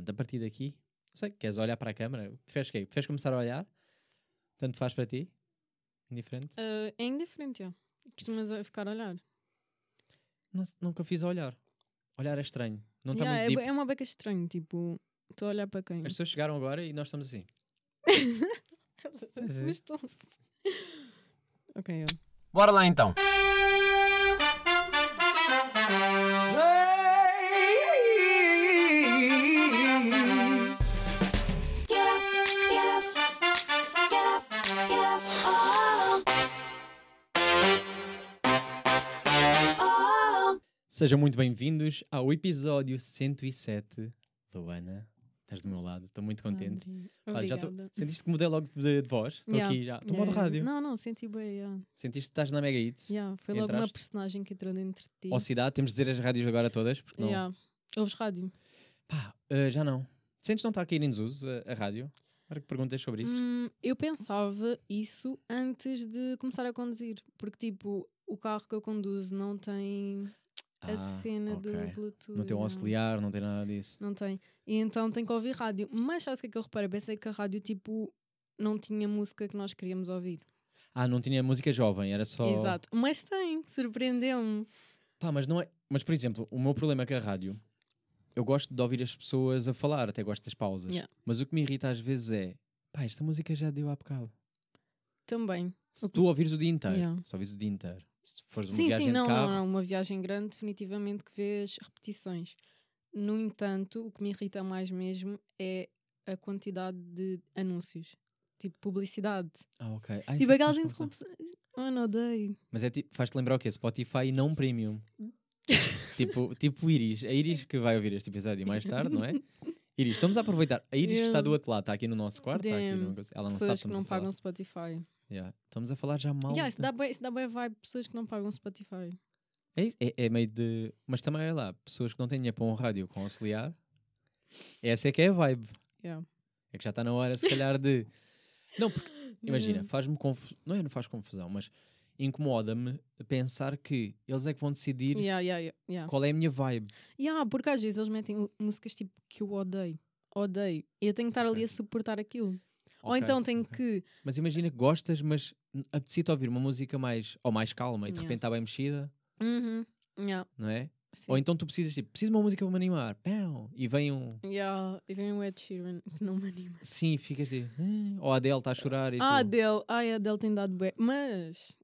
Pronto, a partir daqui, não sei, queres olhar para a câmara? Preferes o quê? Preferes começar a olhar? Tanto faz para ti? Indiferente? Ah, é indiferente, já. Costumas a ficar a olhar. Não nunca fiz a olhar. Olhar é estranho. Não está Yeah, muito é, deep. é uma beca estranha, tipo, estou a olhar para quem? As pessoas chegaram agora e nós estamos assim. Assustam-se. ok, ó. Bora lá então. Sejam muito bem-vindos ao episódio 107. Luana, estás do meu lado, estou muito contente. Já tô-. Sentiste que mudei logo de, de voz? Estou Yeah, aqui já. Estou Yeah, modo yeah. rádio. Não, não, senti bem, yeah. Sentiste que estás na Mega Hits? Yeah, Foi logo uma Entraste? personagem que entrou dentro de ti. Ou cidade, temos de dizer as rádios agora todas, porque não. Yeah. Ouves rádio? Pá, eh, já não. Sentes não está a cair em desuso a, a rádio? Agora que perguntas sobre isso. Hum, eu pensava isso antes de começar a conduzir. Porque, tipo, o carro que eu conduzo não tem a Ah, cena ok. do Bluetooth. Não tem um auxiliar, não tem nada disso. Não tem. E então tem que ouvir rádio. Mas sabe o que é que eu reparei? Pensei que a rádio, tipo, não tinha música que nós queríamos ouvir. Ah, não tinha música jovem, era só. Exato. Mas tem, surpreendeu-me. Pá, mas não é. Mas, por exemplo, o meu problema com a rádio, eu gosto de ouvir as pessoas a falar, até gosto das pausas. Yeah. Mas o que me irrita às vezes é, pá, esta música já deu há bocado. Também. Se que- tu ouvires o dia inteiro, Yeah. se ouvires o dia inteiro, se fores uma Sim, viagem sim, de não, carro, não, não. Uma viagem grande, definitivamente que vês repetições. No entanto, o que me irrita mais mesmo é a quantidade de anúncios. Tipo, publicidade. Ah, ok. Ah, tipo, é que aquelas confusão. interrupções. Oh, não odeio. Mas é tipo, faz-te lembrar o quê? Spotify e não Premium. tipo, tipo Iris. A Iris que vai ouvir este episódio mais tarde, não é? Iris, estamos a aproveitar. A Iris que está do outro lado, está aqui no nosso quarto, está aqui coisa- ela não sabe pessoas que que não a falar. pagam Spotify. Yeah. Estamos a falar já mal. Yeah, isso, dá bem, isso dá bem vibe pessoas que não pagam Spotify. É, isso, é, é meio de. Mas também é lá, pessoas que não têm dinheiro para um rádio com auxiliar. Essa é que é a vibe. Yeah. É que já está na hora, se calhar, de. Não, porque, imagina, faz-me confusão. Não é, não faz confusão, mas incomoda-me pensar que eles é que vão decidir Yeah, yeah, yeah, qual é a minha vibe. Yeah, porque às vezes eles metem músicas tipo que eu odeio. Odeio. E eu tenho que estar ali Ok. a suportar aquilo. Ou então tenho ok. que. Mas imagina que gostas, mas apetece ouvir uma música mais. ou mais calma e de Yeah. repente está bem mexida, Uhum. Yeah, não é? sim. Ou então tu precisas, tipo, preciso de uma música para me animar. Pão, e vem um. Yeah, e vem o Ed Sheeran que não me anima. Sim, ficas. "Ah", Ou a Adele está a chorar e Ah, tu. Adele. Ai, a Adele tem dado bué. Mas.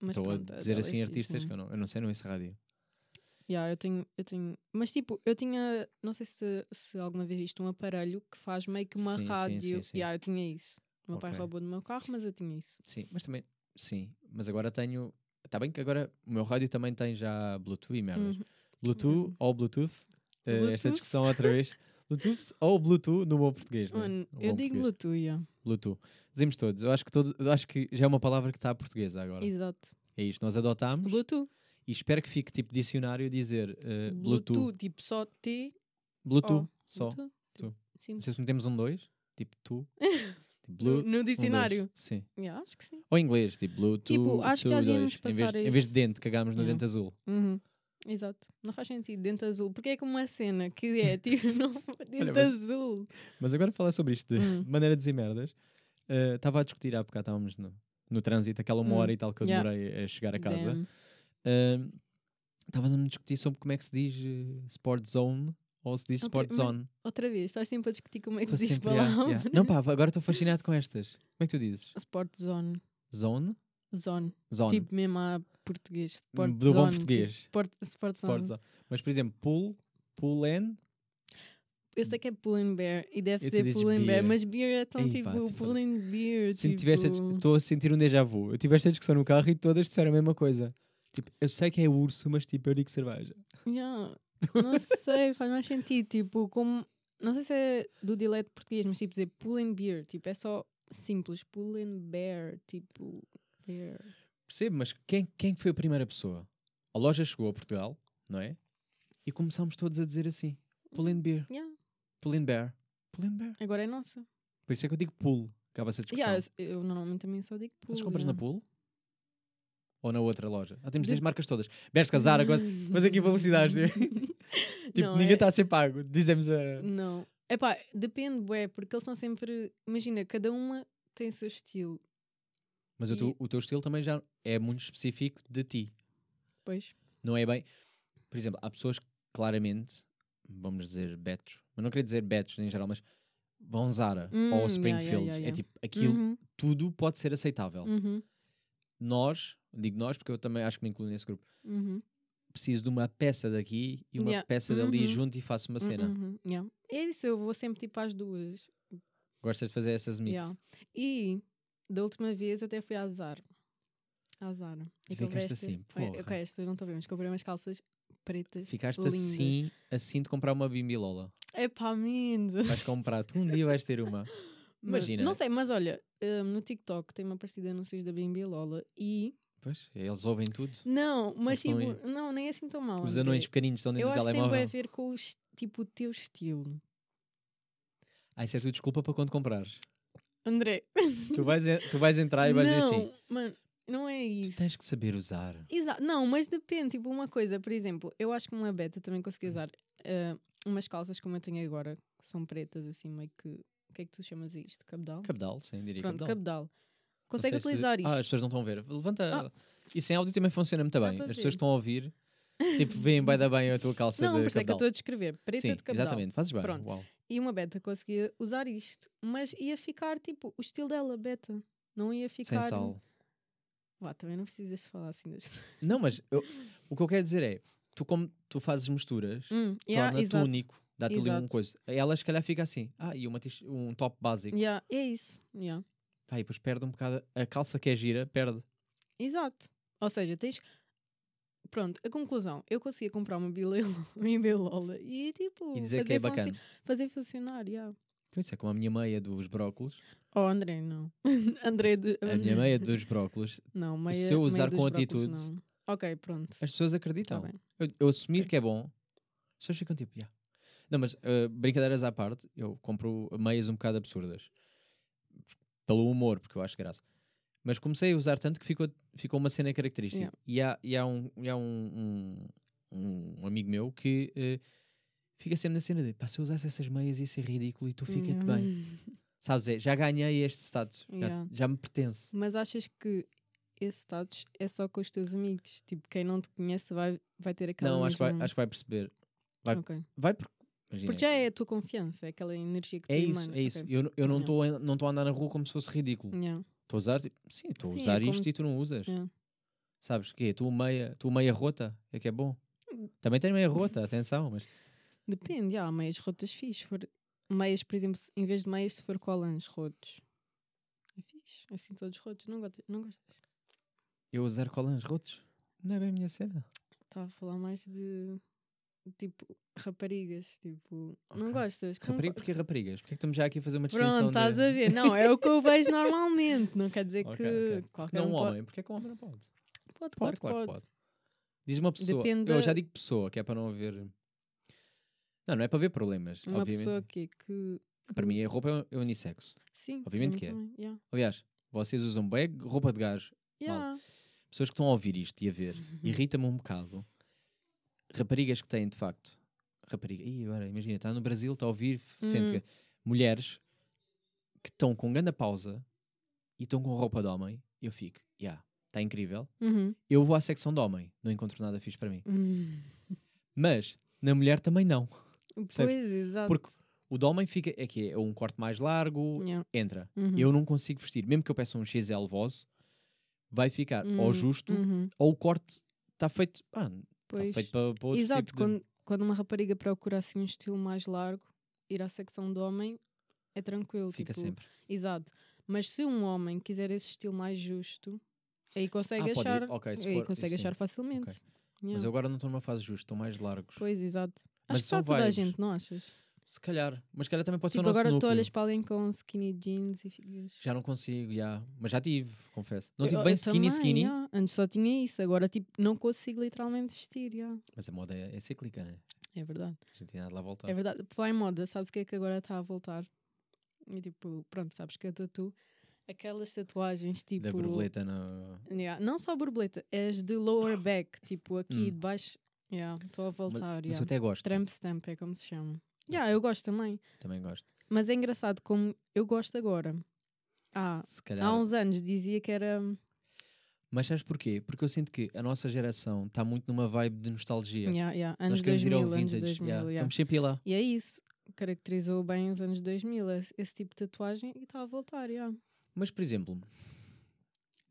mas Estou pronto, a dizer Adele é assim fixe, artistas né? que eu não, eu não sei, não esse rádio. Yeah, eu tenho, eu tenho. Mas tipo, eu tinha. Não sei se, se alguma vez viste um aparelho que faz meio que uma Sim, sim, rádio. sim, sim. Yeah, eu tinha isso. O meu pai Ok. roubou do meu carro, mas eu tinha isso. Sim, mas também. Sim, mas agora tenho. Está bem que agora o meu rádio também tem já Bluetooth e merdas. Uhum. Bluetooth Uhum. ou Bluetooth? Eh, esta Bluetooth? discussão outra vez. Bluetooth ou Bluetooth no bom português, né? Mano, No eu digo português. Bluetooth, yeah. Bluetooth. Dizemos todos. Eu acho que, todo, eu acho que já é uma palavra que está portuguesa agora. Exato. É isto. Nós adotámos Bluetooth. E espero que fique tipo dicionário dizer eh, Bluetooth. tipo só T. Bluetooth. O. Só. Bluetooth. Tu. Sim. Não sei se metemos um dois. Tipo tu. Tipo, No, blue, no um, dois. dicionário. Sim. Yeah, acho que sim. Ou em inglês, tipo Bluetooth. Tipo, acho que two, devíamos dois. Em vez, em vez de dente, cagámos no Yeah. dente azul. Uhum. Exato. Não faz sentido. Dente azul. Porque é como uma cena que é tipo não, dente mas- azul. Mas agora falar sobre isto de Hum. maneira de dizer merdas. eh, Estava a discutir há bocado, estávamos no, no trânsito, aquela uma Hum. hora e tal que eu Yeah. demorei a chegar a casa. Damn. Ahm, Estávamos a discutir sobre como é que se diz eh, Sport Zone ou se diz Outra- Sport Zone. Outra vez, estás sempre a discutir como é que Estou se diz sempre, yeah, yeah. Não, pá, agora estou fascinado com estas. Como é que tu dizes? Sport zone. Zone? Zone. Zone. Tipo mesmo a português. Sport Do bom zone, português. Tipo, sport, sport zone. Sport Zone. Mas, por exemplo, Pool, Pool N. Eu sei que é pull and bear e deve ser pull and bear, beer. mas beer é tão Ei, tipo pá, pull fazes- and beer. Tipo... a Estou a sentir um déjà vu. Eu tive esta discussão no carro e todas disseram a mesma coisa. Tipo, eu sei que é urso, mas tipo, eu digo cerveja. Yeah. Não sei, faz mais sentido. Tipo, como. Não sei se é do dialeto português, mas tipo dizer pull and beer. Tipo, é só simples. Pull and bear. Tipo, bear. Percebo, mas quem, quem foi a primeira pessoa? A loja chegou a Portugal, não é? E começámos todos a dizer assim: Pull and beer, Yeah. pull and bear, pull and bear. Agora é nossa. Por isso é que eu digo pull. Acaba-se a discussão. Yeah, eu, eu normalmente também só digo pull. Mas compras na yeah. Ou na outra loja? Ah, temos De- as marcas todas. Bershka, Zara, coisa. Mas aqui publicidades. né? tipo, Não, ninguém é- está a ser pago. Dizemos a. Não. Epá, depende, bué, porque eles são sempre. Imagina, cada uma tem o seu estilo. Mas o, E- teu, o teu estilo também já é muito específico de ti. Pois. Não é bem. Por exemplo, há pessoas que claramente, vamos dizer betos, mas não queria dizer betos em geral, mas vão Zara Hum, ou Springfield. yeah, yeah, É yeah. tipo, aquilo Uhum, tudo pode ser aceitável. uhum, Nós, digo nós porque eu também acho que me incluo nesse grupo, uhum, preciso de uma peça daqui e uma Yeah. peça dali Uhum. junto e faço uma cena. uhum, yeah. É isso, eu vou sempre tipo às duas. Gostas de fazer essas mix? Yeah. E da última vez até fui à Zara. À Zara. E ficaste estas- assim, porra. Ok, as pessoas não estão a ver, mas comprei umas calças pretas. Ficaste lindas. assim, assim de comprar uma bimbilola. É pá, mendes. Vais comprar, tu um dia vais ter uma. Mas- Imagina. Não sei, mas olha, hum, no TikTok tem-me aparecido anúncios da Bimbi Lola e. Pois, eles ouvem tudo. Não, mas tipo, não, nem é assim tão mal. Os anões pequeninos estão dentro Eu do acho que tem a telemóvel. ver com os, tipo, o teu estilo. Ah, isso é tua desculpa para quando comprares. André. tu, vais, tu vais entrar e vais dizer não, assim: mano, não é tu isso. tens que saber usar. Exato. Não, mas depende. Tipo, uma coisa, por exemplo, eu acho que uma beta também consegui usar ah, umas calças como eu tenho agora, que são pretas, assim, meio que. O que é que tu chamas isto? Cabedal? Cabedal, sim, diria Pronto, cabedal. cabedal. Não Consegue sei se- utilizar isto. Ah, as pessoas não estão a ver. Levanta. Ah. E sem áudio também funciona muito bem. As pessoas estão a ouvir. Tipo, veem bem da bem a tua calça não, de por isso é que eu estou a descrever. Preta Sim, de cabedal. exatamente. Fazes bem. Pronto. Uau. E uma beta conseguia usar isto, mas ia ficar tipo o estilo dela, beta. Não ia ficar. Sem sal. Vá, também não precisas falar assim das Não, mas eu- o que eu quero dizer é: tu, como tu fazes misturas, hum, yeah, torna-te único. Dá-te ali uma coisa. Ela, se calhar, fica assim. Ah, e uma tis- um top básico. Yeah, é isso. Yeah. Pá, e depois perde um bocado. A calça que é gira, perde. Exato. Ou seja, tens. Pronto, a conclusão. Eu conseguia comprar uma Bilola e tipo. E dizer fazer que é funci- bacana. Fazer funcionar, yeah. Isso é como a minha meia dos brócolos. Oh, André, não. André. Do... A minha meia dos brócolos. Não, meia, se eu meia usar dos com brócolis, atitude, não. Ok, pronto. As pessoas Tá acreditam. bem. eu, eu assumir que é bom, as pessoas ficam tipo, "Ya." Não, mas uh, brincadeiras à parte, eu compro meias um bocado absurdas. Pelo humor, porque eu acho graça. Mas comecei a usar tanto que ficou, ficou uma cena característica. Yeah. E há, e há, um, e há um, um, um amigo meu que eh, fica sempre na cena de pá, se eu usasse essas meias ia ser ridículo e tu fica-te bem. Hum. Sabes, é, já ganhei este status, já- Yeah. já, me pertence. Mas achas que esse status é só com os teus amigos? Tipo, quem não te conhece vai, vai ter aquela Não, acho que, vai, acho que vai perceber. vai- Ok. Vai porque. Imagina, Porque já é a tua confiança, é aquela energia que tu É isso, emanas. é isso. Ok. Eu, eu não Yeah. estou a, não estou a andar na rua como se fosse ridículo. Yeah, Estou a usar, tipo, sim, estou a é usar como- isto e tu não usas. yeah. Sabes o quê? Tu meia, tu meia rota, é que é bom. Também tem meia rota, atenção, mas Depende, há meias rotas fixe. For meias, por exemplo, em vez de meias, se for colãs rotos. É fixe. Assim todos rotos. Não gostas? Não gostas? eu usar colãs rotos não é bem a minha cena. Estava a falar mais de tipo raparigas. Tipo, não Ok. gostas? Não Rapariga, go- porque raparigas? Porque é que estamos já aqui a fazer uma distinção Pronto, estás de... a ver. Não, é o que eu vejo normalmente. Não quer dizer Ok, que ok. qualquer Não um um pode- homem, porque é que um homem não pode? Pode, Claro, pode, claro que pode. pode. Diz uma pessoa, Depende eu já digo pessoa, que é para não haver... Não, não é para ver problemas, Uma obviamente. pessoa que, que Para mim a roupa é unissexo. Sim, obviamente que é. yeah. Aliás, vocês usam bem roupa de gajo, Yeah. pessoas que estão a ouvir isto e a ver, irrita-me um bocado. Raparigas que têm, de facto, rapariga, Ih, agora, imagina, está no Brasil, está a ouvir, Hum. mulheres que estão com grande pausa e estão com roupa de homem, eu fico, já, está incrível. Uhum. Eu vou à secção de homem, não encontro nada fixe para mim. Hum. Mas na mulher também não, Pois, exato. porque o de homem fica, é que é um corte mais largo, Yeah. entra. Uhum. Eu não consigo vestir, mesmo que eu peça um XL voz, vai ficar ou Hum, justo uhum. ou o corte está feito, está Pois. feito para, para outro Exato, tipo de- quando, quando uma rapariga procura assim um estilo mais largo, ir à secção de homem é tranquilo. fica tipo, sempre. Exato. Mas se um homem quiser esse estilo mais justo, aí consegue Ah, achar. Ok, se aí for- consegue sim. achar facilmente. Ok. Yeah. Mas eu agora não estou numa fase justa, estou mais largos. Pois, exato. Mas Acho que está toda a gente, não achas? Se calhar, mas se calhar também pode ser Tipo, o nosso agora tu núcleo. olhas para alguém com skinny jeans e ficas. Já não consigo, já. Mas já tive, confesso. Não Eu- tive eu bem skinny, também, skinny. yeah. Antes só tinha isso, agora tipo, não consigo literalmente vestir. yeah. Mas a moda é, é cíclica, né? É verdade. A gente tinha de lá voltar. É verdade. Falar em moda, sabes o que é que agora está a voltar? E tipo, pronto, sabes que a tatu, aquelas tatuagens tipo. Da borboleta no... Yeah, Não só borboleta, é as de lower back, tipo aqui Hum. de baixo. Yeah, Estou a Mas, voltar. mas yeah. eu até gosto. Tramp stamp é como se chama. Yeah, eu gosto também. Também gosto. Mas é engraçado como eu gosto agora. Ah, calhar. há uns anos dizia que era. Mas sabes porquê? Porque eu sinto que a nossa geração está muito numa vibe de nostalgia. Yeah, yeah, Nós anos queremos 2000, ir ao vintage. 2000, yeah. yeah. Estamos sempre lá. E é isso. Caracterizou bem os anos 2000, esse tipo de tatuagem, e está a voltar, yeah. Mas, por exemplo,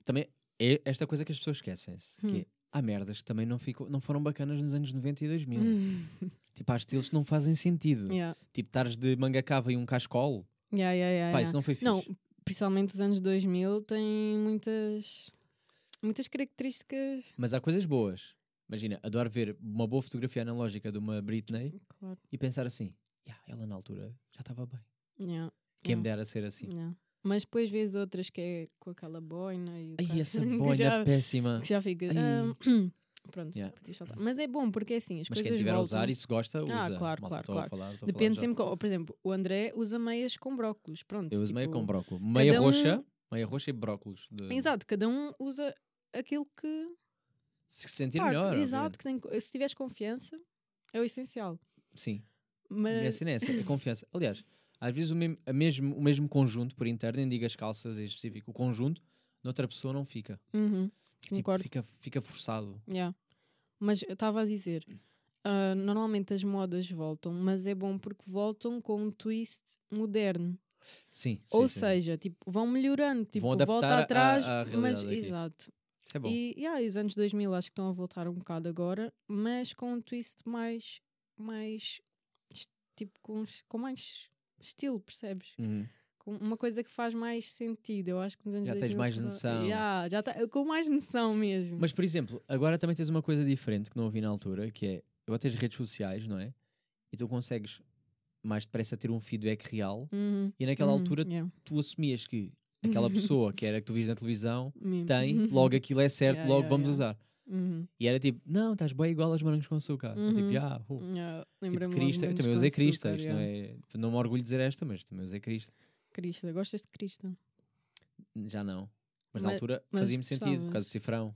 também é esta coisa que as pessoas esquecem-se. Que Hum. é, há merdas que também não, ficam, não foram bacanas nos anos 90 e 2000. Hum. Tipo, há estilos que não fazem sentido. yeah. Tipo, estares de manga cava e um cascol. Yeah, yeah, yeah, Pá, yeah. isso não foi fixe. Não, principalmente os anos 2000 têm muitas muitas características. Mas há coisas boas. Imagina, adoro ver uma boa fotografia analógica de uma Britney Claro. e pensar assim, "Ya, ela na altura já estava bem. Yeah, Quem me yeah, dera ser assim. yeah. Mas depois vês outras que é com aquela boina e Ai, essa boina já, péssima. que já fica. Ai. ah, pronto, Yeah. saltar. Mas é bom porque é assim, as Mas quem coisas tiver a voltam. usar e se gosta, usa. Ah, claro, Malta, claro, claro. A falar, a Depende sempre, com- por exemplo, o André usa meias com brócolos. Pronto. Eu uso meia tipo, com brócolis. Meia um- roxa, meia roxa e brócolis. de- Exato, cada um usa aquilo que. Se sentir melhor. exato, que tem, se tiveres confiança, é o essencial. Sim. A minha Mas. cena é essa, é confiança. Aliás, às vezes o mesmo, a mesmo, o mesmo conjunto, por interno, nem digo as calças em específico, o conjunto, noutra pessoa não fica. Uhum, Tipo, fica, fica forçado. Yeah. Mas eu estava a dizer, ah, normalmente as modas voltam, mas é bom porque voltam com um twist moderno. Sim. Ou sim, sim. seja, tipo, vão melhorando, tipo, adaptar volta atrás, à mas realidade aqui. exato. Isso é bom. E yeah, os anos 2000 acho que estão a voltar um bocado agora, mas com um twist mais mais tipo com, com mais estilo, percebes? Uhum. Uma coisa que faz mais sentido. Eu acho que nos anos Já tens 2000 mais noção. Yeah, já tá, com mais noção mesmo. Mas, por exemplo, agora também tens uma coisa diferente que não ouvi na altura, que é, agora tens redes sociais, não é? E tu consegues mais depressa ter um feedback real Uhum, e naquela uhum, altura yeah, tu assumias que aquela pessoa que era que tu vias na televisão tem, logo aquilo é certo, Yeah, logo vamos usar. Uhum, E era tipo, não, estás bem igual aos morangos com açúcar. Eu Tipo, Uhum. ah, uh. yeah, Tipo, crista, também usei crista, açúcar, isto yeah. não é. Não me orgulho de dizer esta, mas também usei crista. Crista, gostas de Crista? Já não. Mas, na Mas- altura mas fazia-me sentido, por causa do cifrão.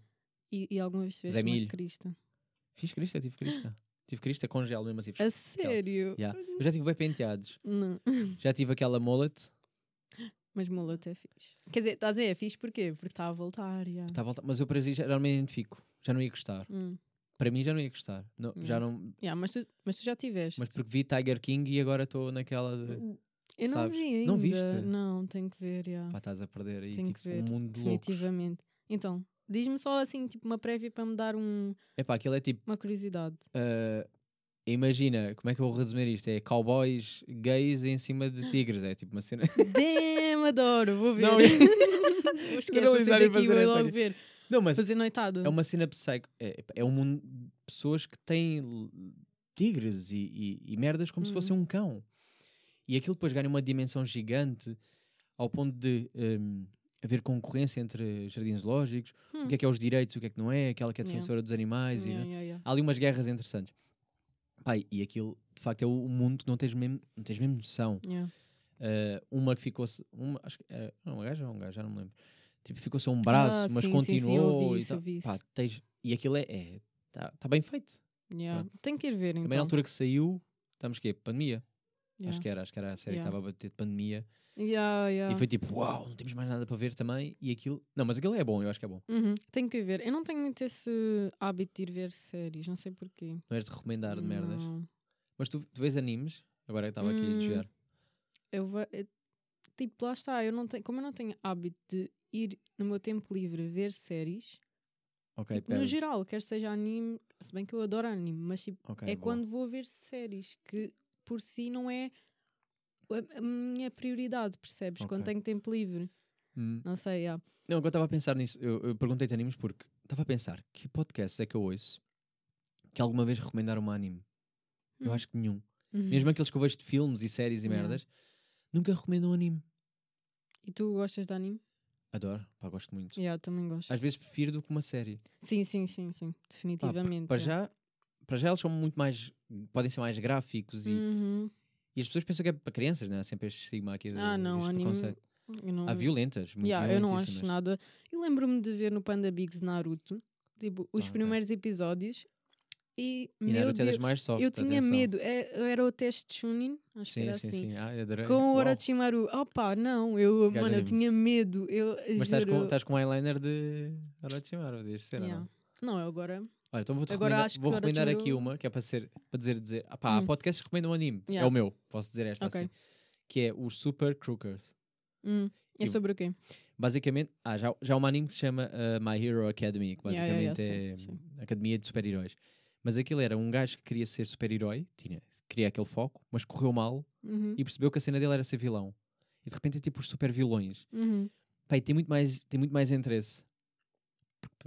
E, e alguma vez tiveste Zé uma. Crista? Fiz crista, tive crista. tive crista com gel mesmo assim. A sério? Yeah. Eu já tive bem penteados. Não. Já tive aquela mullet. Mas mullet é fixe. Quer dizer, estás a dizer, é fixe porquê? Porque está a voltar. yeah. Tá a voltar, mas eu para si já não me identifico. Já não ia gostar. Hum. Para mim já não ia gostar. Não, Já Hum. não, Yeah, mas, tu, mas tu já tiveste. mas porque vi Tiger King e agora estou naquela de. Eu não sabes? vi ainda. Não viste? Não, tenho que ver. Yeah. Pá, estás a perder aí Tenho tipo, que ver. um mundo definitivamente. Então, diz-me só assim, tipo, uma prévia para me dar um, Epá, aquilo é tipo. uma curiosidade. ah, imagina, como é que eu vou resumir isto? É cowboys gays em cima de tigres. É tipo uma cena. Damn, adoro, vou ver. Não, vou esquecer daqui, vou logo ver. Não, mas Fazer noitada. é uma cena psycho. É, é um mundo de pessoas que têm tigres e, e- e merdas como se fosse Uhum. um cão. E aquilo depois ganha uma dimensão gigante ao ponto de hum, haver concorrência entre jardins zoológicos, o Hum. que é que é os direitos, o que é que não é, aquela que é Yeah. defensora dos animais. e, Yeah, né? yeah, yeah. Há ali umas guerras interessantes. Pai, e aquilo, de facto, é o o mundo que não tens mesmo, não tens mesmo noção. Yeah. Uh, uma que ficou uma, acho que era uma gaja ou um gajo, já não me lembro. Tipo, ficou só um braço, Ah, mas sim, sim, sim, continuou vi e isso, Pá, tens, e aquilo é, é tá, tá bem feito. Yeah. Tenho que ir ver então. Também na altura que saiu, estamos que Pandemia. Yeah. Acho que era, acho que era a série Yeah. que estava a bater de pandemia. Yeah. E foi tipo, uau, não temos mais nada para ver também. E aquilo, não, mas aquilo é bom, eu acho que é bom. Uhum, Tenho que ver. Eu não tenho muito esse hábito de ir ver séries, não sei porquê. Não és de recomendar de merdas. Não. Mas tu, tu vês animes? Agora eu estava aqui a Hum, desviar. Eu vou, eu- tipo, lá está, eu não tenho, como eu não tenho hábito de ir no meu tempo livre ver séries, Ok, tipo, no geral, quer seja anime, se bem que eu adoro anime, mas tipo, Ok, é boa. quando vou ver séries, que por si não é a, minha prioridade, percebes? Quando Ok. tenho tempo livre, Hum. não sei, yeah. Não, eu estava a pensar nisso. Eu, eu perguntei-te animes porque estava a pensar que podcast é que eu ouço que alguma vez recomendaram um anime. Eu Hum. acho que nenhum. Uhum. Mesmo aqueles que eu vejo de filmes e séries e Yeah. merdas, nunca recomendam um anime. E tu gostas de anime? Adoro, pá, gosto muito. Yeah, também gosto. Às vezes prefiro do que uma série. Sim, sim, sim, sim, Pá, definitivamente. para, yeah. já, para já eles são muito mais. podem ser mais gráficos e, Uhum. e as pessoas pensam que é para crianças, né? Há sempre este estigma aqui Ah, não, anime. Eu não, Há violentas, muito Yeah, eu não acho nada. Eu lembro-me de ver no Panda Bigs Naruto, tipo, os Ah, primeiros episódios, E, E meu Naruto é Deus, mais soft, eu tinha atenção. medo. É, era o teste Chunin, acho que Sim, era sim, assim. sim. Ah, eu. Com o. Orochimaru. Opa, não, eu, Gajo mano, eu anime. tinha medo. Eu Mas estás com, estás com um eyeliner de Orochimaru, podias ser, ou Yeah. não? Não, eu agora. Olha, então vou-te Agora recomendar, acho que vou o recomendar aqui uma, que é para, ser, para dizer, dizer ah pá, há Hum. podcasts que recomendam um anime, é Yeah. o meu, posso dizer esta Ok. assim, que é os Super Crookers. Hum, é sobre o quê? Basicamente, ah, já, já há um anime que se chama uh, My Hero Academy, que Yeah, yeah, basicamente yeah, é sim, sim. academia de super-heróis. Mas aquilo era um gajo que queria ser super-herói, tinha, queria aquele foco, mas correu mal Uhum, e percebeu que a cena dele era ser vilão. E de repente é tipo os super-vilões. uhum. Pá, e tem muito mais, tem muito mais interesse.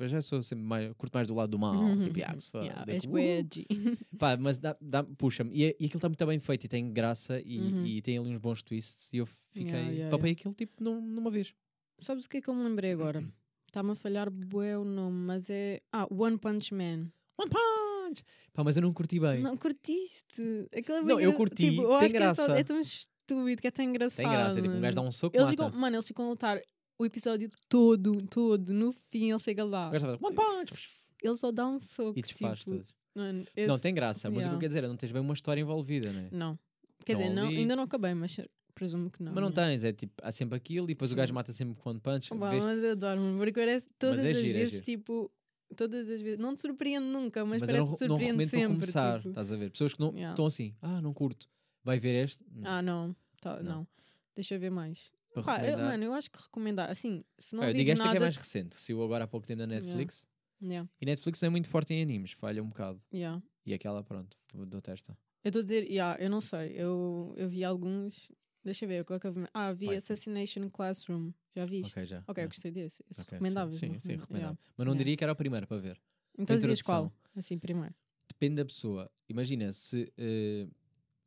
Para já sou sempre mais, curto mais do lado do mal. Uhum, tipo, ah, que se foda, Yeah, tipo, edgy. Pá, mas dá, dá, puxa-me. E, e aquilo está muito bem feito e tem graça e, Uhum. e tem ali uns bons twists. E eu fiquei. Yeah, yeah, papei yeah. aquilo tipo num- numa vez. Sabes o que é que eu me lembrei agora? Está-me a falhar bué o nome, mas é. Ah, One Punch Man. One Punch! Pá, mas eu não curti bem. Não curtiste? Aquilo é Não, eu curti, Tipo, eu tem que é, só- graça. é tão estúpido que é tão engraçado. tem graça. Tipo, um gajo dá um soco Eles mata. ficam, mano, eles ficam a lutar o episódio todo, todo. No fim, ele chega lá. One Punch! Ele só dá um soco. E desfaz tipo, tudo. Mano, Não, esse- tem graça. Mas o que yeah. eu quero dizer é não tens bem uma história envolvida, né? Não. Quer dizer, não, ainda não acabei, mas presumo que não. Mas não yeah. tens. É tipo, há sempre aquilo e depois o gajo Sim. mata sempre com One Punch. Opa, vês- mas eu adoro-me, porque parece todas é as giro, é vezes, giro. tipo, todas as vezes, não te surpreende nunca, mas, Mas, parece não, que não surpreende para sempre. começar. tipo. Estás a ver? Pessoas que não Yeah. estão assim, ah, não curto. Vai ver este? Não. Ah, não, tá, Não. não. Deixa eu ver mais. Para Pá, eu, recomendar. mano, eu acho que recomendar, assim, se não Ah, eu digo esta nada... que é mais recente. Saiu agora há pouco tempo na Netflix. Yeah, E Netflix não é muito forte em animes, falha um bocado. yeah. E aquela, pronto, dou- testa. Eu estou a dizer, yeah, eu não sei, eu, eu vi alguns, deixa eu ver, qual é que eu vi? Ah, vi Vai. Assassination Classroom, já viste? Ok, já. Ok, eu gostei desse, esse Ok, recomendável. Sim, sim, recomendável. yeah. Mas não Yeah. diria que era o primeiro para ver. Então dizias qual? Assim, primeiro. Depende da pessoa. Imagina, se, eh,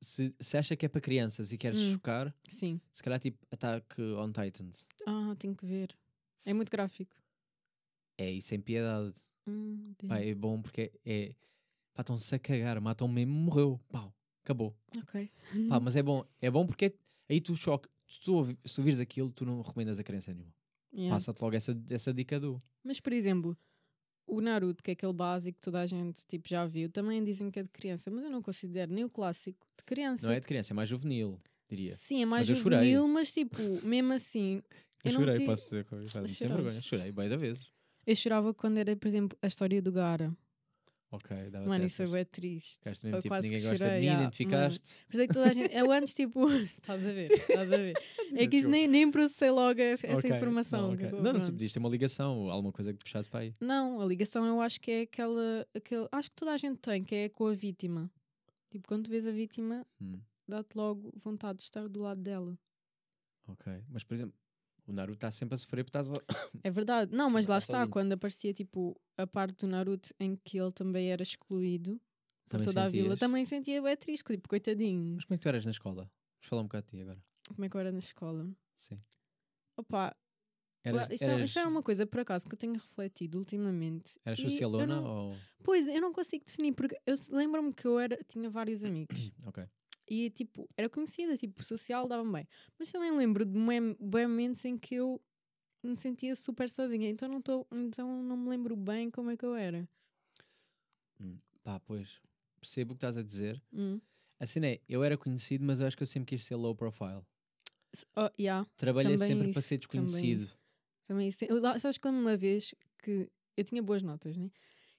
se, se acha que é para crianças e queres Hum. chocar, Sim. se calhar tipo Attack on Titans. Ah, tenho que ver. É muito gráfico. É isso sem piedade. Hum, Pá, é bom porque é. é pá, estão-se a cagar, matam mesmo, morreu. Pau, acabou. Ok. Pá, mas é bom. É bom porque aí tu choque. Se tu, se tu vires aquilo, tu não recomendas a criança nenhuma. Yeah. Passa-te logo essa, essa dica do. Mas, por exemplo, o Naruto, que é aquele básico que toda a gente tipo, já viu, também dizem que é de criança, mas eu não considero nem o clássico de criança. Não é de criança, é mais juvenil, diria. Sim, é mais Mas juvenil, mas tipo, mesmo assim, Eu, Eu não chorei, tive- posso dizer. Sem vergonha. Chorei bem da vezes. eu chorava quando era, por exemplo, a história do Gara. Ok, dava Mano, isso é triste. Ficaste mesmo Eu tipo, quase ninguém que gosta de mim, yeah, identificaste. Isso é que toda a gente. Eu antes, tipo. Estás a ver? Estás a ver? É que isso nem, nem processei logo essa, essa Ok, informação. Não, ok. tipo, não, não, se ter uma ligação, alguma coisa que puxasse para aí. Não, a ligação eu acho que é aquela, aquele. Acho que toda a gente tem, que é com a vítima. Tipo, quando tu vês a vítima, Hum, dá-te logo vontade de estar do lado dela. ok. Mas, por exemplo, o Naruto está sempre a sofrer porque estás. É verdade. Não, mas Está lá está, sozinho. quando aparecia tipo a parte do Naruto em que ele também era excluído por Também toda a vila, sentias? também sentia bem triste, tipo, coitadinho. Mas como é que tu eras na escola? Vamos falar um bocado de ti agora. Como é que eu era na escola? Sim. Opa, Eras, isso, é, eras, isso é uma coisa por acaso que eu tenho refletido ultimamente. eras socialona não- ou. Pois, eu não consigo definir, porque eu lembro-me que eu era, tinha vários amigos. Ok. E tipo, era conhecida, tipo, social dava-me bem. Mas também lembro de bem momentos em que eu me sentia super sozinha. Então não, tô, então não me lembro bem como é que eu era. Hum, Pá, pois. Percebo o que estás a dizer. Hum. Assim é, eu era conhecido, mas eu acho que eu sempre quis ser low profile. Oh, yeah, Trabalhei Também sempre para isso, ser também desconhecido. também isso. Eu, sabes que lembro uma vez que eu tinha boas notas, né?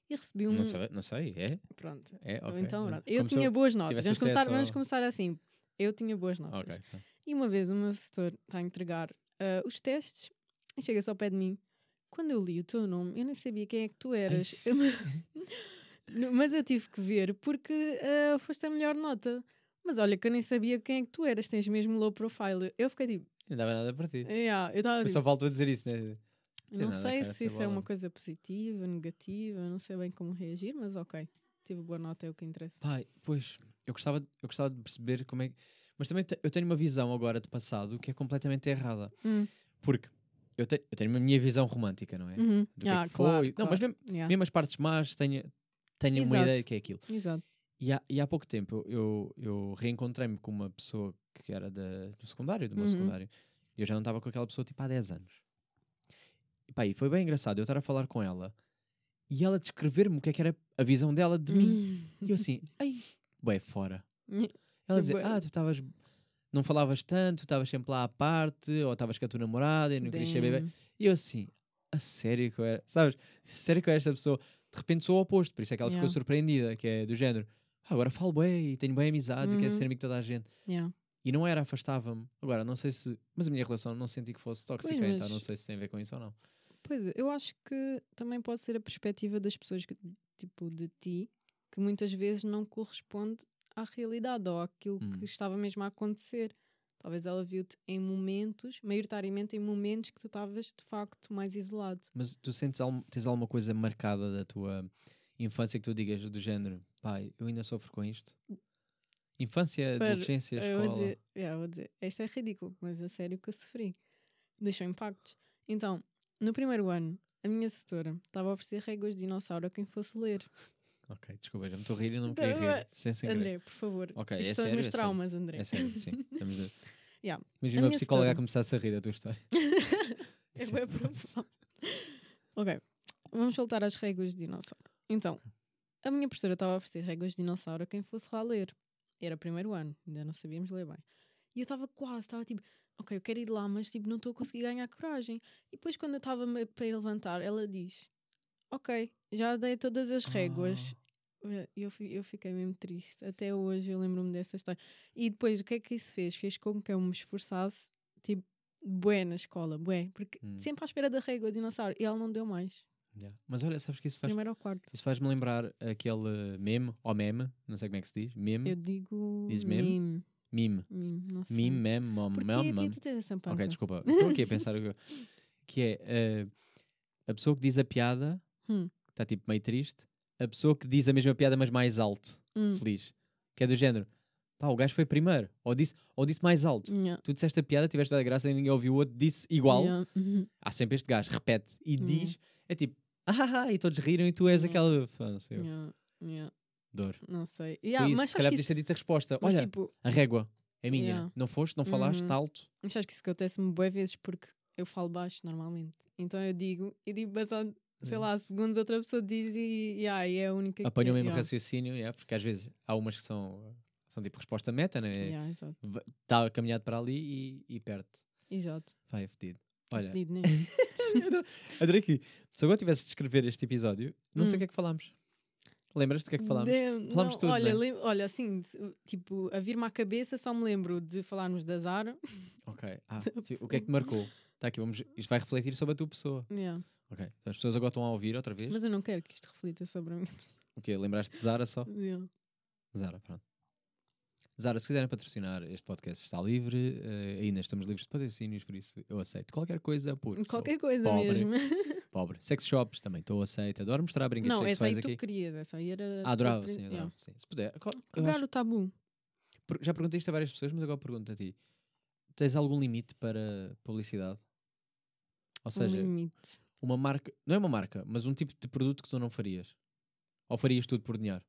E recebi um. Não, sei, não sei, é? Pronto. É, ok. então, pronto. Eu Começou- tinha boas notas. Vamos começar, vamos começar assim. Eu tinha boas notas. Ok. pronto. E uma vez o meu setor está a entregar ah, os testes e chega-se ao pé de mim. Quando eu li o teu nome, eu nem sabia quem é que tu eras. Mas eu tive que ver porque ah, foste a melhor nota. Mas olha que eu nem sabia quem é que tu eras, tens mesmo low profile. Eu fiquei tipo, Não dava nada para ti. yeah, eu estava Eu tipo, só faltou a dizer isso, né? Não sei se isso é bola. uma coisa positiva, negativa, não sei bem como reagir, mas ok. Tive boa nota, é o que interessa. Pai, pois, eu gostava, eu gostava de perceber como é que. Mas também eu tenho uma visão agora de passado que é completamente errada. Hum, Porque eu, te- eu tenho a minha visão romântica, não é? uhum. Do que é Ah, que claro, foi. Não, mas claro. mesmo, Yeah, mesmo as partes más, tenho, tenho uma ideia de que é aquilo. Exato. E há, e há pouco tempo eu, eu, reencontrei-me com uma pessoa que era da, do secundário, do meu Uhum. secundário. E eu já não estava com aquela pessoa tipo há 10 anos. E, pá, e foi bem engraçado eu estar a falar com ela e ela descrever-me o que é que era a visão dela de mim. Hum. E eu assim, ai, bué, fora. Hum. Ela dizia, Bué. ah, tu estavas. Não falavas tanto, estavas sempre lá à parte, ou estavas com a tua namorada e não querias saber bem. E eu assim, a sério que eu era, sabes? Sério que eu era esta pessoa. De repente sou o oposto, por isso é que ela ficou Yeah. surpreendida, que é do género. "Ah, agora falo bem e tenho bem amizades e quero Uhum. ser amigo de toda a gente. Yeah. E não era, afastava-me. Agora, não sei se. Mas a minha relação não senti que fosse tóxica, Pois, então não sei se tem a ver com isso ou não. Pois, eu acho que também pode ser a perspectiva das pessoas, que, tipo, de ti, que muitas vezes não corresponde à realidade ou àquilo Hum. que estava mesmo a acontecer. Talvez ela viu-te em momentos, maioritariamente em momentos que tu estavas de facto mais isolado. Mas tu sentes tens alguma coisa marcada da tua infância que tu digas do género, pai, eu ainda sofro com isto? Infância, Para- adolescência, escola. vou dizer, yeah, vou dizer, isto é ridículo, mas a sério que eu sofri. Deixou impactos. Então, no primeiro ano, a minha assessora estava a oferecer réguas de dinossauro a quem fosse ler. Ok, desculpa, já me estou a rir e não me Então, queria rir. é- Sem, sem. André, por favor. Ok, Isto é são os sério, meus é sério. traumas, André. É sério, sim. A... Yeah. Imagina A psicóloga a começar a rir da tua história. É boa profissão. ok, vamos voltar às réguas de dinossauro. Então, a minha professora estava a oferecer réguas de dinossauro a quem fosse lá ler. Era primeiro ano, ainda não sabíamos ler bem. E eu estava quase, estava tipo, ok, eu quero ir lá, mas tipo, não estou a conseguir ganhar coragem. E depois, quando eu estava para ir levantar, ela diz: Ok, já dei todas as réguas. Ah. E eu, eu fiquei mesmo triste. Até hoje eu lembro-me dessa história. E depois, o que é que isso fez? Fez com que eu me esforçasse, tipo, bué na escola, bué. Porque Hum. sempre à espera da régua dinossauro. E ela não deu mais. Yeah. Mas olha, sabes que isso faz, Primeiro ao quarto. isso faz-me lembrar aquele meme, ou meme, não sei como é que se diz, meme, Eu digo. Diz meme, Mime, não sei. meme, meme, mom, Porquê mom, Porquê mom. tu tens essa panca? Ok, desculpa, estou aqui a pensar o que- é eh, a pessoa que diz a piada, Hum. que está tipo meio triste, a pessoa que diz a mesma piada, mas mais alto, Hum. feliz, que é do género, pá, o gajo foi primeiro, ou disse, ou disse mais alto. Yeah. Tu disseste a piada, tiveste dado graça e ninguém ouviu o outro, disse igual. Yeah. Uhum. Há sempre este gajo, repete e diz, é tipo, ah, ah, e todos riram e tu és Yeah. aquela. Sei eu. Yeah. Yeah. Dor. Não sei. Yeah, isso, mas se calhar que podias ter dito a resposta. mas, Olha, tipo, a régua é minha. Yeah. Não foste, não falaste, Uhum. está alto. Mas acho que isso acontece-me boas vezes porque eu falo baixo normalmente. Então eu digo e digo passado, sei Yeah. lá, segundos outra pessoa diz e, e, ah, e é a única que... Apanha o mesmo yeah. raciocínio, yeah, porque às vezes há umas que são, são tipo resposta meta, né? Yeah. Está caminhado para ali e, e perde. Exato. Vai, é fedido. Olha, Fedido, né? adorei que se agora tivesse de escrever este episódio, não sei Hum. o que é que falámos. Lembras-te do que é que falámos? Damn, Falámos não, tudo, olha, né? olha, assim, de- tipo, a vir-me à cabeça só me lembro de falarmos da Zara. Ok. Ah, o que é que te marcou? Está aqui, vamos, isto vai refletir sobre a tua pessoa. Yeah. Ok. Então as pessoas agora estão a ouvir outra vez. Mas eu não quero que isto reflita sobre a minha pessoa. O quê? Lembraste de Zara só? Yeah. Zara, pronto. Zara, se quiserem patrocinar este podcast está livre, eh, ainda estamos livres de patrocínios, por isso eu aceito qualquer coisa por Qualquer coisa pobre. mesmo. pobre. Sex shops também estou aceito, adoro mostrar brinquedos não, essa aí sexuais tu aqui. querias, essa aí era. Ah, adorava, sim, adorava. Sim. Se puder. Quebrar acho- o tabu. já perguntei isto a várias pessoas, mas agora pergunto a ti. Tens algum limite para publicidade? Ou Um seja, limite. uma marca, não é uma marca, mas um tipo de produto que tu não farias? Ou farias tudo por dinheiro?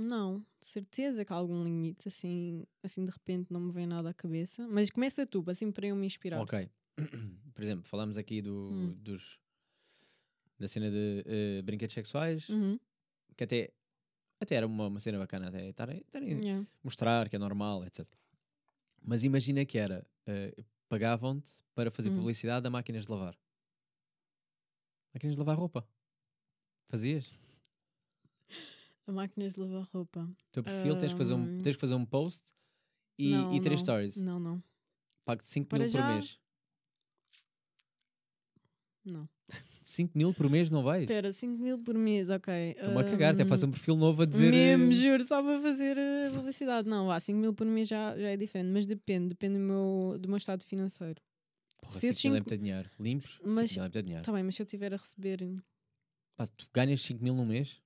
Não, de certeza que há algum limite, assim, assim de repente não me vem nada à cabeça. Mas começa tu, assim para eu me inspirar. Ok. Por exemplo, falamos aqui do, Hum. dos, da cena de eh, brinquedos sexuais, Uhum. que até, até era uma, uma cena bacana até estarem Yeah. mostrar que é normal, etc. Mas imagina que era, eh, pagavam-te para fazer Hum. publicidade a máquinas de lavar. Máquinas de lavar roupa. Fazias? Máquinas de lavar roupa. teu perfil, tens, que fazer um, tens que fazer um post e, não, e três não. stories. Não, não. Pago-te 5 Para mil por já- mês. Não. 5 mil por mês não vais? Espera, 5 mil por mês, ok. Estou-me a cagar, até faço um perfil novo a dizer. Mesmo, eh, juro, só para fazer eh, publicidade. Não, vá, 5 mil por mês já, já é diferente, mas depende, depende do meu, do meu estado financeiro. Porra, se esses 5 mil é dinheiro. Limpos, Mas- 5 mil é dinheiro. Tá bem, mas se eu estiver a receber. Pá, tu ganhas 5 mil no mês?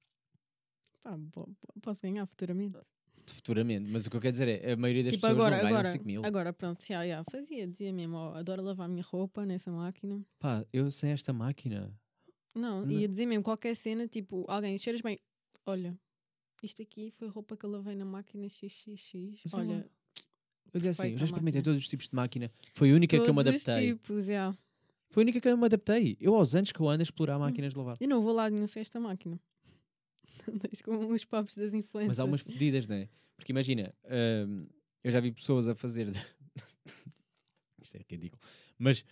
Pá, po- po- posso ganhar futuramente. Futuramente. Mas o que eu quero dizer é, a maioria das Tipo, pessoas agora, não ganham agora, 5 mil. agora, pronto, já, já, fazia, dizia mesmo, ó, adoro lavar a minha roupa nessa máquina. Pá, eu sem esta máquina. Não, Não. ia dizer mesmo qualquer cena, tipo, alguém, cheiras bem, olha, isto aqui foi roupa que eu lavei na máquina XXX, vê olha, Eu dizia assim, eu já experimentei máquina. todos os tipos de máquina. Foi a única que eu me todos os adaptei. tipos, já. Foi a única que eu me adaptei. Eu aos anos que eu ando a explorar máquinas de lavar. Eu não vou lá nenhum sem esta máquina. Andas com os papos das influências. Mas há umas fedidas, não é? Porque imagina, hum, eu já vi pessoas a fazer. Isto é ridículo. Mas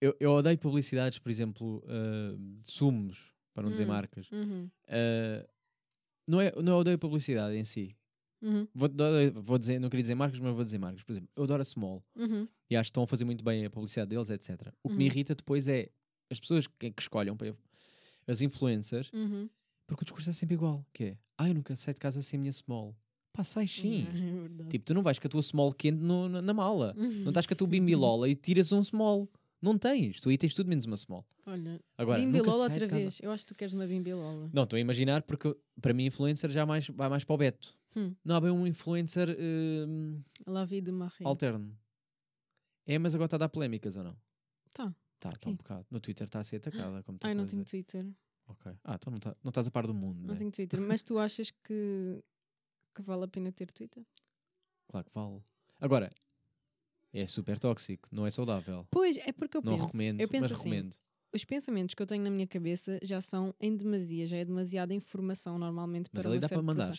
eu, eu odeio publicidades, por exemplo, hum, de sumos, para não dizer Hum. marcas. Uhum, Uh, não, é, não odeio publicidade em si. uhum, Vou, vou dizer, não queria dizer marcas, mas vou dizer marcas. Por exemplo, eu adoro a Small uhum. e acho que estão a fazer muito bem a publicidade deles, etc. O que me Uhum. irrita depois é as pessoas que, que escolham para- as influencers, Uhum. Porque o discurso é sempre igual, que é, ah, eu nunca saio de casa sem a minha Small. Pá, sai sim. É verdade. Tipo, tu não vais com a tua Small quente no- na, na mala. Uhum. Não estás com a tua bimbilola e tiras um Small. Não tens. Tu aí tens tudo menos uma Small. Olha, Agora, Bimbilola outra vez. Eu acho que tu queres uma Bimbilola. Não, estou a imaginar porque para mim influencer já mais, vai mais para o Beto. Hum. Não há bem um influencer hum, La vie de Marie. alterno. É, mas agora está a dar polémicas ou não? Tá. Tá, está Quem? um bocado. No Twitter está a ser atacada. Como Ai, não tenho. Twitter. Ok. Ah, então não, tá, não estás a par do mundo, Não né? tenho Twitter. Mas tu achas que, que vale a pena ter Twitter? Claro que vale. Agora, é super tóxico, não é saudável. Pois, é porque eu não penso. recomendo, eu penso mas assim, recomendo. os pensamentos que eu tenho na minha cabeça já são em demasia, já é demasiada informação normalmente Mas para ali dá para mandar.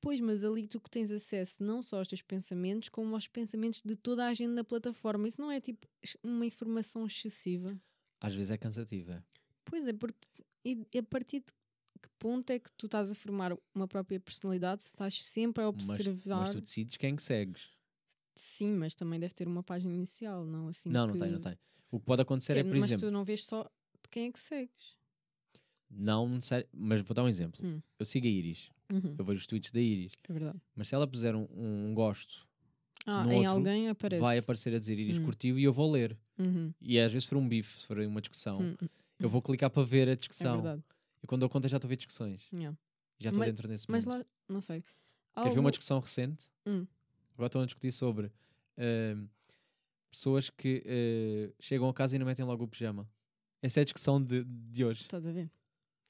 Pois, mas ali tu que tens acesso não só aos teus pensamentos, como aos pensamentos de toda a gente na plataforma. Isso não é tipo uma informação excessiva? Às vezes é cansativa. Pois é, porque e a partir de que ponto é que tu estás a formar uma própria personalidade se estás sempre a Mas, observar? mas tu decides quem que segues. Sim, mas também deve ter uma página inicial, não? Assim não, não que- tem, não tem. O que pode acontecer que é, por mas exemplo, tu não vês só de quem é que segues. não necessari- mas vou dar um exemplo. Hum. Eu sigo a Iris, Uhum, eu vejo os tweets da Iris, é verdade. mas se ela puser um, um gosto, Ah, em outro alguém aparece. vai aparecer a dizer Iris Hum. curtiu e eu vou ler. Uhum, E às vezes se for um bife, se for uma discussão, hum, hum, eu vou clicar para ver a é discussão. verdade. e quando eu conto já estou a ver discussões. Yeah. Já estou Mas- dentro desse Mas mundo. lá, não sei. Queres ver Algo- uma discussão recente? Hum. Agora estão a discutir sobre ahm, pessoas que eh, chegam a casa e não metem logo o pijama. Essa é a discussão de, de hoje. Estás a ver?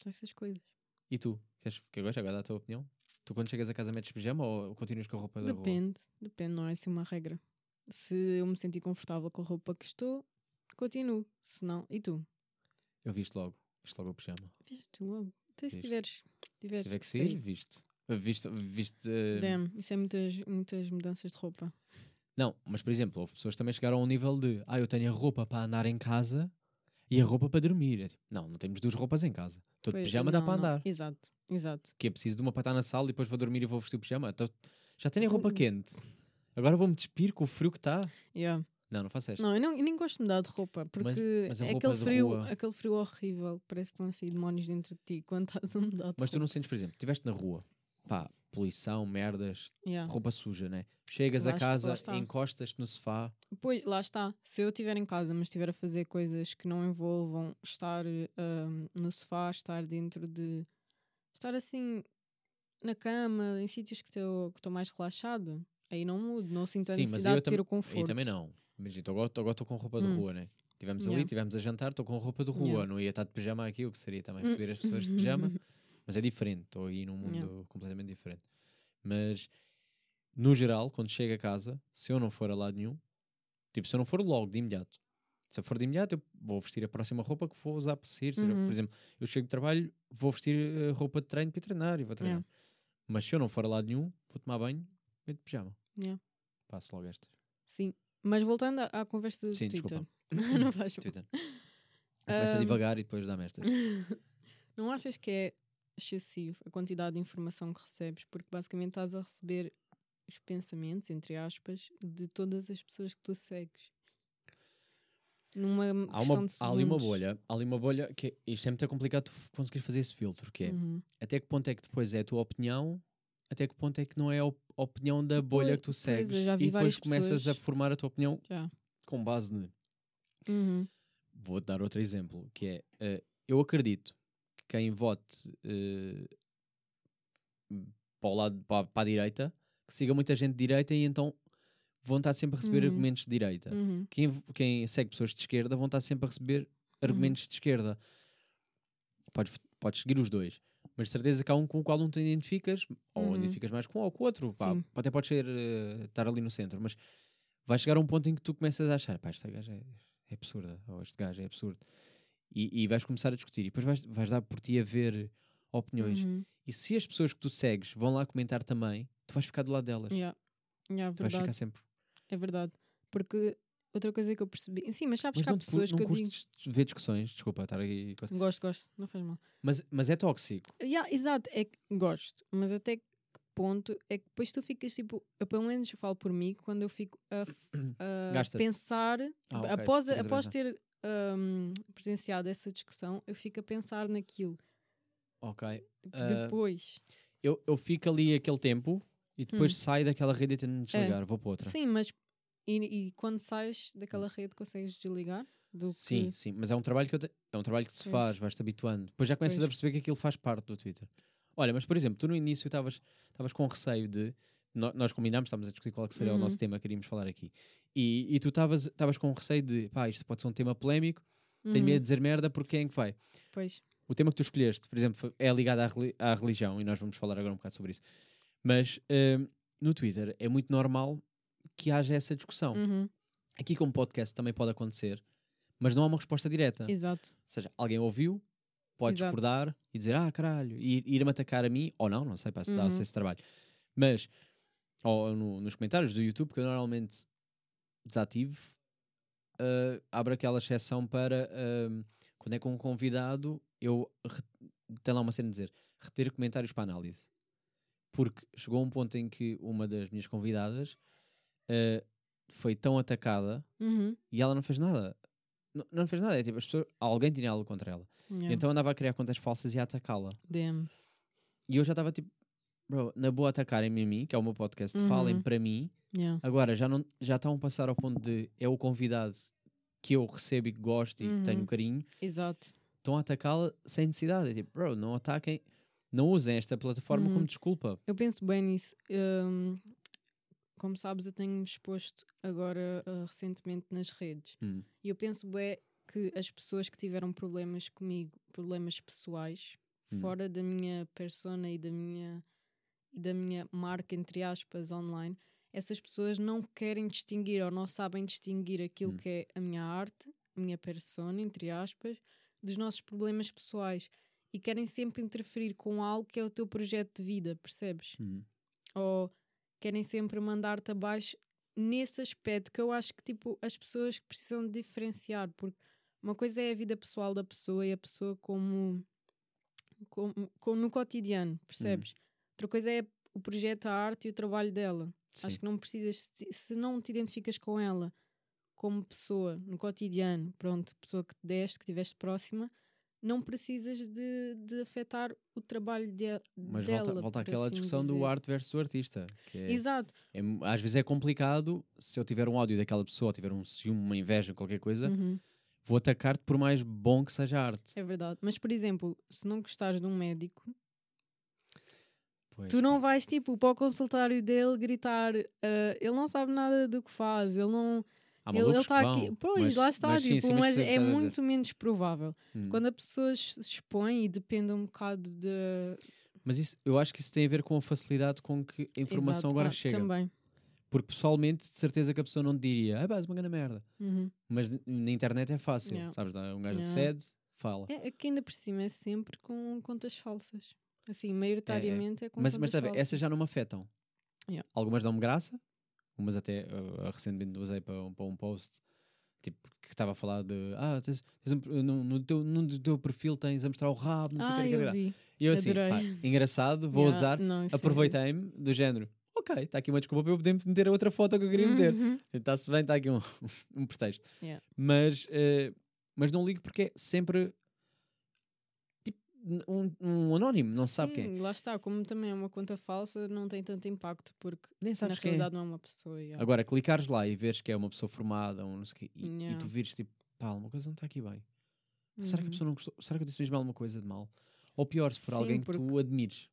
São essas coisas. E tu? Queres que agora agora dá a tua opinião? Tu quando chegas a casa metes pijama ou continuas com a roupa da rua? Depende, depende, não é assim uma regra. Se eu me sentir confortável com a roupa que estou, continuo. Se não, e tu? Eu viste logo. Viste logo o pijama. Viste logo. Até se Viste. tiveres, Se tiveres tiver que sair, viste. Viste, viste eh, Damn, isso é muitas, muitas mudanças de roupa. Não, mas por exemplo, houve pessoas que também chegaram a um nível de ah, eu tenho a roupa para andar em casa e a roupa para dormir. É tipo, não, não temos duas roupas em casa. Todo Pois, pijama dá não, para não. andar. Exato, exato. Que é preciso de uma para estar na sala e depois vou dormir e vou vestir o pijama. Então, já tenho a roupa quente. Agora vou-me despir com o frio que está. Yeah. Não, não faço esta. Não, eu, não, eu nem gosto de mudar de roupa, porque mas a é aquele frio, rua- aquele frio horrível. Parece que estão a sair demónios dentro de ti quando estás a mudar de Mas tu roupa. não sentes, por exemplo, estiveste na rua, pá, poluição, merdas, Yeah. roupa suja, né? Chegas Lá a casa, encostas-te no sofá. Pois, lá está. Se eu estiver em casa, mas estiver a fazer coisas que não envolvam estar ahm, no sofá, estar dentro de. estar assim na cama, em sítios que estou mais relaxado, aí não mudo, não sinto a Sim, mas necessidade eu de ter o conforto. Aí também não. Imagina, agora agora estou com roupa de Hum. rua, né? Estivemos ali, Yeah. estivemos a jantar, estou com roupa de rua. Yeah. Não ia estar de pijama aqui, o que seria também Hum. receber as pessoas de pijama. Mas é diferente, estou aí num mundo Yeah. completamente diferente. Mas, no geral, quando chego a casa, se eu não for a lado nenhum, tipo, se eu não for logo, de imediato, se eu for de imediato, eu vou vestir a próxima roupa que vou usar para sair. seja, Uhum. Por exemplo, eu chego de trabalho, vou vestir eh, roupa de treino para treinar e vou treinar. Yeah. Mas se eu não for a lado nenhum, vou tomar banho, meto de pijama. Yeah. Passo logo esta. Sim. Mas voltando à, à conversa do Sim, Twitter. desculpa. não faz. Twitter. Começa a Ahm, divagar e depois dá-me estas. Não achas que é excessivo a quantidade de informação que recebes? Porque basicamente estás a receber os pensamentos, entre aspas, de todas as pessoas que tu segues. Numa Há, uma, há ali uma bolha, há ali uma bolha que isto é muito complicado tu conseguires fazer esse filtro, que é Uhum. até que ponto é que depois é a tua opinião, até que ponto é que não é a op- opinião da bolha que tu segues e depois começas a pessoas- formar a tua opinião Já. com base ne. Uhum. Vou-te dar outro exemplo, que é eh, eu acredito que quem vote eh, para o lado para, para a direita, que siga muita gente de direita e então vão estar sempre a receber Uhum. argumentos de direita. Uhum. quem, quem segue pessoas de esquerda vão estar sempre a receber argumentos de esquerda. Podes, seguir os dois, mas de certeza que há um com o qual não te identificas, ou Uhum. identificas mais com um ou com o outro. Pá, até pode ser eh, estar ali no centro, mas vai chegar a um ponto em que tu começas a achar: pá, esta gaja é, é absurda, ou este gajo é absurdo. E, e vais começar a discutir, e depois vais, vais dar por ti a ver opiniões. Uhum. E se as pessoas que tu segues vão lá comentar também, tu vais ficar do lado delas. Yeah. Yeah, Tu vais ficar sempre. É verdade. Porque outra coisa que eu percebi. Sim, mas sabes Mas que há não, pessoas não que eu digo. ver discussões, desculpa estar aqui. Gosto, gosto, não faz mal. Mas, mas é tóxico. Yeah, exato, é que gosto, mas até que ponto é que depois tu ficas tipo, eu, pelo menos eu falo por mim, quando eu fico a, a pensar, Ah, ok, após, após ter hum, presenciado essa discussão, eu fico a pensar naquilo. Ok. Ah, depois. Eu, eu fico ali aquele tempo e depois Hum. saio daquela rede e tento desligar, vou para outra. Sim, mas e, e quando sais daquela rede consegues desligar? Do Sim, que- sim, mas é um trabalho que eu te- é um trabalho que se Pois. faz, vais-te habituando. Depois já começas a Pois. perceber que aquilo faz parte do Twitter. Olha, mas por exemplo, tu no início estavas com receio de nó- nós combinámos, estávamos a discutir qual é que seria o Uhum. nosso tema que queríamos falar aqui. E, e tu estavas com receio de, pá, isto pode ser um tema polémico, tenho Uhum, medo de dizer merda porque quem é que vai? Pois. O tema que tu escolheste, por exemplo, é ligado à, à religião e nós vamos falar agora um bocado sobre isso. Mas hum, no Twitter é muito normal que haja essa discussão. Uhum, Aqui como podcast também pode acontecer, mas não há uma resposta direta. Exato. Ou seja, alguém ouviu, pode Exato. discordar e dizer, ah, caralho, e ir- ir-me atacar a mim, ou não, não sei, para se dá Uhum. esse trabalho. Mas, ou no- nos comentários do YouTube, que eu normalmente desativo, abre aquela exceção para ah, quando é com um convidado, eu tem lá uma cena de dizer reter comentários para análise. Porque chegou um ponto em que uma das minhas convidadas ah, foi tão atacada Uhum, e ela não fez nada. Não, não fez nada, é tipo, as pessoas, alguém tinha algo contra ela. yeah. Então andava a criar contas falsas e a atacá-la. E eu já estava tipo, bro, na boa atacarem-me a mim, que é o meu podcast, falem Uhum. para mim. Yeah. Agora já não já estão a passar ao ponto de é o convidado que eu recebo e que gosto e que tenho Uhum. carinho, Exato. estão a atacá-la sem necessidade. É tipo, bro, não ataquem, não usem esta plataforma Uhum. como desculpa. Eu penso bem nisso. Hum, como sabes, eu tenho-me exposto agora ah, recentemente nas redes. Hum. E eu penso bem que as pessoas que tiveram problemas comigo, problemas pessoais, Hum. fora da minha persona e da minha, e da minha marca, entre aspas, online, essas pessoas não querem distinguir ou não sabem distinguir aquilo Hum. que é a minha arte, a minha persona, entre aspas, dos nossos problemas pessoais. E querem sempre interferir com algo que é o teu projeto de vida, percebes? Hum. ou querem sempre mandar-te abaixo nesse aspecto que eu acho que tipo as pessoas precisam diferenciar porque uma coisa é a vida pessoal da pessoa e a pessoa como, como, como no cotidiano, percebes? Outra coisa é o projeto, a arte e o trabalho dela. Sim. Acho que não precisas, se- se não te identificas com ela como pessoa no cotidiano, pronto, pessoa que te deste, que estiveste próxima, não precisas de, de afetar o trabalho de, Mas dela. volta, volta por àquela assim discussão do dizer. arte versus o artista. É, Exato. é- às vezes é complicado se eu tiver um áudio daquela pessoa, tiver um ciúme, uma inveja, qualquer coisa, Uhum. vou atacar-te por mais bom que seja a arte. É verdade. Mas, por exemplo, se não gostares de um médico, Pois, tu não vais, tipo, para o consultório dele gritar "Ah, ele não sabe nada do que faz, ele não... Há ele está aqui... Pois, mas- lá está, mas tipo, sim, mas mas é muito menos provável. Hum. Quando a pessoa se expõe e depende um bocado de... Mas isso, eu acho que isso tem a ver com a facilidade com que a informação Exato, agora ah, chega. Também. Porque pessoalmente, de certeza que a pessoa não diria, ah, pá, és uma grande merda. Uhum. Mas na internet é fácil, Yeah. sabes? dá- Um gajo Yeah. cede, fala. É, é que ainda por cima é sempre com contas falsas. Assim, maioritariamente é, com mas contas mas falsas. essas já não me afetam. Yeah. Algumas dão-me graça, umas até uh, recentemente usei para, um- para um post tipo, que estava a falar de ah, tens, tens um- no, no teu, no teu perfil tens a mostrar o rabo, não sei o Ah, que, eu vi. E eu assim, pá, engraçado, vou Yeah, usar, é aproveitei-me do género. Ok, está aqui uma desculpa para eu poder meter a outra foto que eu queria meter. Uhum. Está-se bem, está aqui um, um pretexto. Yeah. Mas, eh, mas não ligo porque é sempre um, um anónimo, não se sabe quem. é. Sim, Lá está, como também é uma conta falsa, não tem tanto impacto, porque Nem na sabes quem é. realidade não é uma pessoa. yeah. Agora, clicares lá e veres que é uma pessoa formada um não sei o quê, e, e Yeah. tu vires tipo, pá, uma coisa não está aqui bem. Será que a Uhum. pessoa não gostou? Será que eu disse mesmo alguma coisa de mal? Ou pior, se for Sim, alguém que tu porque- admires.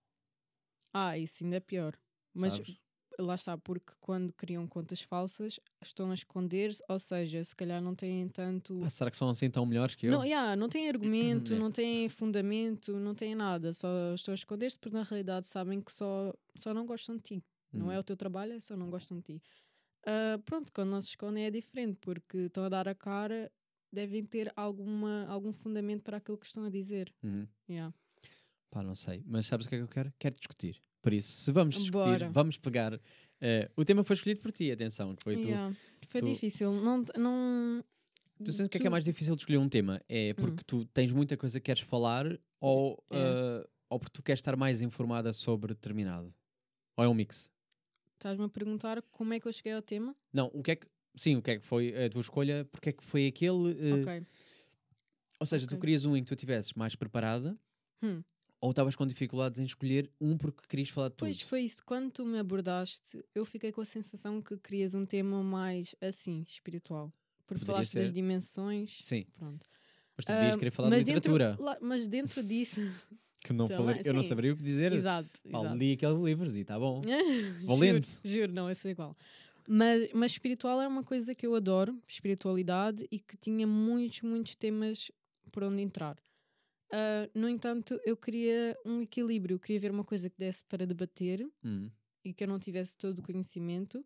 Ah, isso ainda é pior. Mas sabes? Lá está, porque quando criam contas falsas, estão a esconder-se, ou seja, se calhar não têm tanto. Pá, será que são assim tão melhores que eu? Não, yeah, não têm argumento, É. não têm fundamento, não têm nada, só estão a esconder-se porque na realidade sabem que só, só não gostam de ti. Não Hum. é o teu trabalho, é só não gostam de ti. Ah, pronto, quando não se escondem é diferente, porque estão a dar a cara devem ter alguma, algum fundamento para aquilo que estão a dizer. Uhum. Yeah. Pá, não sei. Mas sabes o que é que eu quero? Quero discutir. Por isso, se vamos discutir, Bora. vamos pegar. eh, o tema foi escolhido por ti, atenção, que foi tu. Yeah. Foi tu- difícil. Não, não... Tu sentes o que é que é mais difícil de escolher um tema? É porque tu tens muita coisa que queres falar ou, Hum. É. eh, ou porque tu queres estar mais informada sobre determinado? Ou é um mix? Estás-me a perguntar como é que eu cheguei ao tema? Não, o que é que. Sim, o que é que foi a tua escolha? Porque é que foi aquele. eh, Ok. Ou seja, tu ok. querias um em que tu estivesses mais preparada Hum. Ou estavas com dificuldades em escolher um porque querias falar de tudo? Pois foi isso. Quando tu me abordaste, eu fiquei com a sensação que querias um tema mais assim, espiritual. Porque Poderia falaste das ser. dimensões. Sim, Pronto. mas tu podias Ah, querer falar de mas dentro- literatura. lá- mas dentro disso. Que não Também, falei, eu não sim. saberia o que dizer. exato. Pá, exato. li aqueles livros e está bom. juro, Valente. juro, não, esse é igual. Mas, mas espiritual é uma coisa que eu adoro, espiritualidade, e que tinha muitos, muitos temas por onde entrar. Ah, no entanto, eu queria um equilíbrio, eu queria ver uma coisa que desse para debater Hum, e que eu não tivesse todo o conhecimento,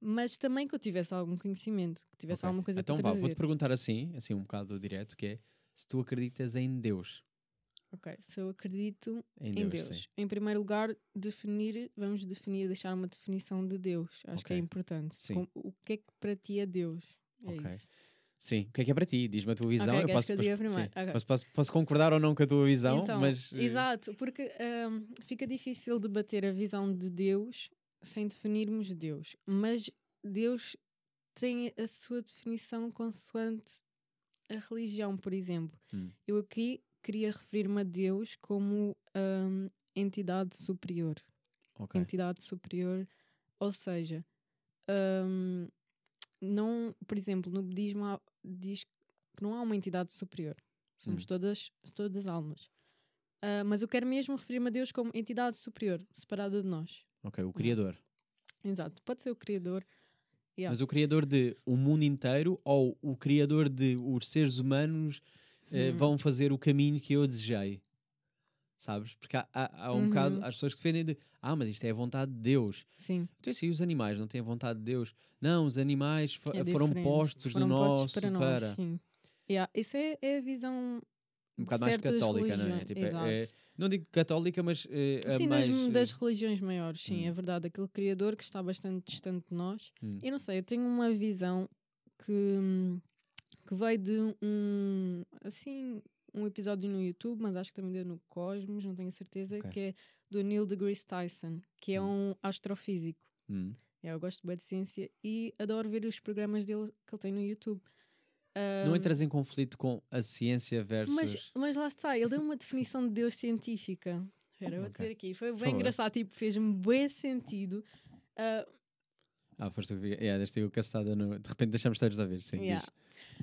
mas também que eu tivesse algum conhecimento, que tivesse ok. alguma coisa então para vá, trazer. vou-te perguntar assim, assim um bocado direto, que é se tu acreditas em Deus. Ok, se eu acredito Em em Deus, Deus. sim. Em primeiro lugar, definir, vamos definir, deixar uma definição de Deus. Acho que é importante. Sim. O que é que para ti é Deus? É Ok. isso. Sim, o que é que é para ti? Diz-me a tua visão. Ok, eu posso, que eu depois- diga primeiro? sim, Ok. posso, posso- posso concordar ou não com a tua visão, Então, mas. eh, Exato, porque ahm, fica difícil debater a visão de Deus sem definirmos Deus. Mas Deus tem a sua definição consoante a religião, por exemplo. Hum. Eu aqui queria referir-me a Deus como ahm, entidade superior. ok. entidade superior, ou seja, hum, não, por exemplo, no budismo há- diz que não há uma entidade superior, somos Hum. todas, todas almas. Ah, mas eu quero mesmo referir-me a Deus como entidade superior, separada de nós. Ok, o Criador. Exato, pode ser o Criador. Yeah. Mas o Criador de o mundo inteiro ou o Criador de os seres humanos eh, Hum. vão fazer o caminho que eu desejei? Sabes? Porque há, há, há um bocado, Uhum. as pessoas que defendem de ah, mas isto é a vontade de Deus. Sim, Então, assim, os animais não têm a vontade de Deus. Não, os animais é foram postos Foram do postos nosso para para. nós. Sim. Yeah, Isso é, é a visão Um bocado mais católica, não é? Tipo, é- é- não digo católica, mas eh, a Sim, mais. das, eh, das religiões maiores, sim, hum. é verdade. Aquele criador que está bastante distante de nós. hum, Eu não sei, eu tenho uma visão que, que veio de um, assim, um episódio no YouTube, mas acho que também deu no Cosmos, não tenho certeza, Ok. que é do Neil deGrasse Tyson, que é Hum. um astrofísico. hum. É, eu gosto bem de ciência e adoro ver os programas dele que ele tem no YouTube. Não Hum, entras em conflito com a ciência versus. mas, mas lá está, ele deu uma definição de Deus científica. Espera, eu vou dizer aqui, foi bem engraçado, tipo, fez-me bem sentido. Ah, Ah, foste tu que. Yeah, deste eu castada no. De repente deixamos todos a ver, sim. Yeah.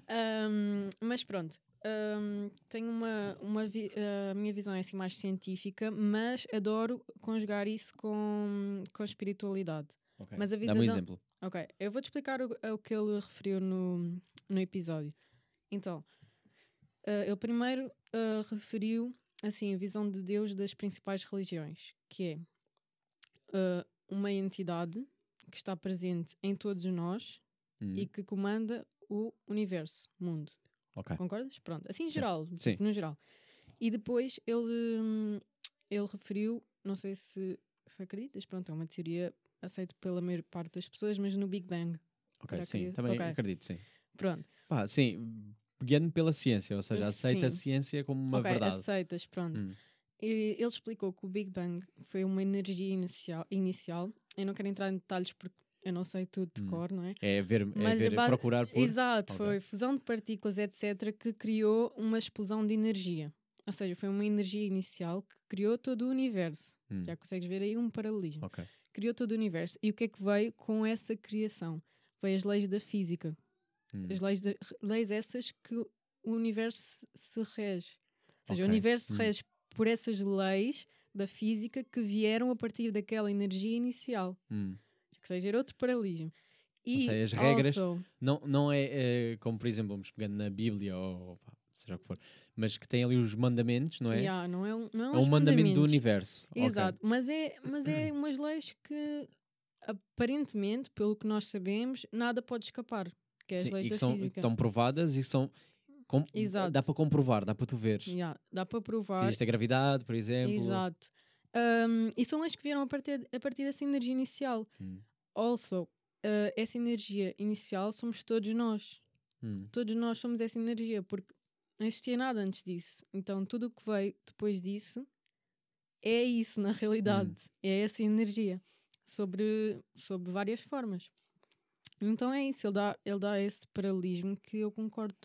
Um, mas pronto, um, tenho uma, uma vi- a minha visão é assim mais científica, mas adoro conjugar isso com, com espiritualidade. Ok. Mas a Dá-me um visão- exemplo. Ok, eu vou-te explicar o, o que ele referiu no, no episódio. Então, ah, ele primeiro ah, referiu assim a visão de Deus das principais religiões, que é ah, uma entidade que está presente em todos nós Hum, e que comanda o universo, mundo. Ok. Concordas? Pronto. Assim, em geral. Sim. Tipo, no geral. E depois ele, hum, ele referiu, não sei se, acreditas, pronto, é uma teoria aceita pela maior parte das pessoas, mas no Big Bang. Ok, sim, que- também ok. acredito, sim. Pronto. Pá, sim, pegando pela ciência, ou seja, aceita a Sim. ciência como uma ok, verdade. aceitas, pronto. Hum, E ele explicou que o Big Bang foi uma energia inicial. inicial. Eu não quero entrar em detalhes porque eu não sei tudo de Hum. cor, não é? É ver, é Mas ver ba- procurar por. Exato, Ok. foi fusão de partículas, etc., que criou uma explosão de energia. Ou seja, foi uma energia inicial que criou todo o universo. Hum, Já consegues ver aí um paralelismo. Ok. Criou todo o universo. E o que é que veio com essa criação? Veio as leis da física. Hum, As leis, da- leis essas que o universo se rege. Ou seja, Ok. o universo se Hum. rege por essas leis da física que vieram a partir daquela energia inicial. hum. Que seja, outro paralelismo. E seja, as regras- also- Não, não é, eh, como, por exemplo, vamos pegando na Bíblia ou pá, seja o que for, mas que tem ali os mandamentos, não é? Yeah, não é um, não é uns um mandamento do universo. Exato, mas é, mas é umas leis que aparentemente, pelo que nós sabemos, nada pode escapar. que é as Sim, leis e da que são, física. estão provadas e são. com- Exato. Dá para comprovar, dá para tu ver. Yeah, dá para provar. existe a gravidade, por exemplo. Exato. Um, e são leis que vieram a partir, a partir dessa energia inicial. Hum. Also, uh, essa energia inicial somos todos nós. Hum. Todos nós somos essa energia, porque não existia nada antes disso. Então, tudo o que veio depois disso é isso, na realidade. Hum. É essa energia, sobre, sobre várias formas. Então é isso, ele dá, ele dá esse paralelismo que eu concordo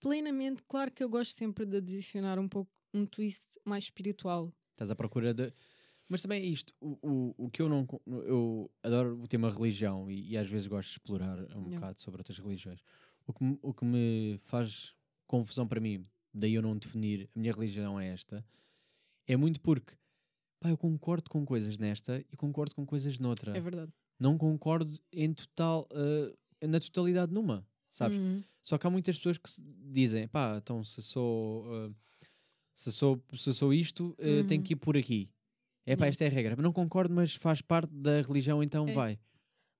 plenamente. Claro que eu gosto sempre de adicionar um pouco um twist mais espiritual. Estás à procura de. Mas também é isto. O, o, o que eu não. Eu adoro o tema religião e, e às vezes gosto de explorar um bocado sobre outras religiões. O que, me- o que me faz confusão para mim, daí eu não definir a minha religião é esta, é muito porque. Pá, eu concordo com coisas nesta e concordo com coisas noutra. É verdade. Não concordo em total. eh, na totalidade numa. Sabes? Uhum. Só que há muitas pessoas que dizem, pá, então se sou, uh, se sou, se sou isto, uh, tenho Uhum. que ir por aqui. É pá, Yeah. esta é a regra. Não concordo, mas faz parte da religião, então É. vai.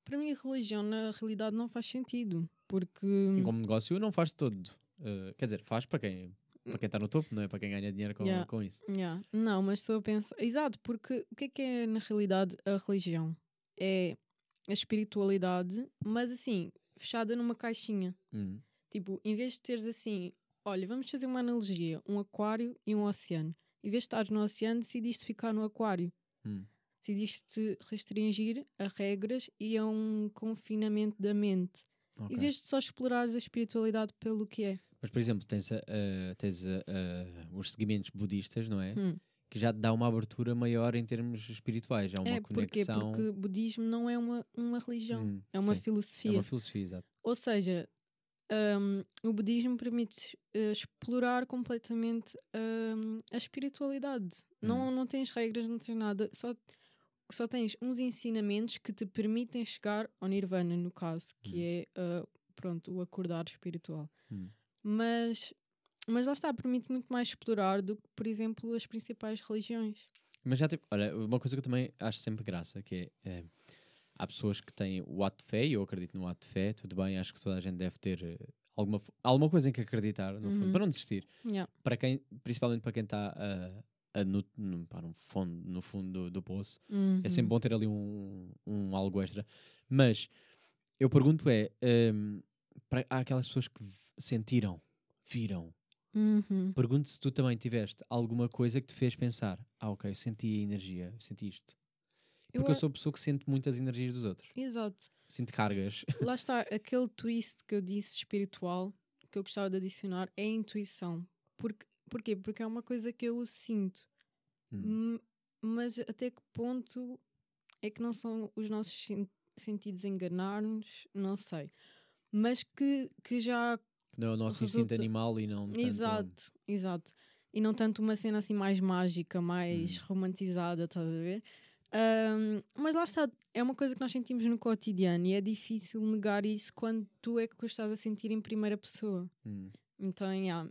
Para mim, a religião na realidade não faz sentido. Porque. E como negócio não faz todo. Uh, quer dizer, faz para quem para quem está no topo, não é? Para quem ganha dinheiro com, Yeah. com isso. Yeah. Não, mas estou a pensar. Exato, porque o que é que é na realidade a religião? É a espiritualidade, mas assim, fechada numa caixinha. Hum. Tipo, em vez de teres assim, olha, vamos fazer uma analogia: um aquário e um oceano. Em vez de estares no oceano, decidiste ficar no aquário. Hum. Decidiste restringir a regras e a um confinamento da mente. Ok. Em vez de só explorares a espiritualidade pelo que é. Mas, por exemplo, tens, a- tens a- os seguimentos budistas, não é? Hum. Que já te dá uma abertura maior em termos espirituais. Há uma É, porquê? conexão. Porque budismo não é uma, uma religião, Hum, é uma sim. filosofia. É uma filosofia, exato. Ou seja, hum, o budismo permite eh, explorar completamente a espiritualidade. Não, Hum. não tens regras, não tens nada, só, só tens uns ensinamentos que te permitem chegar ao nirvana, no caso, que Hum. é ah, pronto, o acordar espiritual. Hum. Mas, mas lá está, permite muito mais explorar do que, por exemplo, as principais religiões. Mas já tipo, olha, uma coisa que eu também acho sempre graça, que é, eh, há pessoas que têm o ato de fé, e eu acredito no ato de fé, tudo bem, acho que toda a gente deve ter eh, alguma, alguma coisa em que acreditar, no fundo, Uhum. para não desistir. Yeah. Para quem, principalmente para quem está a, a no, no, pá, no fundo, no fundo do, do poço, é sempre Uhum. bom ter ali um, um algo extra. Mas eu pergunto é, ehm, para, há aquelas pessoas que sentiram, viram, Uhum. Pergunto se tu também tiveste alguma coisa que te fez pensar: ah, ok, eu senti a energia, eu senti isto. Eu Porque eu, sou a pessoa que sente muitas energias dos outros. Exato. Sinto cargas. Lá está, aquele twist que eu disse espiritual, que eu gostava de adicionar, é a intuição. Porque, porquê? Porque é uma coisa que eu sinto. Hum. M- Mas até que ponto é que não são os nossos sen- sentidos enganar-nos? Não sei. Mas que, que já. Não é o nosso instinto resulta- animal e não tanto... Exato, exato. E não tanto uma cena assim mais mágica, mais Hum. romantizada, estás a ver? Ahm, mas lá está, é uma coisa que nós sentimos no cotidiano e é difícil negar isso quando tu é que o estás a sentir em primeira pessoa. Hum. Então, yeah,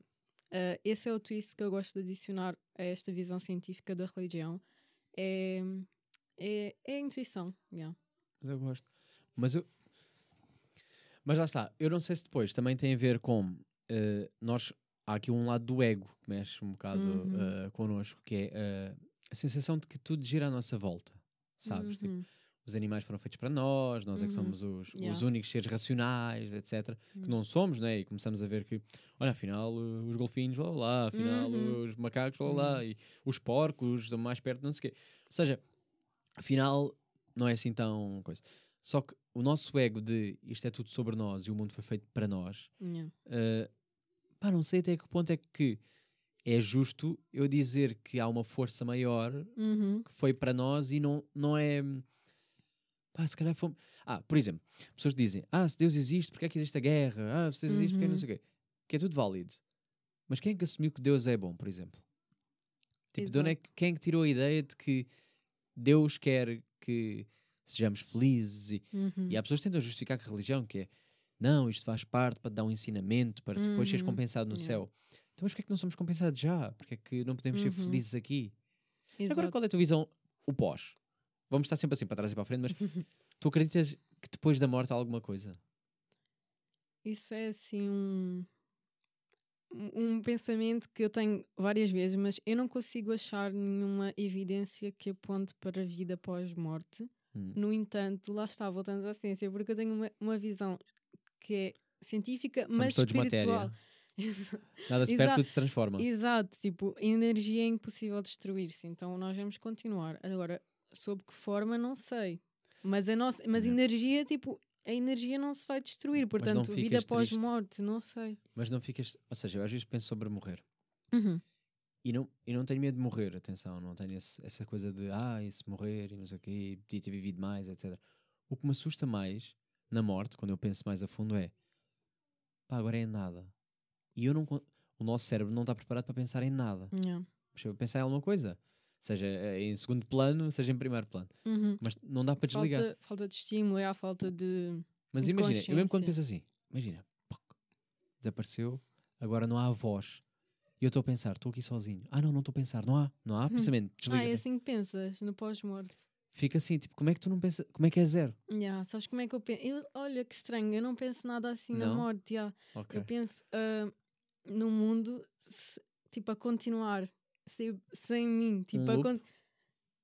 ah, esse é o twist que eu gosto de adicionar a esta visão científica da religião. É, é, é a intuição. yeah. Mas eu gosto. Mas eu. Mas lá está, eu não sei se depois também tem a ver com eh, nós. Há aqui um lado do ego que mexe um bocado Uhum. eh, connosco, que é a sensação de que tudo gira à nossa volta. Sabes? Tipo, Uhum. os animais foram feitos para nós, nós é que Uhum. somos os, os Yeah. únicos seres racionais, etc. Que Uhum. não somos, né? E começamos a ver que, olha, afinal, uh, os golfinhos, blá blá, afinal, Uhum. os macacos, blá blá, blá, e os porcos estão mais perto, não sei o quê. Ou seja, afinal, não é assim tão coisa. Só que o nosso ego de isto é tudo sobre nós e o mundo foi feito para nós, Yeah. uh, pá, não sei até que ponto é que é justo eu dizer que há uma força maior Uhum. que foi para nós e não, não é. Pá, se calhar fomos. Ah, por exemplo, pessoas dizem: Ah, se Deus existe, porque é que existe a guerra? Ah, se Deus existe, porque é que não Uhum. sei o quê. Que é tudo válido. Mas quem é que assumiu que Deus é bom, por exemplo? Tipo, de onde é que, quem é que tirou a ideia de que Deus quer que sejamos felizes? E, Uhum. e há pessoas que tentam justificar com a religião, que é não, isto faz parte para te dar um ensinamento, para depois seres Uhum. compensado no Yeah. céu. Então, mas porquê é que não somos compensados já? Porquê é que não podemos ser Uhum. felizes aqui? Agora, Exato. qual é a tua visão? O pós. Vamos estar sempre assim, para trás e para a frente, mas tu acreditas que depois da morte há alguma coisa? isso é assim um, um um pensamento que eu tenho várias vezes, mas eu não consigo achar nenhuma evidência que aponte para a vida pós-morte. Hum. No entanto, lá está, voltando à ciência, porque eu tenho uma, uma visão que é científica, Somos mas todos espiritual. matéria. Nada se perde, tudo se transforma. Exato, tipo, energia é impossível destruir-se, então nós vamos continuar. Agora, sob que forma, não sei. Mas a nossa, mas energia, tipo, a energia não se vai destruir, portanto, vida triste? pós-morte, não sei. Mas não ficas. Ou seja, eu às vezes penso sobre morrer. Uhum. E não, e não tenho medo de morrer, atenção, não tenho esse- essa coisa de ah, se morrer e não sei o quê, podia ter vivido mais, etc. O que me assusta mais na morte, quando eu penso mais a fundo, é pá, agora é nada. E eu não. O nosso cérebro não está preparado para pensar em nada. Yeah. Pensar em alguma coisa. Seja eh, em segundo plano, seja em primeiro plano. Uhum. Mas não dá para desligar. Falta, falta de estímulo, é a falta de. Mas de imagina, eu mesmo quando penso assim, imagina, desapareceu, agora não há voz. E eu estou a pensar, estou aqui sozinho. Ah, não, não estou a pensar, não há, não há pensamento, desliga. Ah, é assim que pensas, no pós-morte. Fica assim, tipo, como é que tu não pensas, como é que é zero? Yeah, sabes como é que eu penso? Eu- olha que estranho, eu não penso nada assim na Não? morte. yeah. Ok. Eu penso ah, no mundo, se- tipo, a continuar sem, sem mim. Tipo, loop? con-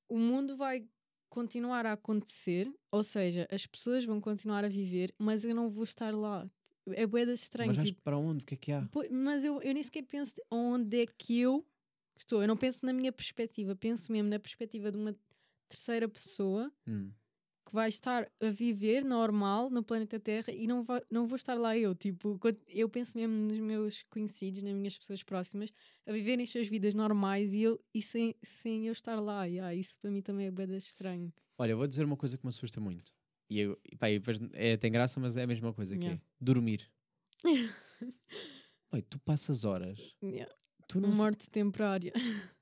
o mundo vai continuar a acontecer, ou seja, as pessoas vão continuar a viver, mas eu não vou estar lá. É boeda estranho. Mas tipo, para onde? O que é que há? Mas eu, eu nem sequer penso de onde é que eu estou. Eu não penso na minha perspectiva, penso mesmo na perspectiva de uma terceira pessoa Hum. Que vai estar a viver normal no planeta Terra e não, vai, não vou estar lá eu. Tipo, eu penso mesmo nos meus conhecidos, nas minhas pessoas próximas, a viverem as suas vidas normais e, eu, e sem, sem eu estar lá. Yeah, isso para mim também é bem estranho. Olha, eu vou dizer uma coisa que me assusta muito. E, eu, e pá, é, tem graça, mas é a mesma coisa que Yeah. é dormir. Oi, tu passas horas, Yeah. tu não se- Morte temporária.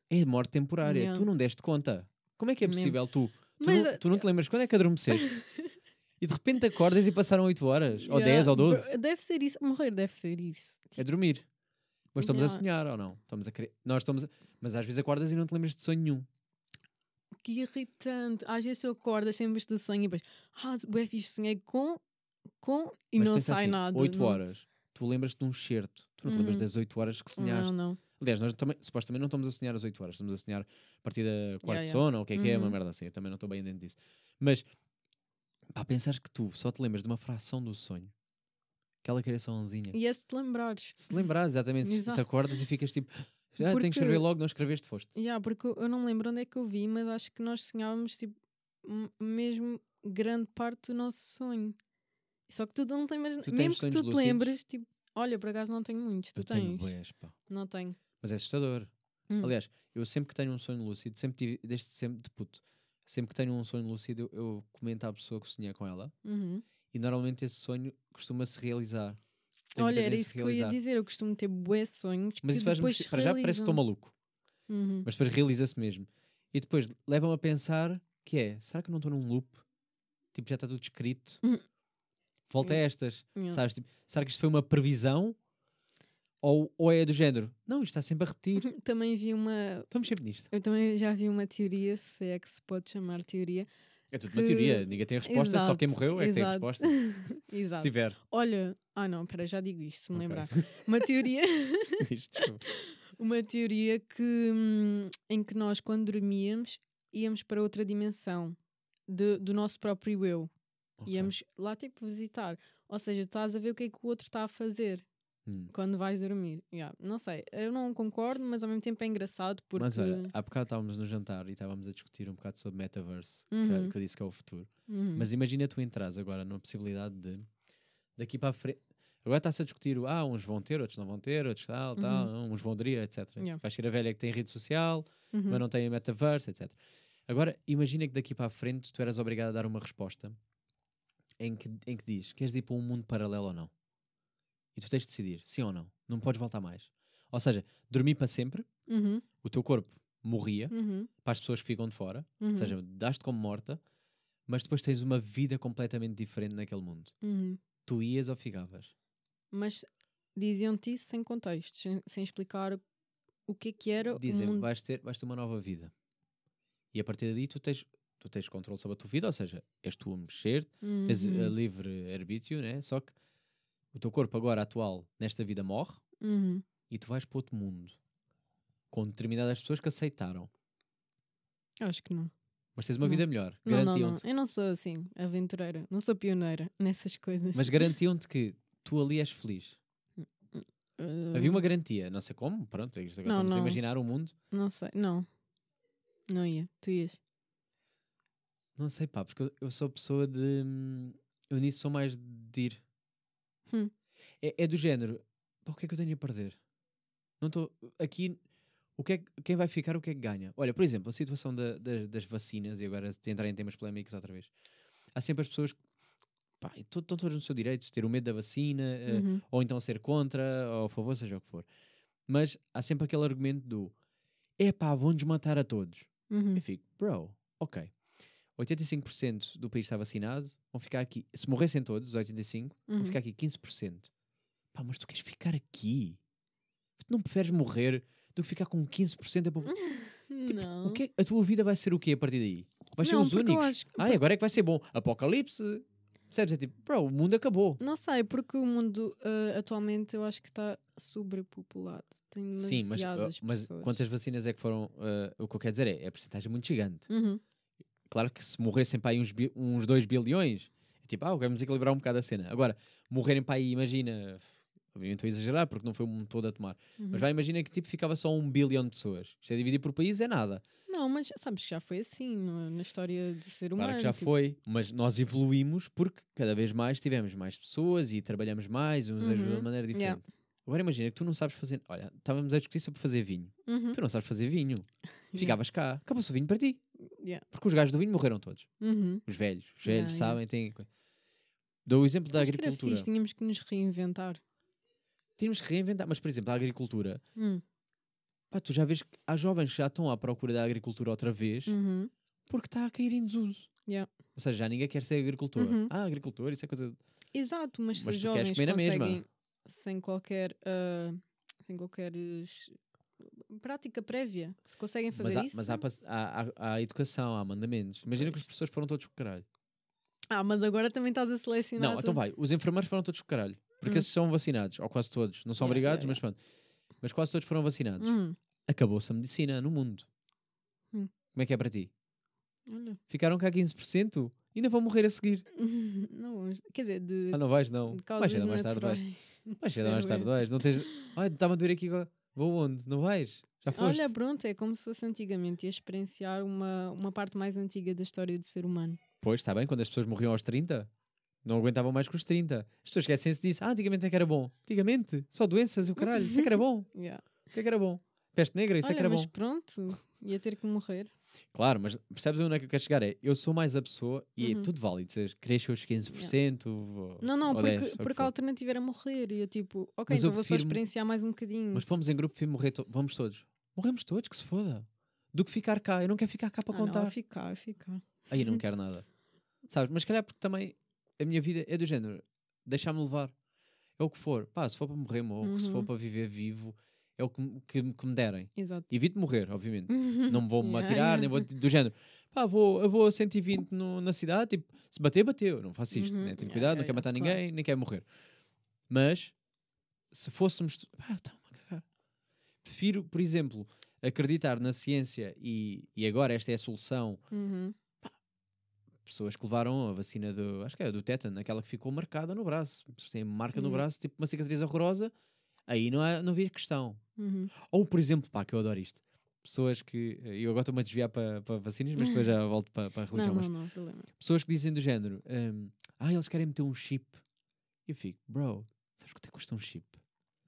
é morte temporária, Yeah. tu não deste conta. Como é que é possível tu? Tu, Mas, não, tu não te lembras quando é que adormeceste? e de repente acordas e passaram 8 horas, ou Yeah, 10 ou bro, 12. Deve ser isso. Morrer deve ser isso. É dormir. Mas estamos a Yeah. sonhar ou não? Estamos a querer. Nós estamos a- Mas às vezes acordas e não te lembras de sonho nenhum. Que irritante. Às vezes eu acordo, sempre do sonho e depois, ah, bué fixe, sonhei com, com e Mas não sai assim, nada. 8 não- horas. Tu lembras-te de um certo. Tu não te lembras Uhum. das 8 horas que sonhaste. Não, não. Aliás, nós também, supostamente não estamos a sonhar as 8 horas. Estamos a sonhar a partir da quarto Yeah, yeah. sono, ou o que é que é, uma Uhum. merda assim. Eu também não estou bem dentro disso. Mas, pá, pensares que tu só te lembras de uma fração do sonho. Aquela criaçãozinha. E é se te lembrares. Se lembrares, exatamente. Se, acordas e ficas tipo, ah, tenho que escrever logo, não escreveste, foste. Yeah, porque eu não lembro onde é que eu vi, mas acho que nós sonhávamos tipo, mesmo grande parte do nosso sonho. Só que tu não tens, Tu mesmo tens que tu te lúcidos? lembres, tipo, olha, por acaso não tenho muitos, tu Eu tenho tens. bués, pá. Não tenho. Mas é assustador. Hum. Aliás, eu sempre que tenho um sonho lúcido, sempre tive, desde sempre de puto, sempre que tenho um sonho lúcido, eu, eu comento à pessoa que sonhei com ela Uhum. e normalmente esse sonho costuma-se realizar. Tem Olha, era isso que eu ia dizer. Eu costumo ter bué sonhos Mas isso depois Para já parece que estou maluco, Uhum. mas depois realiza-se mesmo. E depois leva-me a pensar que é, será que eu não estou num loop? Tipo, já está tudo escrito. Uhum. Volta a Yeah. estas. Sabes? Tipo, será que isto foi uma previsão? Ou, ou é do género? Não, isto está sempre a repetir. Também vi uma. Estamos sempre nisto. Eu também já vi uma teoria, se é que se pode chamar teoria. É tudo uma Que- teoria. Ninguém tem a resposta, só quem Exato, morreu é que tem a exato. resposta. Se Exato. tiver. Olha, ah não, pera, já digo isto, se me Ok. lembrar. Uma teoria, desculpa. uma teoria que hum, em que nós quando dormíamos íamos para outra dimensão de- do nosso próprio eu. Ok. Íamos lá tipo visitar. Ou seja, estás a ver o que é que o outro está a fazer Hum. quando vais dormir. Yeah, Não sei, eu não concordo, mas ao mesmo tempo é engraçado porque. Mas olha, há bocado estávamos no jantar e estávamos a discutir um bocado sobre metaverse, que, Uhum. que eu disse que é o futuro. Uhum. Mas imagina tu entras agora numa possibilidade de daqui para a frente. Agora está-se a discutir, ah, uns vão ter, outros não vão ter, outros tal, tal, uns vão aderir, etc. Yeah. Vai ser a velha que tem rede social, Uhum. mas não tem metaverse, etc. Agora, imagina que daqui para a frente tu eras obrigado a dar uma resposta em que, em que diz: queres ir para um mundo paralelo ou não? E tu tens de decidir, sim ou não. Não podes voltar mais. Ou seja, dormir para sempre, Uhum. o teu corpo morria Uhum. para as pessoas que ficam de fora, Uhum. ou seja, das-te como morta, mas depois tens uma vida completamente diferente naquele mundo. Uhum. Tu ias ou ficavas? Mas diziam-te isso sem contexto, sem, sem explicar o que é que era Dizem, o mundo. vais, ter, vais ter uma nova vida. E a partir daí tu tens, tu tens controle sobre a tua vida, ou seja, és tu a mexer, Uhum. tens a livre arbítrio, né? só que o teu corpo agora atual, nesta vida, morre Uhum. e tu vais para outro mundo com determinadas pessoas que aceitaram. Acho que não. Mas tens uma Não. vida melhor. Não, não, não. Eu não sou assim, aventureira. Não sou pioneira nessas coisas. Mas garantiam-te que tu ali és feliz. Uh, Havia uma garantia, não sei como, pronto, agora Não, estamos a não. imaginar o mundo. Não sei, não. Não ia. Tu ias. Não sei, pá, porque eu, eu sou pessoa de. hum, Eu nisso sou mais de ir. Hum. É, é do género. Pá, o que é que eu tenho a perder? Não estou. Aqui. O que é, que- quem vai ficar, o que é que ganha? Olha, por exemplo, a situação da- das, das vacinas, e agora entrar em temas polémicos outra vez. Há sempre as pessoas que. Pá, estão todos no seu direito de ter o medo da vacina, eh, Uhum. ou então ser contra, ou a favor, seja o que for. Mas há sempre aquele argumento do. Epá, vão-nos matar a todos. Uhum. Eu fico, bro, ok. 85% do país está vacinado, vão ficar aqui. Se morressem todos, os 85%, vão Uhum. ficar aqui 15%. Pá, mas tu queres ficar aqui? Tu não preferes morrer do que ficar com 15% da população? Tipo, não. o que é- a tua vida vai ser o quê a partir daí? Vai ser os únicos? acho Ai, agora é que vai ser bom. Apocalipse. Percebes? É tipo, bro, o mundo acabou. Não sei, porque o mundo uh, atualmente eu acho que está sobrepopulado. Tem Sim, mas, demasiadas uh, mas quantas vacinas é que foram? uh, o que eu quero dizer é, é a porcentagem muito gigante. Uhum. Claro que se morressem para aí uns, uns 2 bilhões, é tipo, ah, vamos equilibrar um bocado a cena. Agora, morrerem para aí, imagina, obviamente estou a exagerar porque não foi o mundo todo a tomar, Uhum. mas vai, imagina que tipo ficava só um bilhão de pessoas. Isto é dividir por país, é nada. Não, mas sabes que já foi assim na história do ser humano. Claro que já tipo, foi, mas nós evoluímos porque cada vez mais tivemos mais pessoas e trabalhamos mais, uns ajudam de Uhum, maneira diferente. yeah. Agora imagina que tu não sabes fazer. Olha, estávamos a discutir sobre fazer vinho. Uhum. Tu não sabes fazer vinho. Ficavas cá. Acabou-se o vinho para ti. Yeah. Porque os gajos do vinho morreram todos. Uhum. Os velhos. Os velhos yeah. sabem, têm. Dou o exemplo da Acho que era agricultura. fixe, tínhamos que nos reinventar. Tínhamos que reinventar. Mas, por exemplo, a agricultura. Hum. Pá, tu já vês que há jovens que já estão à procura da agricultura outra vez Uhum. porque está a cair em desuso. Yeah. Ou seja, já ninguém quer ser agricultor. Uhum. Ah, agricultor, isso é coisa. Exato, mas, Mas se queres jovens conseguem sem qualquer ah, sem qualquer prática prévia, se conseguem fazer Mas, há, isso. mas há, há, há- educação, há mandamentos. Imagina que os professores foram todos com o caralho. Ah, mas agora também estás a selecionar. Não, então tudo. vai. Os enfermeiros foram todos com o caralho. Porque Hum. são vacinados, ou quase todos. Não são Yeah, obrigados, yeah, mas pronto. Mas quase todos foram vacinados. Hum, Acabou-se a medicina no mundo. Hum. Como é que é para ti? olha. Ficaram cá 15%? Ainda vão morrer a seguir. não, quer dizer, de, Ah, não vais, não. causas chegar mais tarde, vais. Vais chegar mais tarde, vais. Não tens. Ai, estava a doer aqui. agora. Vou onde? Não vais? Já foste? Olha, pronto, é como se fosse antigamente ia experienciar uma, uma parte mais antiga da história do ser humano. Pois, está bem, quando as pessoas morriam aos 30, não aguentavam mais com os 30. As pessoas esquecem-se disso. Ah, antigamente é que era bom. Antigamente, só doenças e o caralho. Isso é que era bom. Yeah. O que é que era bom? Peste negra, isso é Olha, que era mas bom. pronto, ia ter que morrer. Claro, mas percebes onde é que eu quero chegar? É, eu sou mais a pessoa e é Uhum. tudo válido. Seja, cresce os 15%, ou, Não, não, ou porque, 10, ou o que porque a alternativa era morrer. E eu tipo, ok, Mas então vou só prefiro- experienciar mais um bocadinho. Mas fomos em grupo, prefiro morrer to- vamos todos. Morremos todos, que se foda. Do que ficar cá. Eu não quero ficar cá para ah, não, contar. a ficar, ficar. Aí não quero nada. Sabes? Mas se calhar porque também a minha vida é do género. Deixar-me levar. É o que for. Pá, se for para morrer, morro. Se for Uhum. para viver vivo, é o que, me- que, que me derem. Exato. Evito morrer, obviamente. Não me vou me atirar, nem vou do género. Pá, vou, eu vou a 120 no, na cidade, tipo, se bater, bateu. Não faço isto, Uhum. né? Tenho cuidado, não quero matar ninguém, claro. nem quero morrer. Mas, se fôssemos. Pá, está-me a cagar. Prefiro, por exemplo, acreditar na ciência e, e agora esta é a solução. Uhum. Pessoas que levaram a vacina do. Acho que é do tétano, aquela que ficou marcada no braço. Tem marca no Uhum. braço, tipo uma cicatriz horrorosa, aí não, há, não havia questão. Uhum. Ou, por exemplo, pá, que eu adoro isto. Pessoas que. E eu agora estou-me a desviar para para vacinas, mas depois já volto para para a religião. Não, mas não, não, problema. pessoas que dizem do género: hum, Ah, eles querem meter um chip. E eu fico, bro, sabes quanto é que custa um chip?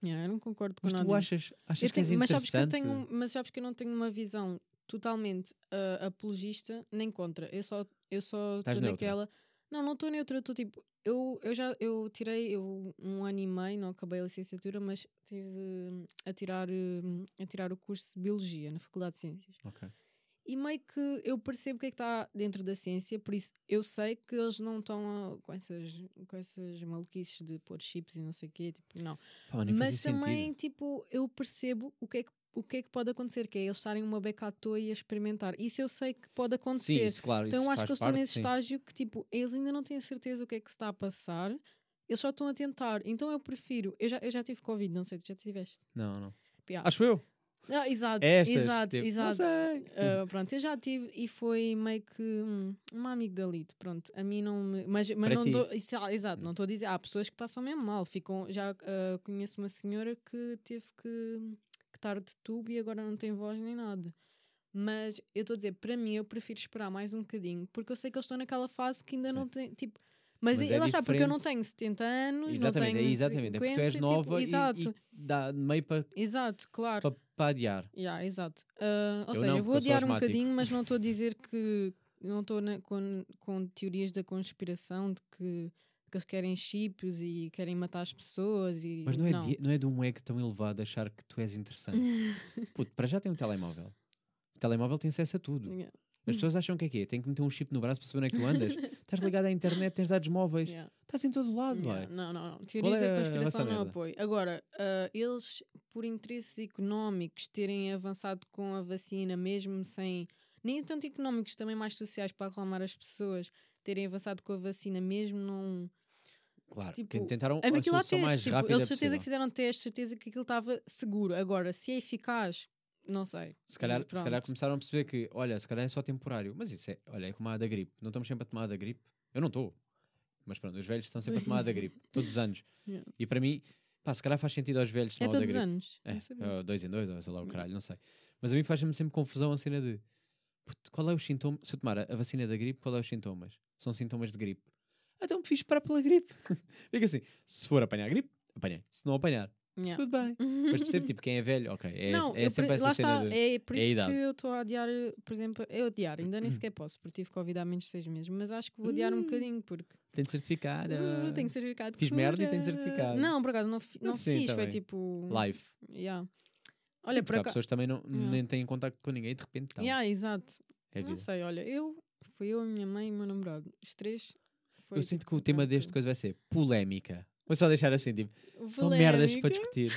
Yeah, eu não concordo com Mas nada. tu achas, achas que és mas, sabes que eu tenho, mas sabes que eu não tenho uma visão totalmente ah, apologista nem contra. Eu só eu só estou naquela. Não, não estou neutra, estou tipo. Eu, eu já eu tirei eu, um ano e meio, não acabei a licenciatura, mas tive a tirar, hum, a tirar o curso de Biologia na Faculdade de Ciências. Ok. E meio que eu percebo o que é que está dentro da ciência, por isso eu sei que eles não estão com, essas, com essas maluquices de pôr chips e não sei o quê, tipo, não. Pá, mas também, sentido. tipo, eu percebo o que, é que, o que é que pode acontecer, que é eles estarem uma beca à toa e a experimentar. Isso eu sei que pode Sim, acontecer. isso, claro. então isso acho que eles estão parte, nesse sim. estágio que, tipo, eles ainda não têm a certeza o que é que se está a passar eles só estão a tentar. Então eu prefiro. Eu já, eu já tive Covid, não sei, tu já tiveste. Não, não. Yeah. Acho eu. Ah, exato, Estas, exato, tipo, exato. Ah, pronto, eu já tive e foi meio que hum, uma amigdalite, pronto. A mim não me. Mas, mas Para não tô, isso- ah, exato, não estou a dizer. Há pessoas que passam mesmo mal. Ficam, já ah, conheço uma senhora que teve que, que estar de tubo e agora não tem voz nem nada. Mas eu estou a dizer, para mim, eu prefiro esperar mais um bocadinho, porque eu sei que eles estão naquela fase que ainda Sim. não tem. Tipo, mas, Mas é lá está, porque eu não tenho 70 anos, Exatamente, não é tenho exatamente. É porque tu és 50, nova tipo, e- exato, e, dá meio para exato, claro. pa, adiar. Yeah, exato. Ah, ou Eu seja, não, eu vou adiar um bocadinho, mas não estou a dizer que não estou com, com teorias da conspiração de que, que eles querem chips e querem matar as pessoas e Mas não é, de, não é de um ego tão elevado achar que tu és interessante. Puto, para já tem um telemóvel. O telemóvel tem acesso a tudo. Yeah, As pessoas acham que é que é? Tem que meter um chip no braço para saber onde é que tu andas. Estás ligado à internet, tens dados móveis. yeah, Estás em todo lado, yeah. vai. Não, não, não. Teorias é da conspiração não apoio. Agora, ah, eles, por interesses económicos, terem avançado com a vacina, mesmo sem. Nem tanto económicos, também mais sociais para acalmar as pessoas, terem avançado com a vacina, mesmo não. Claro, Tipo, que tentaram É a solução mais testes, tipo, rápida eles certeza possível. que fizeram testes, certeza que aquilo estava seguro. Agora, se é eficaz, não sei. Se calhar, se calhar começaram a perceber que, olha, se calhar é só temporário. Mas isso é, olha, é como a da gripe. Não estamos sempre a tomar a da gripe. Eu não estou. Mas pronto, os velhos estão sempre a tomar a da gripe. Todos os anos. Yeah. E para mim, pá, se calhar faz sentido aos velhos É tomar a da todos os gripe. anos. É, Não sabia. é, dois em dois, ou sei lá o caralho, não sei. Mas a mim faz-me sempre confusão a cena de qual é o sintoma? Se eu tomar a vacina da gripe, qual é os sintomas? São sintomas de gripe. Então me fiz esperar pela gripe. Fica assim, se for apanhar a gripe, apanhei. Se não apanhar, Yeah. tudo bem. Mas percebo, tipo, quem é velho, ok. É, não, é eu sempre pre- essa cena está, de. é por é isso idade. que eu estou a adiar, por exemplo, eu adiar, ainda nem sequer posso, porque tive Covid há menos de seis meses, mas acho que vou adiar um bocadinho, porque Tem certificado. uh, tenho certificado Fiz merda e tenho cura. certificado. Não, por acaso não, fi- não Sim, fiz, foi também. tipo. Live. Yeah. Sim, Olha, porque por há pessoas também não, Yeah. nem têm contacto com ninguém e de repente estão. Yeah, exato. É Não vida. sei, olha, eu, fui eu, a minha mãe e o meu namorado. Os três. Foi, Eu sinto que o tema deste coisa vai ser polémica. Vou só deixar assim, tipo, são merdas para Polémica. discutir.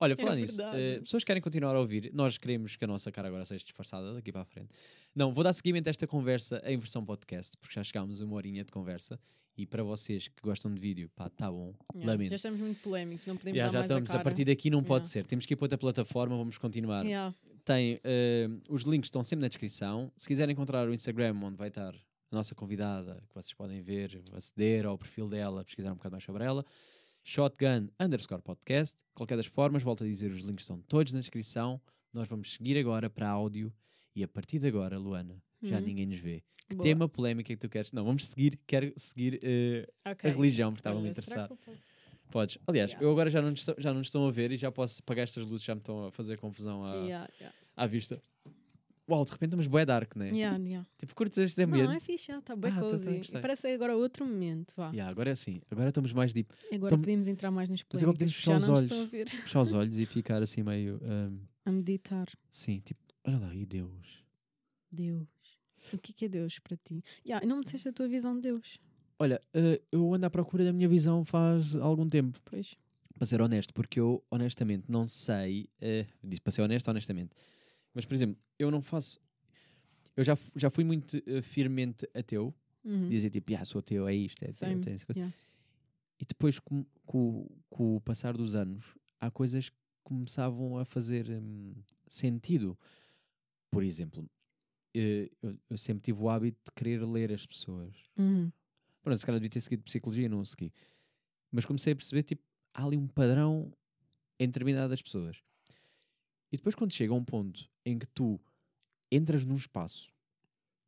Olha, É falar nisso, verdade. eh, pessoas que querem continuar a ouvir, nós queremos que a nossa cara agora seja disfarçada daqui para a frente. Não, vou dar seguimento a esta conversa em versão podcast, porque já chegámos a uma horinha de conversa. E para vocês que gostam de vídeo, pá, tá bom, Yeah, lamento. Já estamos muito polémicos, não podemos Já, dar já mais estamos, a a, cara. partir daqui não pode Yeah. ser. Temos que ir para outra plataforma, vamos continuar. Yeah. Tem, eh, os links estão sempre na descrição. Se quiserem encontrar o Instagram, onde vai estar a nossa convidada, que vocês podem ver, aceder ao perfil dela, pesquisar um bocado mais sobre ela. Shotgun underscore podcast. Qualquer das formas, volto a dizer, os links estão todos na descrição. Nós vamos seguir agora para áudio e a partir de agora, Luana, já Uhum. ninguém nos vê. Que Boa. tema polémico é que tu queres? Não, vamos seguir, quero seguir eh, Ok. a religião, porque estava-me eu posso- Podes. Aliás, Yeah. eu agora já não, nos estão, já não estão a ver e já posso pagar estas luzes, já me estão a fazer confusão à, Yeah, yeah. à vista. Uau, de repente estamos bué dark, né? Yeah, yeah. Tipo, curtes este ambiente? Não, é fixe, está bem Ah, cozy. gostar. Parece agora outro momento, vá. Yeah, agora é assim, agora estamos mais deep. Agora Então- podemos entrar mais nas Mas agora podemos fechar os olhos. Fechar os olhos e ficar assim meio. ahm, A meditar. sim, tipo, olha lá, e Deus? Deus. O que é que é Deus para ti? Yeah, não me disseste a tua visão de Deus. Olha, eh, eu ando à procura da minha visão faz algum tempo, Pois. para ser honesto, porque eu honestamente não sei. eh, disse para ser honesto, honestamente. Mas, por exemplo, eu não faço. Eu já, já fui muito eh, firmemente ateu, Uhum. dizia tipo, ah, sou ateu, é isto, é Same, yeah. E depois, com, com, com o passar dos anos, há coisas que começavam a fazer hum, sentido. Por exemplo, eh, eu, eu sempre tive o hábito de querer ler as pessoas. Uhum. Pronto, se calhar devia ter seguido psicologia, não segui. Mas comecei a perceber, tipo, há ali um padrão em determinadas pessoas. E depois, quando chega a um ponto em que tu entras num espaço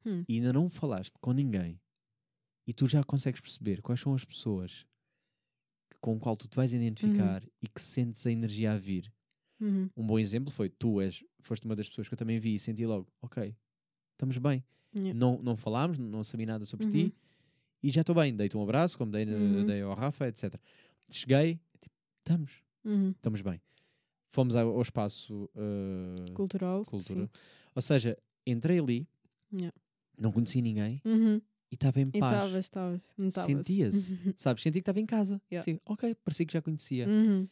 Hum. e ainda não falaste com ninguém e tu já consegues perceber quais são as pessoas com o qual tu te vais identificar e que sentes a energia a vir. Uhum. Um bom exemplo foi tu és, foste uma das pessoas que eu também vi e senti logo, ok, estamos bem. Yeah. Não, não falámos, não sabia nada sobre Uhum. ti e já estou bem. Dei-te um abraço, como dei, Uhum. dei ao Rafa, etc. Cheguei, tipo, estamos, Uhum. estamos bem. Fomos ao, ao espaço uh, Cultural. cultura. sim. Ou seja, entrei ali, Yeah. não conheci ninguém Uhum. e estava em E paz. estavas, estavas. notava-se. Sentia-se, sabes? Senti que estava em casa. Yeah. Sim, ok, parecia que já conhecia. Uhum.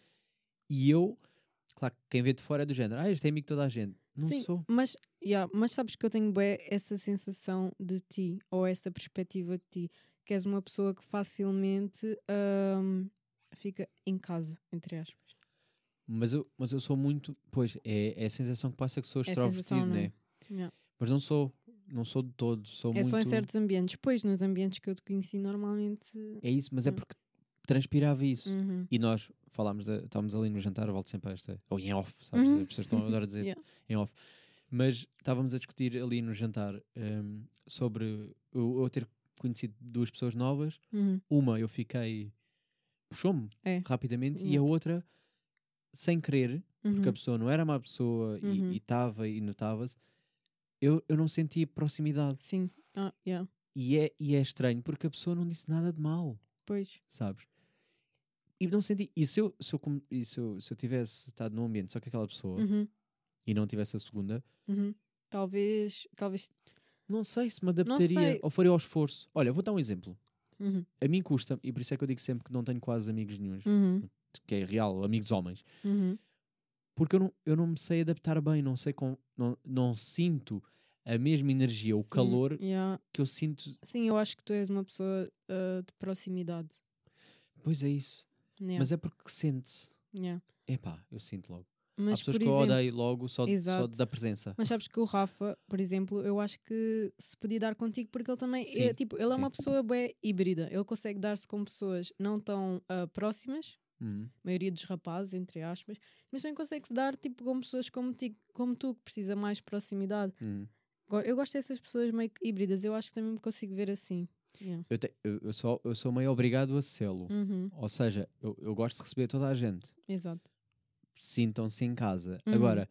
E eu, claro, que quem vê de fora é do género, ah, este é amigo de toda a gente. Não Sim, sou. Mas, yeah, mas sabes que eu tenho bem essa sensação de ti, ou essa perspectiva de ti, que és uma pessoa que facilmente ahm, fica em casa, entre aspas. Mas eu, mas eu sou muito. Pois, é, é a sensação que passa que sou É extrovertido, não é? né? Yeah. Mas não sou. Não sou de todo. Sou É muito. só em certos ambientes. Pois, nos ambientes que eu te conheci, normalmente. É isso, mas é Hum. porque transpirava isso. Uhum. E nós falámos, de- estávamos ali no jantar, eu volto sempre a esta. Ou em off, sabes? Uhum. As pessoas estão a adorar dizer Yeah. em off. Mas estávamos a discutir ali no jantar hum, sobre eu, eu ter conhecido duas pessoas novas. Uhum. Uma eu fiquei. puxou-me É. rapidamente, e a outra, sem querer, porque a Uhum. pessoa não era má pessoa Uhum. e estava e notava-se, eu, eu não sentia proximidade. Sim. Ah, yeah. E é, e é estranho porque a pessoa não disse nada de mal, Pois. sabes? E não senti. E se eu, se eu, e se eu, se eu tivesse estado num ambiente só com aquela pessoa Uhum. e não tivesse a segunda, Uhum. Talvez. Talvez. não sei se me adaptaria ou faria ao esforço. Olha, vou dar um exemplo. Uhum. A mim custa, e por isso é que eu digo sempre que não tenho quase amigos nenhuns, Uhum. Que é real, amigos homens. Uhum. porque eu não, eu não me sei adaptar bem, não sei com, não, não sinto a mesma energia, o Sim, calor yeah. que eu sinto. Sim, eu acho que tu és uma pessoa ah, de proximidade. Pois é isso. Yeah. Mas é porque sente-se. yeah. Epá, eu sinto logo. Há Mas, pessoas por que eu exemplo, odeio logo só, só da presença. Mas sabes que o Rafa, por exemplo, eu acho que se podia dar contigo porque ele também é, Sim, tipo, ele é sim. uma pessoa bem híbrida. Ele consegue dar-se com pessoas não tão ah, próximas, Uhum. maioria dos rapazes, entre aspas, mas também consegue se dar tipo com pessoas como, ti, como tu, que precisa mais proximidade. Uhum. Eu gosto dessas pessoas meio híbridas, eu acho que também me consigo ver assim. Yeah. Eu, te- eu, eu sou, eu sou meio obrigado a sê-lo. Uhum, Ou seja, eu, eu gosto de receber toda a gente. Exato. Sintam-se em casa. Uhum. Agora,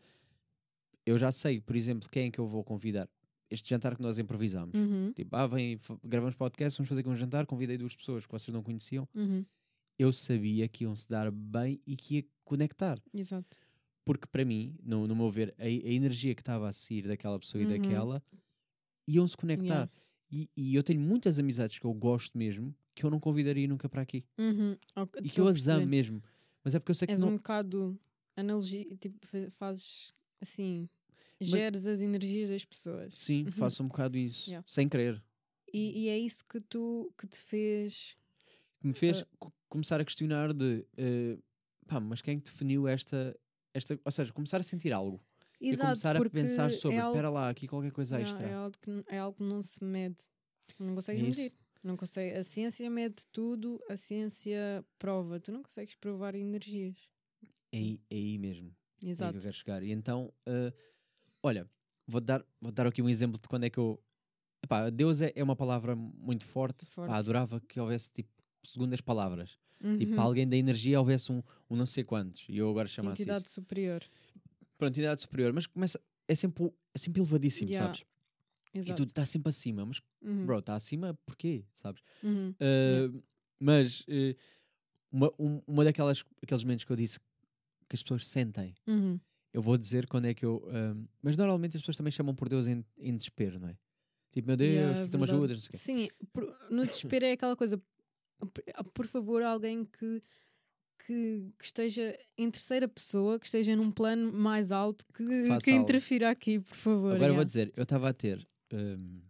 eu já sei, por exemplo, quem é que eu vou convidar. Este jantar que nós improvisamos. Uhum, Tipo, ah, vem, gravamos podcast, vamos fazer aqui um jantar. Convidei duas pessoas que vocês não conheciam. Eu sabia que iam se dar bem e que ia conectar. Exato. Porque para mim, no, no meu ver, a, a energia que estava a sair daquela pessoa Uhum. e daquela iam se conectar. Yeah. E, e eu tenho muitas amizades que eu gosto mesmo que eu não convidaria nunca para aqui. Uhum, ok, E que eu as amo mesmo. Mas é porque eu sei que És não. um bocado analogia, tipo, fa- fazes assim, geres as energias das pessoas. Sim, Uhum. faço um bocado isso. Yeah. Sem querer. E, e é isso que tu que te fez. Que me fez Ah. Co- começar a questionar de eh, pá, mas quem é definiu esta, esta. Ou seja, começar a sentir algo. e começar a pensar sobre, é espera lá, aqui qualquer coisa yeah, extra. é, algo que, é algo que não se mede. Não consegues isso. medir. Não consegue, a ciência mede tudo, a ciência prova. Tu não consegues provar energias. É aí, é aí mesmo. É aí Exato. que eu quero chegar. E então, eh, olha, vou dar, vou dar aqui um exemplo de quando é que eu. Epá, Deus é, é uma palavra muito forte. Pá, Forte. adorava que houvesse tipo segundas palavras. Tipo, Uhum. para alguém da energia houvesse um, um não sei quantos. E eu agora chamasse Entidade isso. superior. Pronto, entidade superior. Mas começa. É sempre, é sempre elevadíssimo, Yeah. sabes? Exato. E tudo está sempre acima. Mas, Uhum. bro, está acima porquê? Sabes? Uhum. Uh, Mas uh, uma, um, uma daquelas aqueles momentos que eu disse que as pessoas sentem. Uhum. Eu vou dizer quando é que eu. um, mas normalmente as pessoas também chamam por Deus em, em desespero, não é? Tipo, meu Deus, Yeah, que tu me ajudas, não sei o quê. Sim, no desespero é aquela coisa. Por- favor, alguém que, que, que esteja em terceira pessoa, que esteja num plano mais alto, que, Faça que algo. interfira aqui, por favor. Agora eu vou dizer, eu estava a ter. um,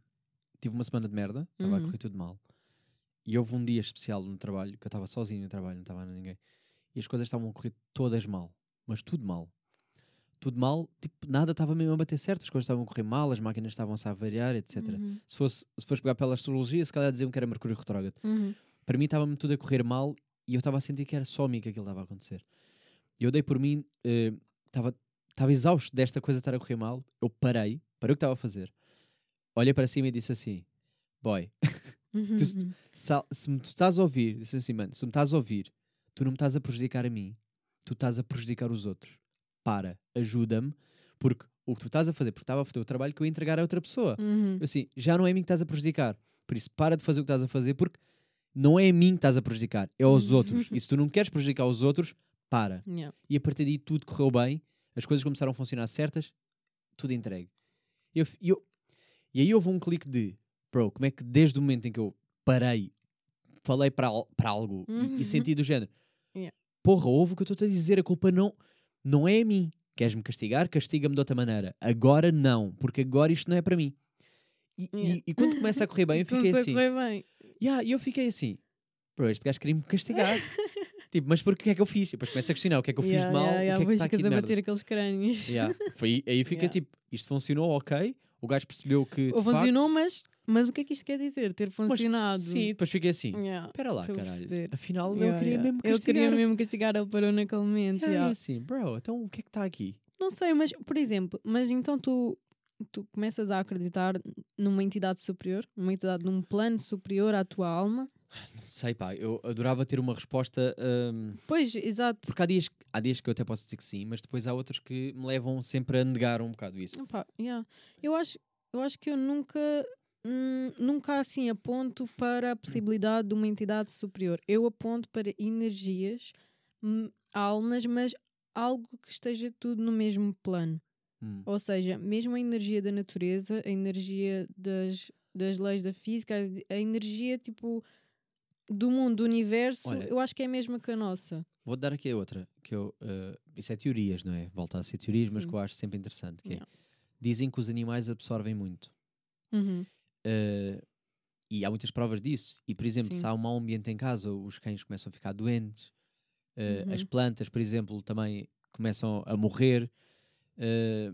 tive uma semana de merda, estava a Uhum. correr tudo mal. E houve um dia especial no trabalho, que eu estava sozinho no trabalho, não estava ninguém. E as coisas estavam a correr todas mal. Mas tudo mal. Tudo mal, tipo, nada estava mesmo a bater certo, as coisas estavam a correr mal, as máquinas estavam-se a variar, etc. Uhum, Se fosse se fosse pegar pela astrologia, se calhar diziam que era Mercúrio retrógrado. uhum, para mim estava-me tudo a correr mal e eu estava a sentir que era só a mim que aquilo estava a acontecer. Eu dei por mim, eh, estava estava exausto desta coisa estar a correr mal, eu parei, parei o que estava a fazer, olhei para cima e disse assim: Boy, uhum, Tu- uhum. se, al- se me tu estás a ouvir, disse assim, mano, se me estás a ouvir, tu não me estás a prejudicar a mim, tu estás a prejudicar os outros. Para, ajuda-me, porque o que tu estás a fazer, porque estava a fazer o trabalho que eu ia entregar a outra pessoa. Uhum. Assim, já não é a mim que estás a prejudicar. Por isso, para de fazer o que estás a fazer, porque não é a mim que estás a prejudicar, é aos outros. E se tu não queres prejudicar os outros, para. Yeah. E a partir daí tudo correu bem, as coisas começaram a funcionar certas, tudo entregue. E eu, e eu- e aí houve um clique de, bro, como é que desde o momento em que eu parei, falei para, al- para algo e- Uhum. e, senti do género, Yeah. porra, ouve o que eu estou a dizer, a culpa não, não é a mim. Queres-me castigar? Castiga-me de outra maneira. Agora não, porque agora isto não é para mim. E, e- Yeah. e quando começa a correr bem, eu fiquei Começou a assim. correr bem. Yeah, e eu fiquei assim, bro, este gajo queria me castigar. tipo, mas por que é que eu fiz? E depois começo a questionar o que é que eu fiz Yeah, de mal, yeah, yeah, o que é que depois está aqui a bater aqueles crânios. Yeah. Foi, aí fica tipo, isto funcionou, ok. O gajo percebeu que. Ou funcionou, facto- mas, mas o que é que isto quer dizer? Ter funcionado. Sim, depois fiquei assim. Yeah, Espera lá, caralho. Afinal, Yeah, eu queria yeah. mesmo castigar. queria mesmo castigar, ele parou naquele momento. Yeah, yeah. assim, bro, então o que é que está aqui? Não sei, mas, por exemplo, mas então tu, tu começas a acreditar numa entidade superior, numa entidade, num plano superior à tua alma? Não sei, pá, eu adorava ter uma resposta. hum, Pois, exato. porque há dias, há dias que eu até posso dizer que sim, mas depois há outros que me levam sempre a negar um bocado isso. Epá, yeah. eu, acho, eu acho que eu nunca, hum, nunca assim aponto para a possibilidade de uma entidade superior. Eu aponto para energias, hum, almas, mas algo que esteja tudo no mesmo plano. Hum. Ou seja, mesmo a energia da natureza, a energia das, das leis da física, a energia tipo do mundo, do universo, Olha- eu acho que é a mesma que a nossa. Vou dar aqui a outra, que eu, eh, isso é teorias, não é? Volta a ser teorias, mas Sim. que eu acho sempre interessante. Que é, dizem que os animais absorvem muito. Uhum. Eh, e há muitas provas disso. E, por exemplo, Sim. se há um mau ambiente em casa, os cães começam a ficar doentes. As Uhum. plantas, por exemplo, também começam a morrer. Eh,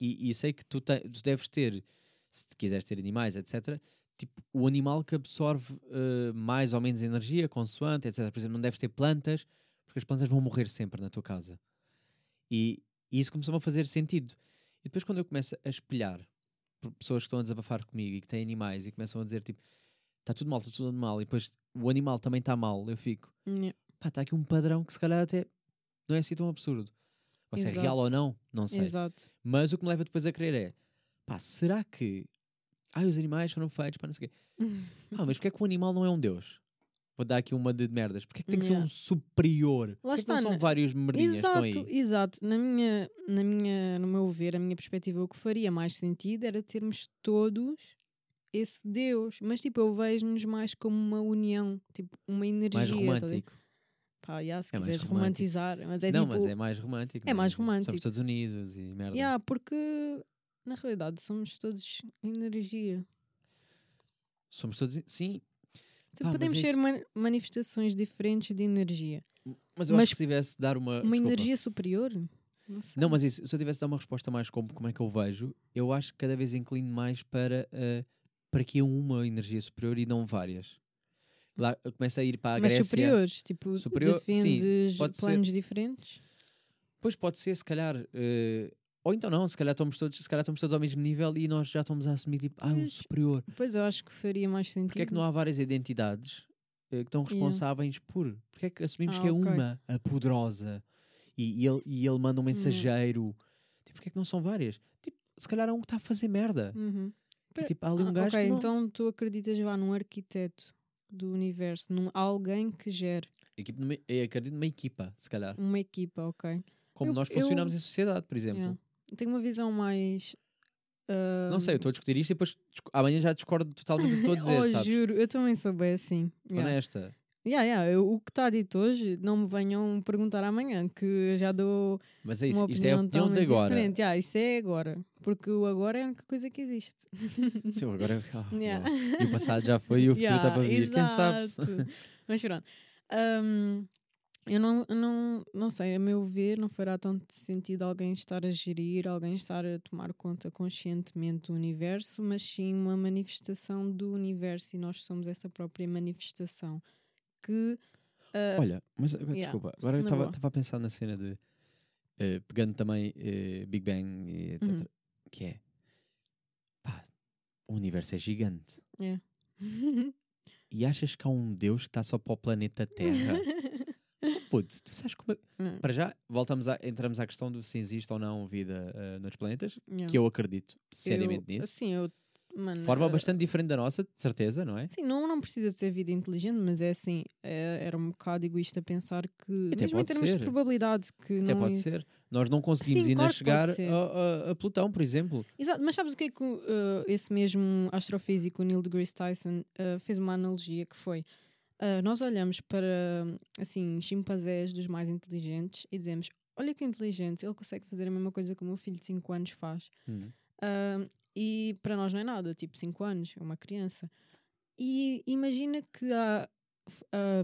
e, e sei que tu, te- tu deves ter, se quiseres ter animais, etc., tipo, o animal que absorve eh, mais ou menos energia, consoante, etc. Por exemplo, não deves ter plantas, porque as plantas vão morrer sempre na tua casa. E, e isso começou a fazer sentido. E depois, quando eu começo a espelhar pessoas que estão a desabafar comigo e que têm animais e começam a dizer tipo, está tudo mal, está tudo mal, e depois o animal também está mal, eu fico, Yeah. pá, está aqui um padrão que se calhar até não é assim tão absurdo. Ou se é real ou não, não sei. Exato. Mas o que me leva depois a crer é, pá, será que ai, os animais foram feitos para não sei o quê? Ah, mas porque é que o animal não é um deus? Vou dar aqui uma de merdas. Porque é que tem que ser Yeah. um superior? Lá Porque é está, não são né? vários merdinhas que estão aí? Exato, exato. Na minha, na minha, no meu ver, a minha perspectiva, o que faria mais sentido era termos todos esse Deus. Mas tipo, eu vejo-nos mais como uma união, tipo, uma energia. Mais tá a ver? romântico. Pá, yeah, se É quiseres romantizar. Mas é não, tipo. mas é mais romântico. é não mais Somos romântico. todos unidos e merda. yeah, porque na realidade somos todos energia. Somos todos. Sim, Pá, mas podemos é ser isso. man- manifestações diferentes de energia. mas eu Mas acho que se tivesse de dar uma. Uma desculpa. energia superior? Não. Não, mas isso, se eu tivesse de dar uma resposta mais como, como é que eu vejo, eu acho que cada vez inclino mais para, eh, para que é uma energia superior e não várias. Lá eu começo a ir para a Mas Grécia. superiores, tipo, Superior, sim, defendes ser. planos diferentes? Pois pode ser, se calhar. eh, ou então não, se calhar, estamos todos, se calhar estamos todos ao mesmo nível e nós já estamos a assumir tipo, ah, um superior. Pois eu acho que faria mais sentido. Porque é que não há várias identidades eh, que estão responsáveis por? Porque é que assumimos Ah, que é ok. uma, a poderosa, e, e ele, e ele manda um mensageiro? Tipo, porque é que não são várias? Tipo, se calhar há um que está a fazer merda. Uhum. E, tipo, há ali um Ah, gajo ok, não. então tu acreditas vá num arquiteto do universo, num alguém que gere Equipe numa- eu acredito numa equipa, se calhar. uma equipa, ok? Como Eu- nós eu- funcionamos em sociedade, por exemplo. Yeah. Tenho uma visão mais. Não sei, eu estou a discutir isto e depois amanhã já discordo totalmente do que estou a dizer, oh, sabes? juro, eu também sou bem assim. Yeah. Honesta. Yeah, yeah, eu- o que está dito hoje, não me venham perguntar amanhã, que já dou Mas é uma isso, opinião isto é a opinião de agora. diferente. Yeah, isso é agora, porque o agora é a única coisa que existe. Sim, o agora ah, Yeah. E o passado já foi e o futuro está para vir. Quem sabe? Mas pronto. Hum, eu não, não, não sei, a meu ver, não fará tanto sentido alguém estar a gerir, alguém estar a tomar conta conscientemente do universo, mas sim uma manifestação do universo e nós somos essa própria manifestação. Que. ah, Olha, mas agora, Yeah, desculpa, agora eu estava a pensar na cena de eh, pegando também eh, Big Bang e etc. Uhum. Que é pá, o universo é gigante. É. E achas que há um Deus que está só para o planeta Terra? Puto, tu sabes como. é- Não, Para já, voltamos a, entramos à questão de se existe ou não vida eh, noutros planetas, yeah. que eu acredito seriamente Eu- nisso. Sim, eu. Mano, De forma ah, bastante diferente da nossa, de certeza, não é? Sim, não, não precisa de ser vida inteligente, mas é assim, é- era um bocado egoísta pensar que, Até mesmo em termos ser. de probabilidade, que Até não pode ser. Nós não conseguimos Sim, ainda claro chegar a, a- a Plutão, por exemplo. Exato, mas sabes o que é que uh, esse mesmo astrofísico, o Neil deGrasse Tyson, uh, fez uma analogia que foi, uh, nós olhamos para, assim, chimpanzés dos mais inteligentes e dizemos, olha que inteligente, ele consegue fazer a mesma coisa que o meu filho de 5 anos faz. Hum. Uh, e para nós não é nada, tipo 5 anos, é uma criança. e imagina que há,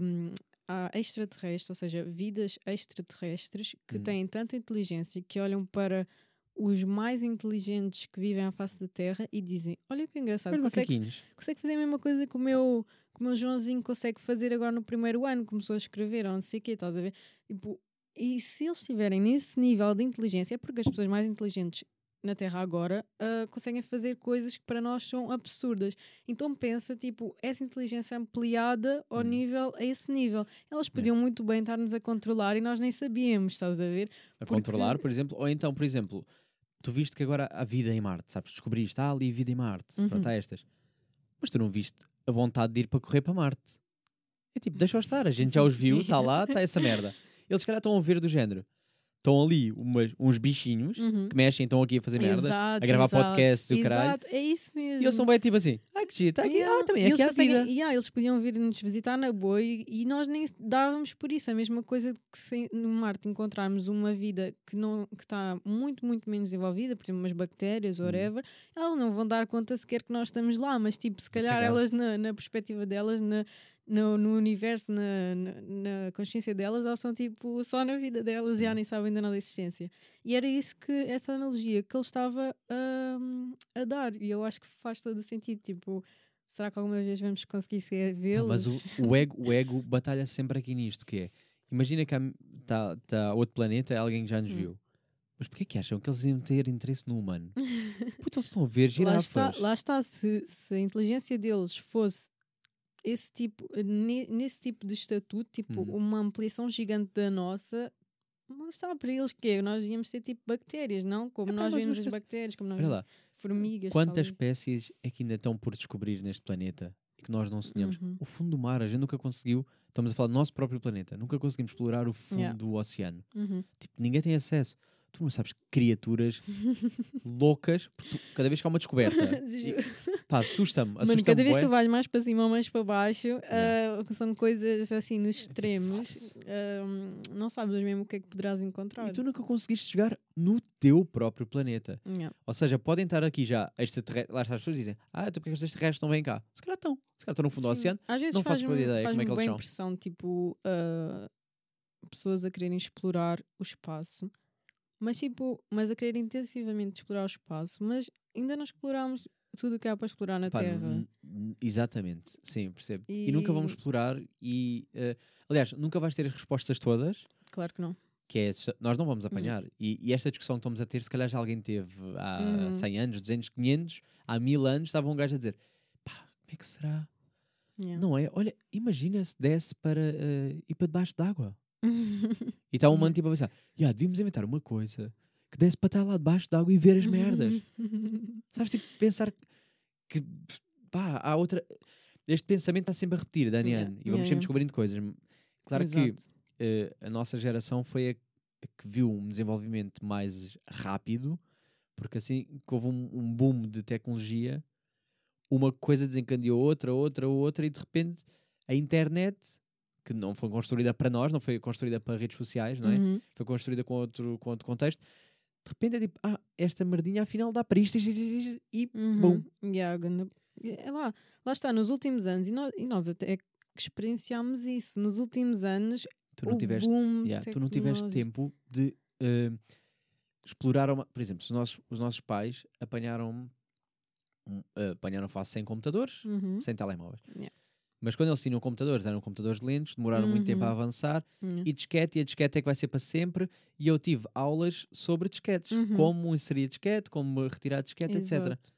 hum, há extraterrestres, ou seja, vidas extraterrestres que Hum. têm tanta inteligência que olham para os mais inteligentes que vivem à face da Terra e dizem: Olha que engraçado, consegue, consegue fazer a mesma coisa que o meu, que o meu Joãozinho consegue fazer agora no primeiro ano, começou a escrever, ou não sei o quê, estás a ver? Tipo, e se eles estiverem nesse nível de inteligência, é porque as pessoas mais inteligentes na Terra agora ah, conseguem fazer coisas que para nós são absurdas. Então pensa, tipo, essa inteligência ampliada ao Hum. nível, a esse nível. Elas podiam muito bem estar-nos a controlar e nós nem sabíamos, estás a ver? A Porque- controlar, por exemplo. Ou então, por exemplo, tu viste que agora há vida em Marte, sabes? Descobriste, há ali vida em Marte. Uhum. Pronto, há estas. Mas tu não viste a vontade de ir para correr para Marte. É tipo, deixa-os estar, a gente já os viu, está lá, está essa merda. Eles, se calhar, estão a ver do género. Estão ali umas, uns bichinhos Uhum. que mexem, estão aqui a fazer merda. A gravar exato, podcasts e o caralho. Exato, é isso mesmo. E eles estão bem tipo assim, ah, que giro, está aqui, Yeah. ah, também, E aqui há vida. yeah, eles podiam vir nos visitar na boa e, e nós nem dávamos por isso. A mesma coisa que se no Marte encontrarmos uma vida que não que está muito, muito menos desenvolvida, por exemplo, umas bactérias, Uhum. whatever, elas não vão dar conta sequer que nós estamos lá, mas tipo, se calhar cagar. elas, na, na perspectiva delas, na, no, no universo, na, na, na consciência delas, elas estão tipo só na vida delas e já Uhum. nem sabem da nossa existência. E era isso que, essa analogia que ele estava hum, a dar, e eu acho que faz todo o sentido. Tipo, será que algumas vezes vamos conseguir Ah, vê-los? mas o, o ego, o ego batalha sempre aqui nisto, que é, imagina que está tá outro planeta, alguém que já nos Hum. viu. Mas porquê que acham que eles iam ter interesse no humano? Puta, eles estão a ver lá girafas. está, lá está se, se a inteligência deles fosse esse tipo, ne- nesse tipo de estatuto, tipo Uhum. uma ampliação gigante da nossa, está para eles que é? Nós íamos ser tipo bactérias, não? Como Epá, nós vemos as bactérias, como nós vemos formigas. quantas tal. espécies é que ainda estão por descobrir neste planeta e que nós não sonhamos? Uhum. O fundo do mar, a gente nunca conseguiu, estamos a falar do nosso próprio planeta, nunca conseguimos explorar o fundo Yeah. do oceano. Uhum. Tipo, ninguém tem acesso. Tu não sabes criaturas loucas, porque tu- cada vez que há uma descoberta, e- pá, assusta-me. Mano, assusta-me cada vez que tu vais mais para cima ou mais para baixo, Yeah. ah, são coisas assim nos extremos, fácil. ah, não sabes mesmo o que é que poderás encontrar. E tu nunca conseguiste chegar no teu próprio planeta. Yeah. Ou seja, podem estar aqui já extraterrestres. Lá está, as pessoas dizem, ah, então porque é que os extraterrestres não vêm cá? Se calhar estão. Se calhar estão no fundo do Sim. oceano. Às vezes não faço faz-me ideia faz como é que eles são. impressão, tipo, ah, pessoas a quererem explorar o espaço, mas tipo, mas a querer intensivamente explorar o espaço, mas ainda não explorámos tudo o que há para explorar na Pá, Terra. exatamente, sim, percebo. E... nunca vamos E- explorar e... eh, aliás, nunca vais ter as respostas todas, Claro que não. que é, nós não vamos Uhum. apanhar. E, e esta discussão que estamos a ter, se calhar já alguém teve há Uhum. 100 anos, 200, 500, há 1000 anos, estava um gajo a dizer, pá, como é que será? Yeah. Não é? Olha, imagina se desse para eh, ir para debaixo d'água. E está um Yeah. mano tipo a pensar, "Ya, devíamos inventar uma coisa que desse para estar lá debaixo d'água e ver as merdas. Sabes, tipo, pensar que, pá, há outra... Este pensamento está sempre a repetir, Daniane, Yeah, e vamos yeah, sempre yeah. descobrindo coisas. Claro que Exato. eh, a nossa geração foi a, a que viu um desenvolvimento mais rápido, porque assim que houve um, um boom de tecnologia, uma coisa desencadeou outra, outra, outra, e de repente a internet, que não foi construída para nós, não foi construída para redes sociais, não é? Uhum. Foi construída com outro, com outro contexto. De repente é tipo, ah, esta merdinha afinal dá para isto, isto, isto, isto, e Uhum. bom. Yeah, é lá, lá está, nos últimos anos, e nós, e nós até que experienciámos isso, nos últimos anos, Tu não tiveste Yeah, tu não tiveste tempo de eh, explorar uma... Por exemplo, os nossos, os nossos pais apanharam um, eh, apanharam face sem computadores, Uhum. sem telemóveis. Yeah. Mas quando eles tinham computadores, eram computadores lentos, demoraram muito tempo a Uhum. avançar, Yeah. e disquete, e a disquete é que vai ser para sempre, e eu tive aulas sobre disquetes, Uhum. como inserir disquete, como retirar disquete, etc. Exato.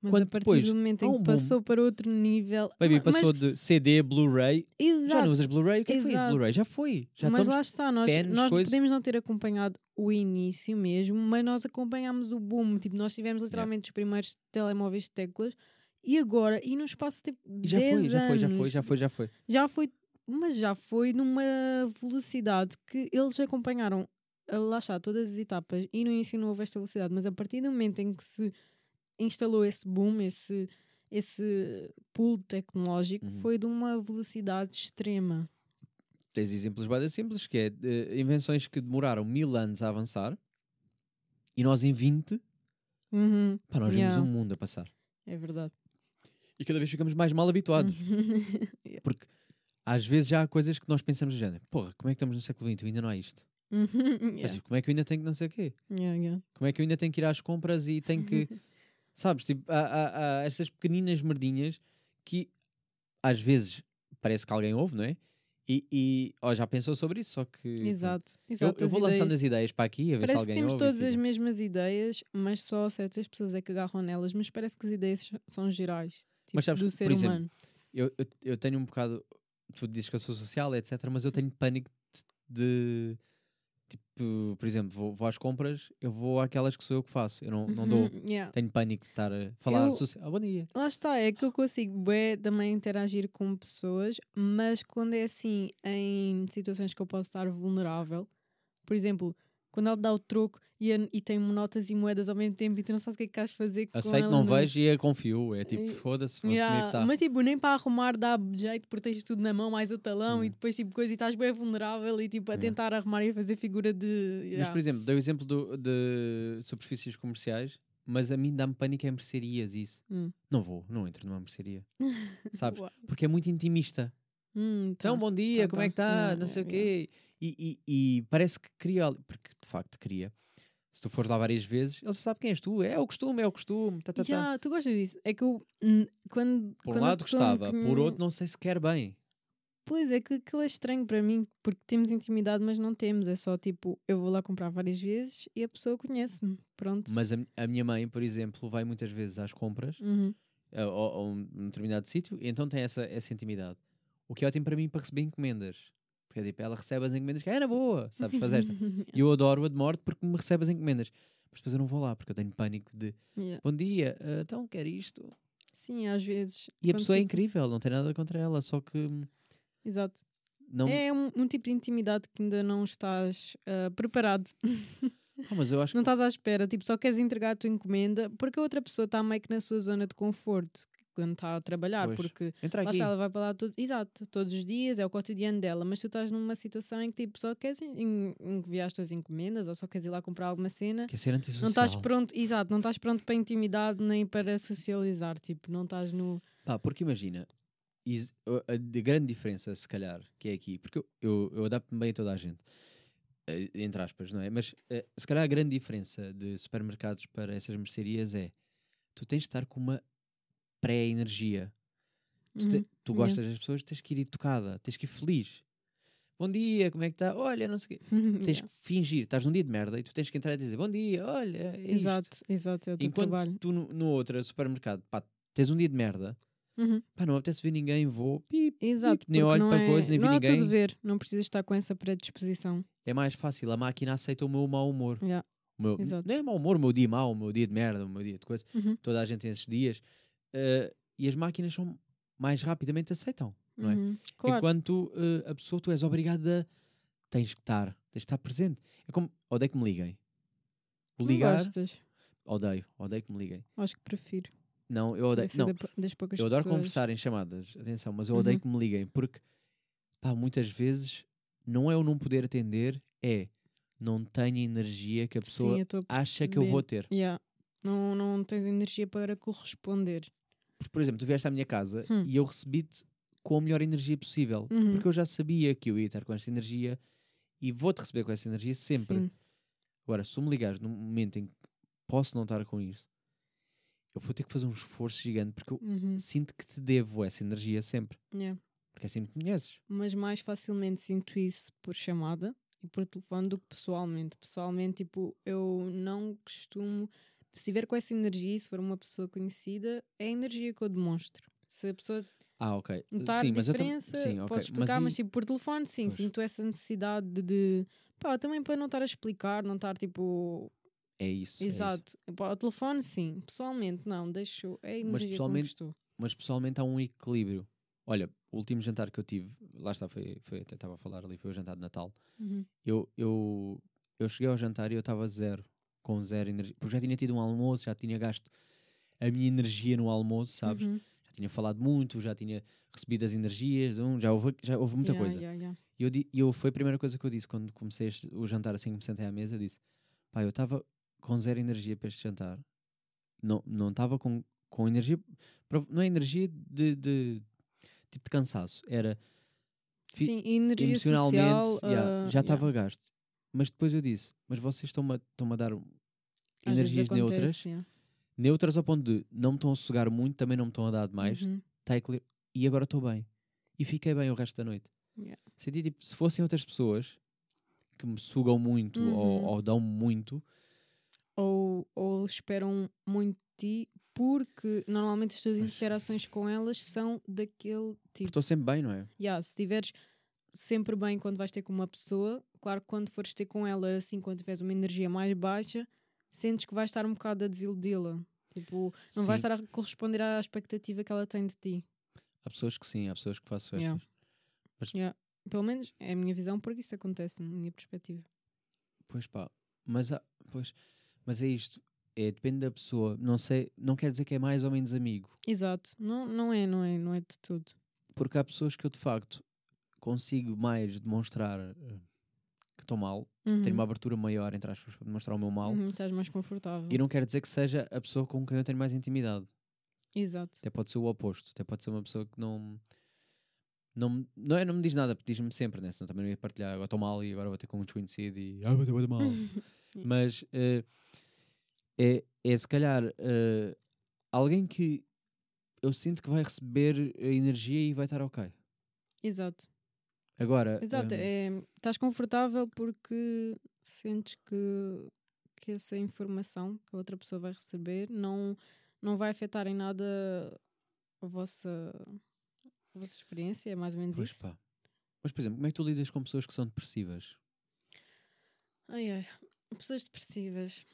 Mas Quando a partir depois do momento em um que boom. passou para outro nível. Baby, mas- passou de CD, Blu-ray, já não usas Blu-ray? O que é que foi isso. Blu-ray? Já foi, já mas lá está, nós, pens, nós coisas. podemos não ter acompanhado o início mesmo, mas nós acompanhámos o boom. Tipo, nós tivemos literalmente os primeiros telemóveis de teclas e agora, e no espaço tipo já 10 foi, já foi, já foi, já foi, já foi. já foi, mas já foi numa velocidade que eles acompanharam, lá está, todas as etapas, e no início não houve esta velocidade, mas a partir do momento em que se instalou esse boom, esse, esse pulo tecnológico, Uhum. foi de uma velocidade extrema. Tens exemplos bem simples, que é eh, invenções que demoraram mil anos a avançar e nós em 20, Uhum, pá, nós Yeah. vimos um mundo a passar. é verdade. E cada vez ficamos mais mal habituados. Yeah. Porque às vezes já há coisas que nós pensamos do género. Porra, como é que estamos no século XX e ainda não há isto? Uhum, Mas, yeah. como é que eu ainda tenho que não sei o quê? Yeah. Como é que eu ainda tenho que ir às compras e tenho que. Sabes? Tipo, há, há, há estas pequeninas merdinhas que às vezes parece que alguém ouve, não é? E, e ó, já pensou sobre isso, só que. Exato, Eu, exato. eu as vou lançando ideias- as ideias para aqui a ver se Parece que alguém temos ouve. todas as mesmas ideias, mas só certas pessoas é que agarram nelas, mas parece que as ideias são gerais, tipo, Mas sabes do ser por exemplo, humano. eu, eu, eu tenho um bocado. Tu dizes que eu sou social, etc. Mas eu tenho pânico de. de- tipo, por exemplo, vou, vou às compras, eu vou àquelas que sou eu que faço. Eu não, não dou. Uhum, yeah. Tenho pânico de estar a falar Eu- social. Ah, bom dia. Lá está, é que eu consigo bué, também interagir com pessoas, mas quando é assim, em situações que eu posso estar vulnerável, por exemplo, quando ela dá o troco e, a- e tem notas e moedas ao mesmo tempo e tu não sabes o que é que queres fazer com Aceito, ela não vejo e eu confio. É tipo, foda-se, vou Yeah, assumir tá. Mas tipo, nem para arrumar dá jeito porque tens tudo na mão, mais o talão e depois tipo coisa e estás bem vulnerável e tipo a Yeah. tentar arrumar e a fazer figura de. Mas, yeah. por exemplo, dei o exemplo do- de superfícies comerciais, mas a mim dá-me pânico em mercearias isso. Hum. Não vou, não entro numa mercearia. Sabes? Uau. Porque é muito intimista. Hum, Então, tá. bom dia, tá, como é que tá. está? Não sei yeah, o quê. E, e- e parece que cria, porque de facto cria. Se tu fores lá várias vezes, ele sabe quem és tu. É o costume, é o costume. Tá, tá, tá. Yeah, tu gostas disso? É que eu, hum, quando. Por quando um lado gostava, por conhe- outro não sei se quer bem. Pois é que aquilo é estranho para mim, porque temos intimidade, mas não temos. É só tipo, eu vou lá comprar várias vezes e a pessoa conhece-me. Pronto. Mas a, a minha mãe, por exemplo, vai muitas vezes às compras Uhum. a, a- um determinado sítio e então tem essa, essa intimidade. O que é ótimo para mim para receber encomendas. Porque tipo, ela recebe as encomendas que é na boa, sabes, faz esta. E eu adoro-a de morte porque me recebe as encomendas. Mas depois eu não vou lá porque eu tenho pânico de Yeah. bom dia, ah, então quer isto. Sim, às vezes. E a pessoa é incrível, não tem nada contra ela, só que Exato. não. É um, um tipo de intimidade que ainda não estás ah, preparado. Ah, mas eu acho Não que estás à espera. Tipo, só queres entregar a tua encomenda porque a outra pessoa está meio que na sua zona de conforto quando está a trabalhar. Pois. Porque entra lá está, ela vai para lá todo, exato, todos os dias, é o cotidiano dela. Mas tu estás numa situação em que tipo, só queres en- en- enviar as tuas encomendas ou só queres ir lá comprar alguma cena. Quer ser antissocial. Não estás pronto, exato, não estás pronto para intimidade nem para socializar. Tipo, não estás no. Pá, porque imagina, a, a de grande diferença, se calhar, que é aqui, porque eu, eu, eu adapto-me bem a toda a gente, eh, entre aspas, não é? Mas eh, se calhar a grande diferença de supermercados para essas mercearias é tu tens de estar com uma pré-energia. Tu, te- Uhum, tu yeah. gostas das pessoas, tens que ir educada, tens que ir feliz. Bom dia, como é que está? Olha, não sei o quê. Tens Yeah. que fingir, estás num dia de merda e tu tens que entrar e dizer bom dia, olha, é isto." Exato, exato, é o teu Enquanto trabalho. tu no, no outro supermercado, pá, tens um dia de merda, Uhum. pá, não apetece ver ninguém, vou, pip, Exato, nem porque olho não para é, coisa, nem vi não é ninguém. tudo ver, não precisas estar com essa predisposição. É mais fácil, a máquina aceita o meu mau humor. Yeah. O meu, Exato. não é mau humor, o meu dia mau, o meu dia de merda, o meu dia de coisa. Uhum. Toda a gente tem esses dias. Eh, e as máquinas são mais rapidamente aceitam, não é? Uhum. Claro. Enquanto eh, a pessoa, tu és obrigado a. Tens que estar, tens de estar presente. É como. Odeio que me liguem. Não ligar. gostas? Odeio, odeio que me liguem. Acho que prefiro. Não, eu odeio. Não, da- das poucas eu adoro pessoas. conversar em chamadas, atenção, mas eu odeio Uhum. que me liguem porque, pá, muitas vezes não é o não poder atender, é não tenho a energia que a pessoa Sim, acha que eu vou ter. Yeah. Não, não tens energia para corresponder. Porque, por exemplo, tu vieste à minha casa Hum. e eu recebi-te com a melhor energia possível, Uhum. porque eu já sabia que eu ia estar com essa energia e vou-te receber com essa energia sempre. Sim. Agora, se tu me ligares num momento em que posso não estar com isso, eu vou ter que fazer um esforço gigante porque eu Uhum. sinto que te devo essa energia sempre, Yeah. porque assim me conheces. Mas mais facilmente sinto isso por chamada e por telefone do que pessoalmente. Pessoalmente, tipo, eu não costumo. Se estiver com essa energia, e se for uma pessoa conhecida, é a energia que eu demonstro. Se a pessoa Ah, ok. notar sim, mas eu tam- diferença, sim, ok. posso explicar, aí- mas, tipo, por telefone, sim, Pois. sinto essa necessidade de, de- Pá, também para não estar a explicar, não estar tipo. é isso. é isso. Exato. Pá, ao telefone, sim. Pessoalmente, não, deixo. É a energia pessoalmente- que eu Mas pessoalmente há um equilíbrio. Olha, o último jantar que eu tive, lá está, foi, foi até estava a falar ali, foi o jantar de Natal. Uhum. Eu, eu, eu cheguei ao jantar e eu estava zero, com zero energia. Porque já tinha tido um almoço, já tinha gasto a minha energia no almoço, sabes? Uhum. Já tinha falado muito, já tinha recebido as energias, um, já, houve, já houve muita Yeah, coisa. yeah, yeah. E eu, eu, foi a primeira coisa que eu disse quando comecei este- o jantar, assim que me sentei à mesa, eu disse, pá, eu estava com zero energia para este jantar, não não estava com com energia. Não é energia de, de tipo de cansaço, era Sim, energia emocionalmente social. yeah, ah, já yeah. estava gasto. Mas depois eu disse, mas vocês estão-me a, estão a dar Às energias neutras, acontece, yeah. neutras ao ponto de não me estão a sugar muito, também não me estão a dar demais, Uhum. tá e agora estou bem. E fiquei bem o resto da noite. Yeah. Senti tipo, se fossem outras pessoas que me sugam muito ou, Uhum. ou dão muito, ou, ou esperam muito de ti, porque normalmente as tuas interações com elas são daquele tipo. estou sempre bem, não é? Yeah, se estiveres sempre bem quando vais ter com uma pessoa, claro que quando fores ter com ela, assim, quando tiveres uma energia mais baixa, sentes que vais estar um bocado a desiludi-la. Tipo, não vais Sim. estar a corresponder à expectativa que ela tem de ti. Há pessoas que sim, há pessoas que faço Yeah. festas. Yeah. Pelo menos é a minha visão, porque isso acontece na minha perspectiva. Pois pá, mas, há- pois, mas é isto. É, depende da pessoa. Não sei, não quer dizer que é mais ou menos amigo. Exato. Não, não é, não é, não é de tudo. Porque há pessoas que eu de facto consigo mais demonstrar eh, que estou mal, Uhum. tenho uma abertura maior entre aspas para demonstrar o meu mal. Uhum, estás mais confortável. E não quer dizer que seja a pessoa com quem eu tenho mais intimidade. Exato. Até pode ser o oposto. Até pode ser uma pessoa que não. Não, me- não, é, não me diz nada, porque diz-me sempre, né? senão também não ia partilhar. Agora estou mal e agora vou ter com um desconhecido e. Ah, vou ter muito mal. Mas eh, é, é se calhar eh, alguém que eu sinto que vai receber a energia e vai estar ok. Exato. Agora. Exato. hum, É, estás confortável porque sentes que, que essa informação que a outra pessoa vai receber não, não vai afetar em nada a vossa, a vossa experiência. É mais ou menos pois isso. pá. Mas, por exemplo, como é que tu lidas com pessoas que são depressivas? Ai, ai. Pessoas depressivas.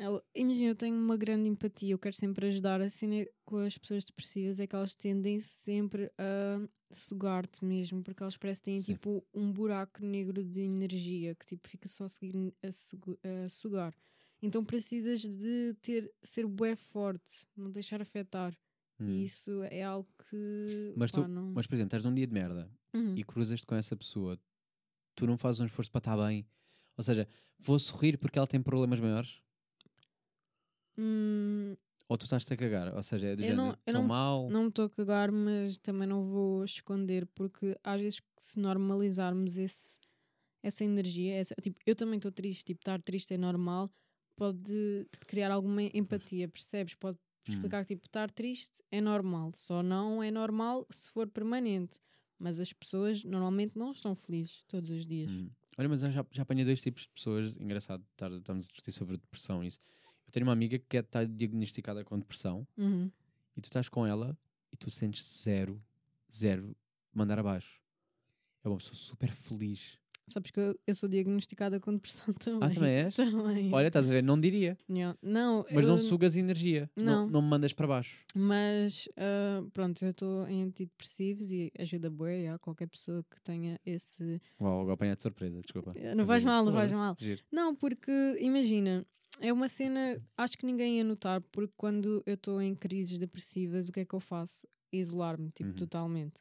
Ela- Imagina, eu tenho uma grande empatia, eu quero sempre ajudar. A cena com as pessoas depressivas é que elas tendem sempre a sugar-te mesmo, porque elas parecem que têm Sim. tipo um buraco negro de energia que tipo fica só a, seguir, a, a sugar. Então precisas de ter, ser bué forte, não deixar afetar. Hum. E isso é algo que. Mas, pá, tu, não... mas, por exemplo, estás num dia de merda Uhum. e cruzas-te com essa pessoa, tu não fazes um esforço para estar bem. Ou seja, vou sorrir porque ela tem problemas maiores? Hum, Ou tu estás-te a cagar? Ou seja, é do Eu género, não- eu estou não- mal. Não me estou a cagar, mas também não vou esconder, porque às vezes que se normalizarmos esse, essa energia, essa, tipo, eu também estou triste, tipo, estar triste é normal, pode criar alguma empatia, percebes? Pode Hum. explicar que tipo, estar triste é normal, só não é normal se for permanente. Mas as pessoas normalmente não estão felizes todos os dias. Hum. Olha, mas eu já, já apanhei dois tipos de pessoas. Engraçado, estar, estamos a discutir sobre depressão e isso. Eu tenho uma amiga que está diagnosticada com depressão Uhum. e tu estás com ela e tu sentes zero, zero, mandar abaixo. É uma pessoa super feliz. Sabes que eu, eu sou diagnosticada com depressão também. Ah, também és? Também. Olha, estás a ver? Não diria. Yeah. Não, Mas não eu- sugas energia. Não. Não. Não, me mandas para baixo. Mas ah, pronto, eu estou em antidepressivos e ajuda bué a qualquer pessoa que tenha esse. Uau, agora apanhar de surpresa, desculpa. Não faz mal, não faz mal. giro. Não, porque imagina, é uma cena, acho que ninguém ia notar, porque quando eu estou em crises depressivas, o que é que eu faço? Isolar-me, tipo, Uhum. totalmente.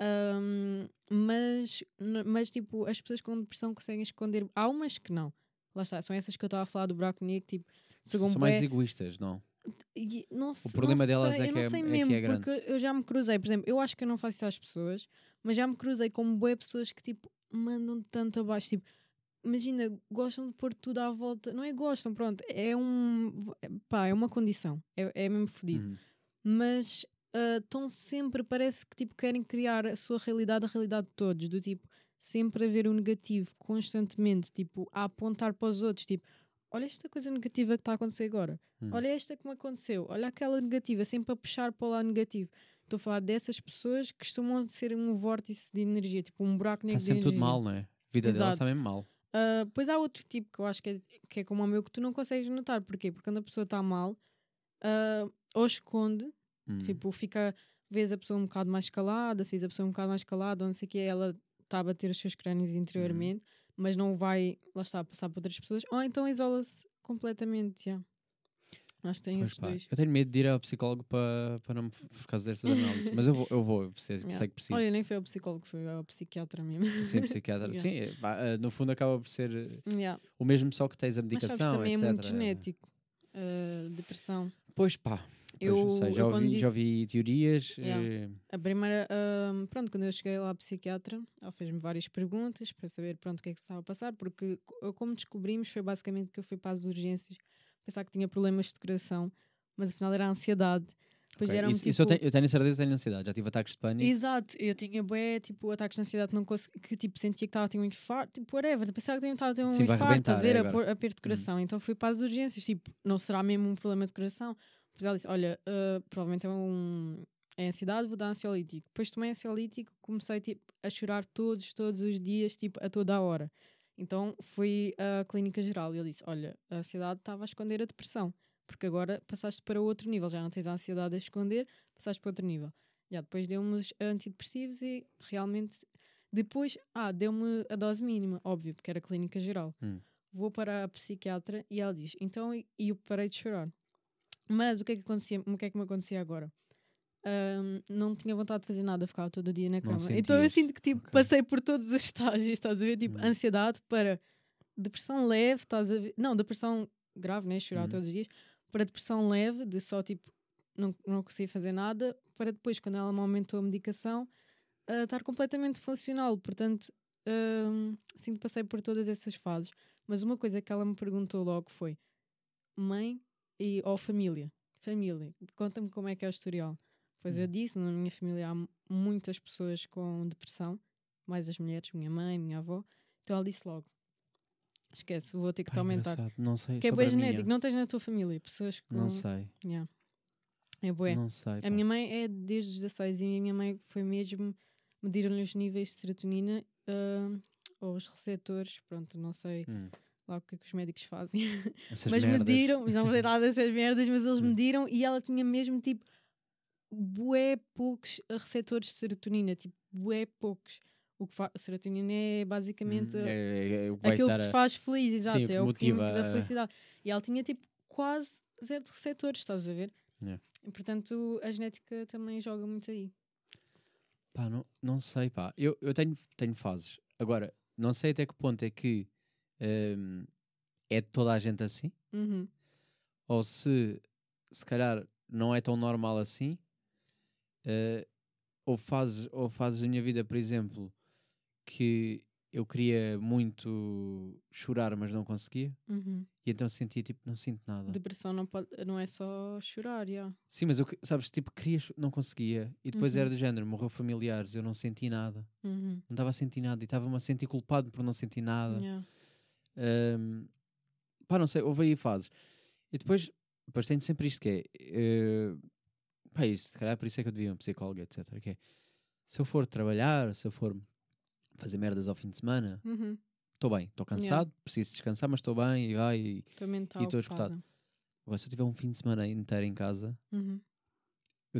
Ahm, mas, mas, tipo, as pessoas com depressão conseguem esconder. Há umas que não. Lá está, são essas que eu estava a falar do buraco negro, tipo, São bué- mais egoístas, não? e não se- problema não delas sei, é que não é- sei é que é grande. porque eu já me cruzei, por exemplo, eu acho que eu não faço isso às pessoas, mas já me cruzei com boas pessoas que tipo mandam tanto abaixo, tipo, imagina, gostam de pôr tudo à volta, não é gostam, pronto, é um pá, é uma condição, é, é mesmo fodido, Uhum. mas estão sempre, parece que tipo querem criar a sua realidade, a realidade de todos, do tipo, sempre a ver o negativo constantemente, tipo, a apontar para os outros, tipo, olha esta coisa negativa que está a acontecer agora. Hum. Olha esta que me aconteceu, olha aquela negativa, sempre a puxar para o lado negativo. Estou a falar dessas pessoas que costumam ser um vórtice de energia, tipo um buraco negro Está sempre tudo mal, não é? A vida delas Exato. está mesmo mal. Ah, pois há outro tipo que eu acho que é, que é como o meu que tu não consegues notar. Porquê? Porque quando a pessoa está mal, ah, ou esconde, Hum. tipo, fica, vês a pessoa um bocado mais calada, se vês a pessoa um bocado mais calada, ou não sei o que, ela está a bater os seus crânios interiormente, mas não vai, lá está, passar para outras pessoas, ou então isola-se completamente. já. Acho que tem Pois esses pá, dois. Eu tenho medo de ir ao psicólogo para, para não me por causa destas análises. Mas eu vou, eu vou, eu preciso, Yeah. sei que preciso. Olha, nem foi ao psicólogo, foi ao psiquiatra mesmo. Sim, psiquiatra. Yeah. Sim, é, pá, eh, no fundo acaba por ser eh, Yeah. o mesmo, só que tens a Mas medicação, sabes que também etc. é muito genético. uh, depressão. Pois pá, Pois, Eu, sei, já, eu ouvi, disse, já ouvi teorias. Yeah. eh, A primeira, ahm, pronto, quando eu cheguei lá à psiquiatra, ela fez-me várias perguntas para saber, pronto, o que é que se estava a passar, porque co- como descobrimos foi basicamente que eu fui para as urgências pensar que tinha problemas de coração, mas afinal era ansiedade. Depois ok. era-me isso, tipo... isso eu, tenho, eu tenho certeza que tenho ansiedade. Já tive ataques de pânico. Exato, eu tinha bué, tipo, ataques de ansiedade que não consegui, que tipo, sentia que estava a ter um infarto, tipo, whatever, pensava que estava a ter um Sim, infarto, a ver, é a aperto de coração. Então fui para as urgências, tipo, não será mesmo um problema de coração? Depois ela disse, olha, ah, provavelmente é um... É ansiedade, vou dar ansiolítico. Depois tomei ansiolítico, comecei, tipo, a chorar todos, todos os dias, tipo, a toda a hora. Então fui à clínica geral e ele disse, olha, a ansiedade estava a esconder a depressão. Porque agora passaste para outro nível, já não tens a ansiedade a esconder, passaste para outro nível. Já depois deu-me os antidepressivos e realmente depois, ah, deu-me a dose mínima, óbvio, porque era clínica geral. Hum. Vou para a psiquiatra e ela diz, então e eu parei de chorar. Mas o que é que acontecia, o que é que me acontecia agora? Ahm, não tinha vontade de fazer nada, ficava todo dia na cama. Então eu sinto que tipo, Ok. passei por todos os estágios, estás a ver? Tipo, Hum. ansiedade para depressão leve, estás a ver? Não, depressão grave, né? Chorar Hum. todos os dias. Para depressão leve, de só tipo, não, não conseguia fazer nada. Para depois, quando ela me aumentou a medicação, a estar completamente funcional. Portanto, hum, sinto que passei por todas essas fases. Mas uma coisa que ela me perguntou logo foi: mãe e, ou família? Família, conta-me como é que é o historial. Pois eu disse, na minha família há mu- muitas pessoas com depressão, mais as mulheres, minha mãe, minha avó. Então ela disse logo: esquece, vou ter que te aumentar. engraçado. Não sei. Que é sobre bué a minha. genético, não tens na tua família, pessoas com. Não sei. Yeah. É bué. Não sei. A pá. minha mãe é desde os 16 e a minha mãe foi mesmo mediram-lhe os níveis de serotonina ah, ou os receptores, pronto, não sei Hum, lá o que é que os médicos fazem, essas mas merdas. mediram, não sei nada dessas merdas, mas eles Hum. mediram e ela tinha mesmo tipo bué poucos receptores de serotonina, tipo bué poucos. O que fa- serotonina é basicamente Hum, é, é- é aquilo que te faz feliz, exato, é o químico motiva da felicidade. E ela tinha tipo quase zero de receptores, estás a ver? Yeah. E, portanto, a genética também joga muito aí. Pá, não, não sei, pá. Eu, eu tenho, tenho fases. Agora, não sei até que ponto é que hum, é toda a gente assim, Uhum. ou se se calhar não é tão normal assim. Eh, ou fases, ou fases da minha vida, por exemplo, que eu queria muito chorar, mas não conseguia, Uhum. e então sentia tipo, não sinto nada. Depressão não, pode, não é só chorar, já. Sim, mas eu, que- sabes, tipo, queria, não conseguia, e depois Uhum. era do género, morreu familiares, eu não senti nada. Uhum. não estava a sentir nada e estava-me a sentir culpado por não sentir nada. Yeah. Ahm, pá, não sei, houve aí fases. E depois, depois tenho sempre isto que é. eh, pá, isso, se calhar por isso é que eu devia um psicólogo, etc. É, se eu for trabalhar, se eu for fazer merdas ao fim de semana, Uhum. estou bem, estou cansado, preciso descansar, mas estou bem e vai. E, Estou estou escutado. agora, se eu tiver um fim de semana inteiro em casa, Uhum. eu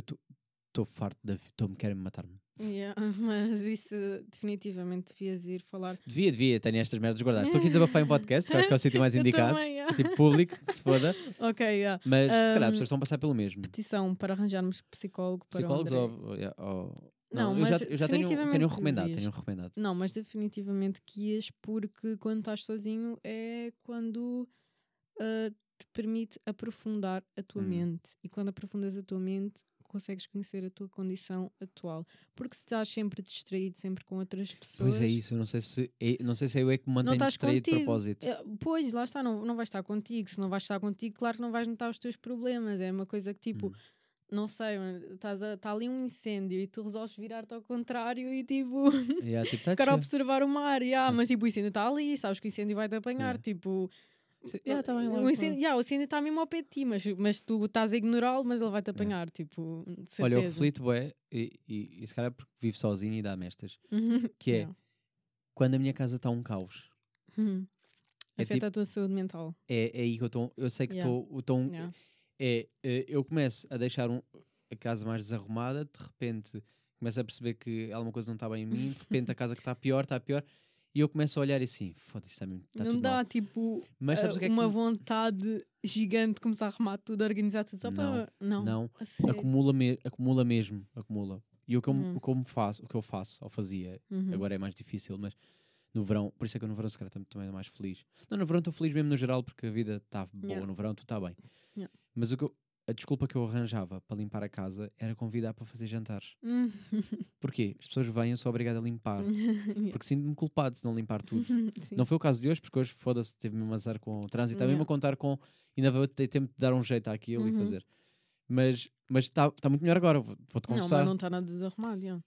estou farto da vida, estou-me querem matar-me. Yeah. Mas isso definitivamente devias ir falar. Devia, devia, tenho estas merdas guardadas. Estou aqui a desabafar em podcast, que acho que é o sítio mais indicado. também, yeah. tipo público, que se foda. Ok, yeah. Mas se calhar as pessoas estão a passar pelo mesmo. petição para arranjarmos psicólogo para o Psicólogos ou, ou- ou- Não, eu já, eu já tenho, tenho um recomendado, devias. tenho um recomendado. Não, mas definitivamente que ias, porque quando estás sozinho é quando ah, te permite aprofundar a tua Hum. mente. E quando aprofundas a tua mente, consegues conhecer a tua condição atual. Porque se estás sempre distraído, sempre com outras pessoas. Pois é isso, não sei se é, não sei se é eu é que me mantenho estás distraído de contigo. propósito. É, Pois, lá está, não, não vais estar contigo. Se não vais estar contigo, claro que não vais notar os teus problemas. É uma coisa que, tipo, Hum. não sei, está ali um incêndio e tu resolves virar-te ao contrário e, tipo, Yeah, tipo, tá ficar a observar o mar. Yeah, Sim. mas, tipo, o incêndio está ali, sabes que o incêndio vai-te apanhar. Yeah. Tipo, Yeah, tá bem, lá, o incêndio, yeah, o incêndio está mesmo ao pé de ti, mas, mas tu estás a ignorá-lo, mas ele vai-te apanhar. Tipo, de certeza. Olha, eu reflito, bué, e, e, e se calhar porque vivo sozinho e dá-me estas, Uhum. que é Yeah. quando a minha casa está um caos. Uhum. É Afeta a tua saúde mental. É, é aí que eu estou. Eu sei que estou. Yeah. É, eh, eu começo a deixar um- a casa mais desarrumada, de repente começo a perceber que alguma coisa não está bem em mim, de repente a casa que está pior, está pior, e eu começo a olhar assim, foda-se, está está não tudo dá, mal. tipo, Mas ah, o que é que uma vontade gigante de começar a arrumar tudo, a organizar tudo só Não, para. Não, Não, acumula, me- acumula mesmo, acumula. E o que, eu, Uhum. o, que eu faço, o que eu faço, ou fazia, Uhum. agora é mais difícil, mas no verão, por isso é que eu no verão se calhar tam- também é mais feliz. Não, no verão estou feliz mesmo no geral, porque a vida está boa Yeah. no verão, tu está bem. Yeah. Mas o que eu- a desculpa que eu arranjava para limpar a casa era convidar para fazer jantares. Hum. Porquê? As pessoas vêm, eu sou obrigado a limpar. Porque sinto-me culpado se não limpar tudo. Não foi o caso de hoje, porque hoje, foda-se, teve-me a azar com o trânsito. Está mesmo Yeah. a contar com. Ainda vou ter tempo de dar um jeito àquilo e Uhum. fazer. Mas está tá muito melhor agora, vou- vou-te Não, confessar. mas não está nada desarrumado. yeah.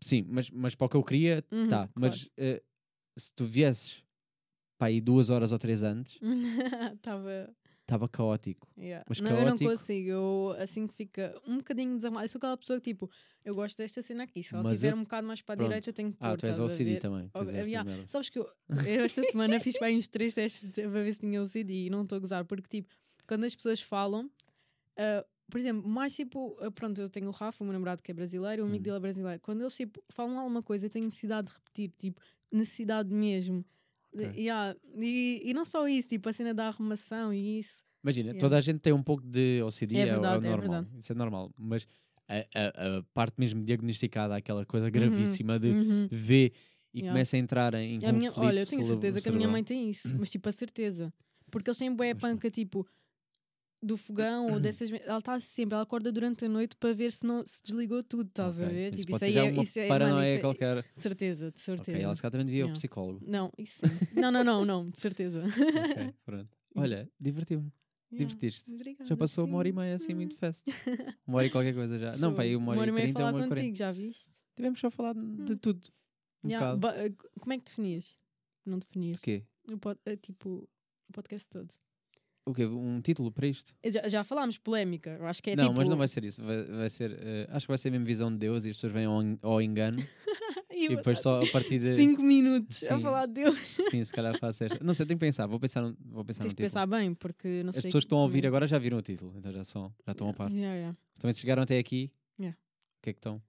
Sim, mas, mas para o que eu queria, Uhum, tá. claro. Mas eh, se tu viesses para aí duas horas ou três antes, Estava. Estava caótico. Yeah. Mas não, eu não caótico. consigo. Eu, assim que fica um bocadinho desarmado. Eu sou aquela pessoa que tipo, eu gosto desta cena aqui. Se ela Mas estiver eu- um bocado mais para a pronto. direita, eu tenho que pôr. Ah, tu és OCD também. Esta yeah. Sabes que eu, eu esta semana fiz bem uns três testes para ver se tinha OCD e não estou a gozar, porque tipo, quando as pessoas falam, ah, por exemplo, mais tipo, ah, pronto, eu tenho o Rafa, o meu namorado que é brasileiro, o amigo Hum. dele é brasileiro. Quando eles tipo, falam alguma coisa, eu tenho necessidade de repetir, tipo, necessidade mesmo. De- Ok. yeah. E, e não só isso, tipo, a cena da arrumação e isso. Imagina, Yeah. toda a gente tem um pouco de OCD, É é, verdade, é é normal. verdade. Isso é normal. Mas a, a- a parte mesmo diagnosticada, aquela coisa gravíssima de, Uhum. de ver e Yeah. começa a entrar em, A minha, olha, eu tenho cere- certeza que a minha mãe tem isso, mas tipo a certeza. Porque eles têm não. panca, tipo, do fogão ou dessas. Ela está sempre, ela acorda durante a noite para ver se não se desligou tudo, estás a Ok. ver? Isso Tipo, isso aí é, uma isso é, mano, paranoia isso é- qualquer. de certeza, de certeza. Ok, ela se calhar também devia ao psicólogo. Não, isso sim. não, não, não, não, de certeza. Ok, pronto. Olha, divertiu-me. Yeah, Divertiste. obrigada, Já passou uma hora e sim. meia assim muito Hum. fest. Uma hora e qualquer coisa já. Não, pá, aí uma hora e a trinta, falar uma hora e contigo, já viste? Tivemos só a falar de Hum. tudo. Um Yeah, como é que definias? Não definias? De quê? O pod- eh, tipo, o podcast todo. O quê? Um título para isto? Já, já falámos polémica, eu acho que é não, tipo. mas não vai ser isso. Vai, vai ser, eh, acho que vai ser a mesma visão de Deus e as pessoas vêm ao, ao engano E e depois só a partir de. Cinco minutos a Sim. falar de Deus. Sim, se calhar faço esta. Não sei, tenho que pensar. Vou pensar, num- vou pensar Tens no título. pensar bem, porque não As sei. pessoas que estão a ouvir como- agora já viram o título, então já, são, já estão a par. Yeah, yeah. Também se chegaram até aqui, Yeah. o que é que estão?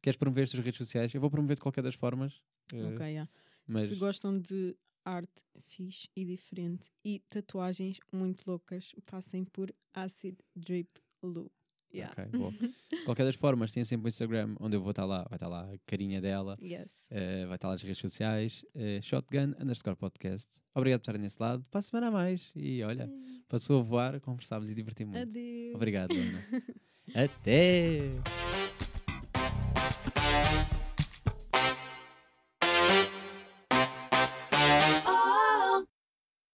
Queres promover as tuas redes sociais? Eu vou promover de qualquer das formas. eh, Ok, yeah. mas Se gostam de arte fixe e diferente e tatuagens muito loucas, passem por Acid Drip Lou. Yeah. Ok, boa. De qualquer das formas, tem sempre o Instagram onde eu vou estar lá. Vai estar lá a carinha dela, Yes. eh, vai estar lá as redes sociais. eh, shotgun underscore podcast. Obrigado por estarem nesse lado. Para a semana a mais. E olha, passou a voar, conversámos e divertimos muito. Adeus. Obrigado, Ana. Até!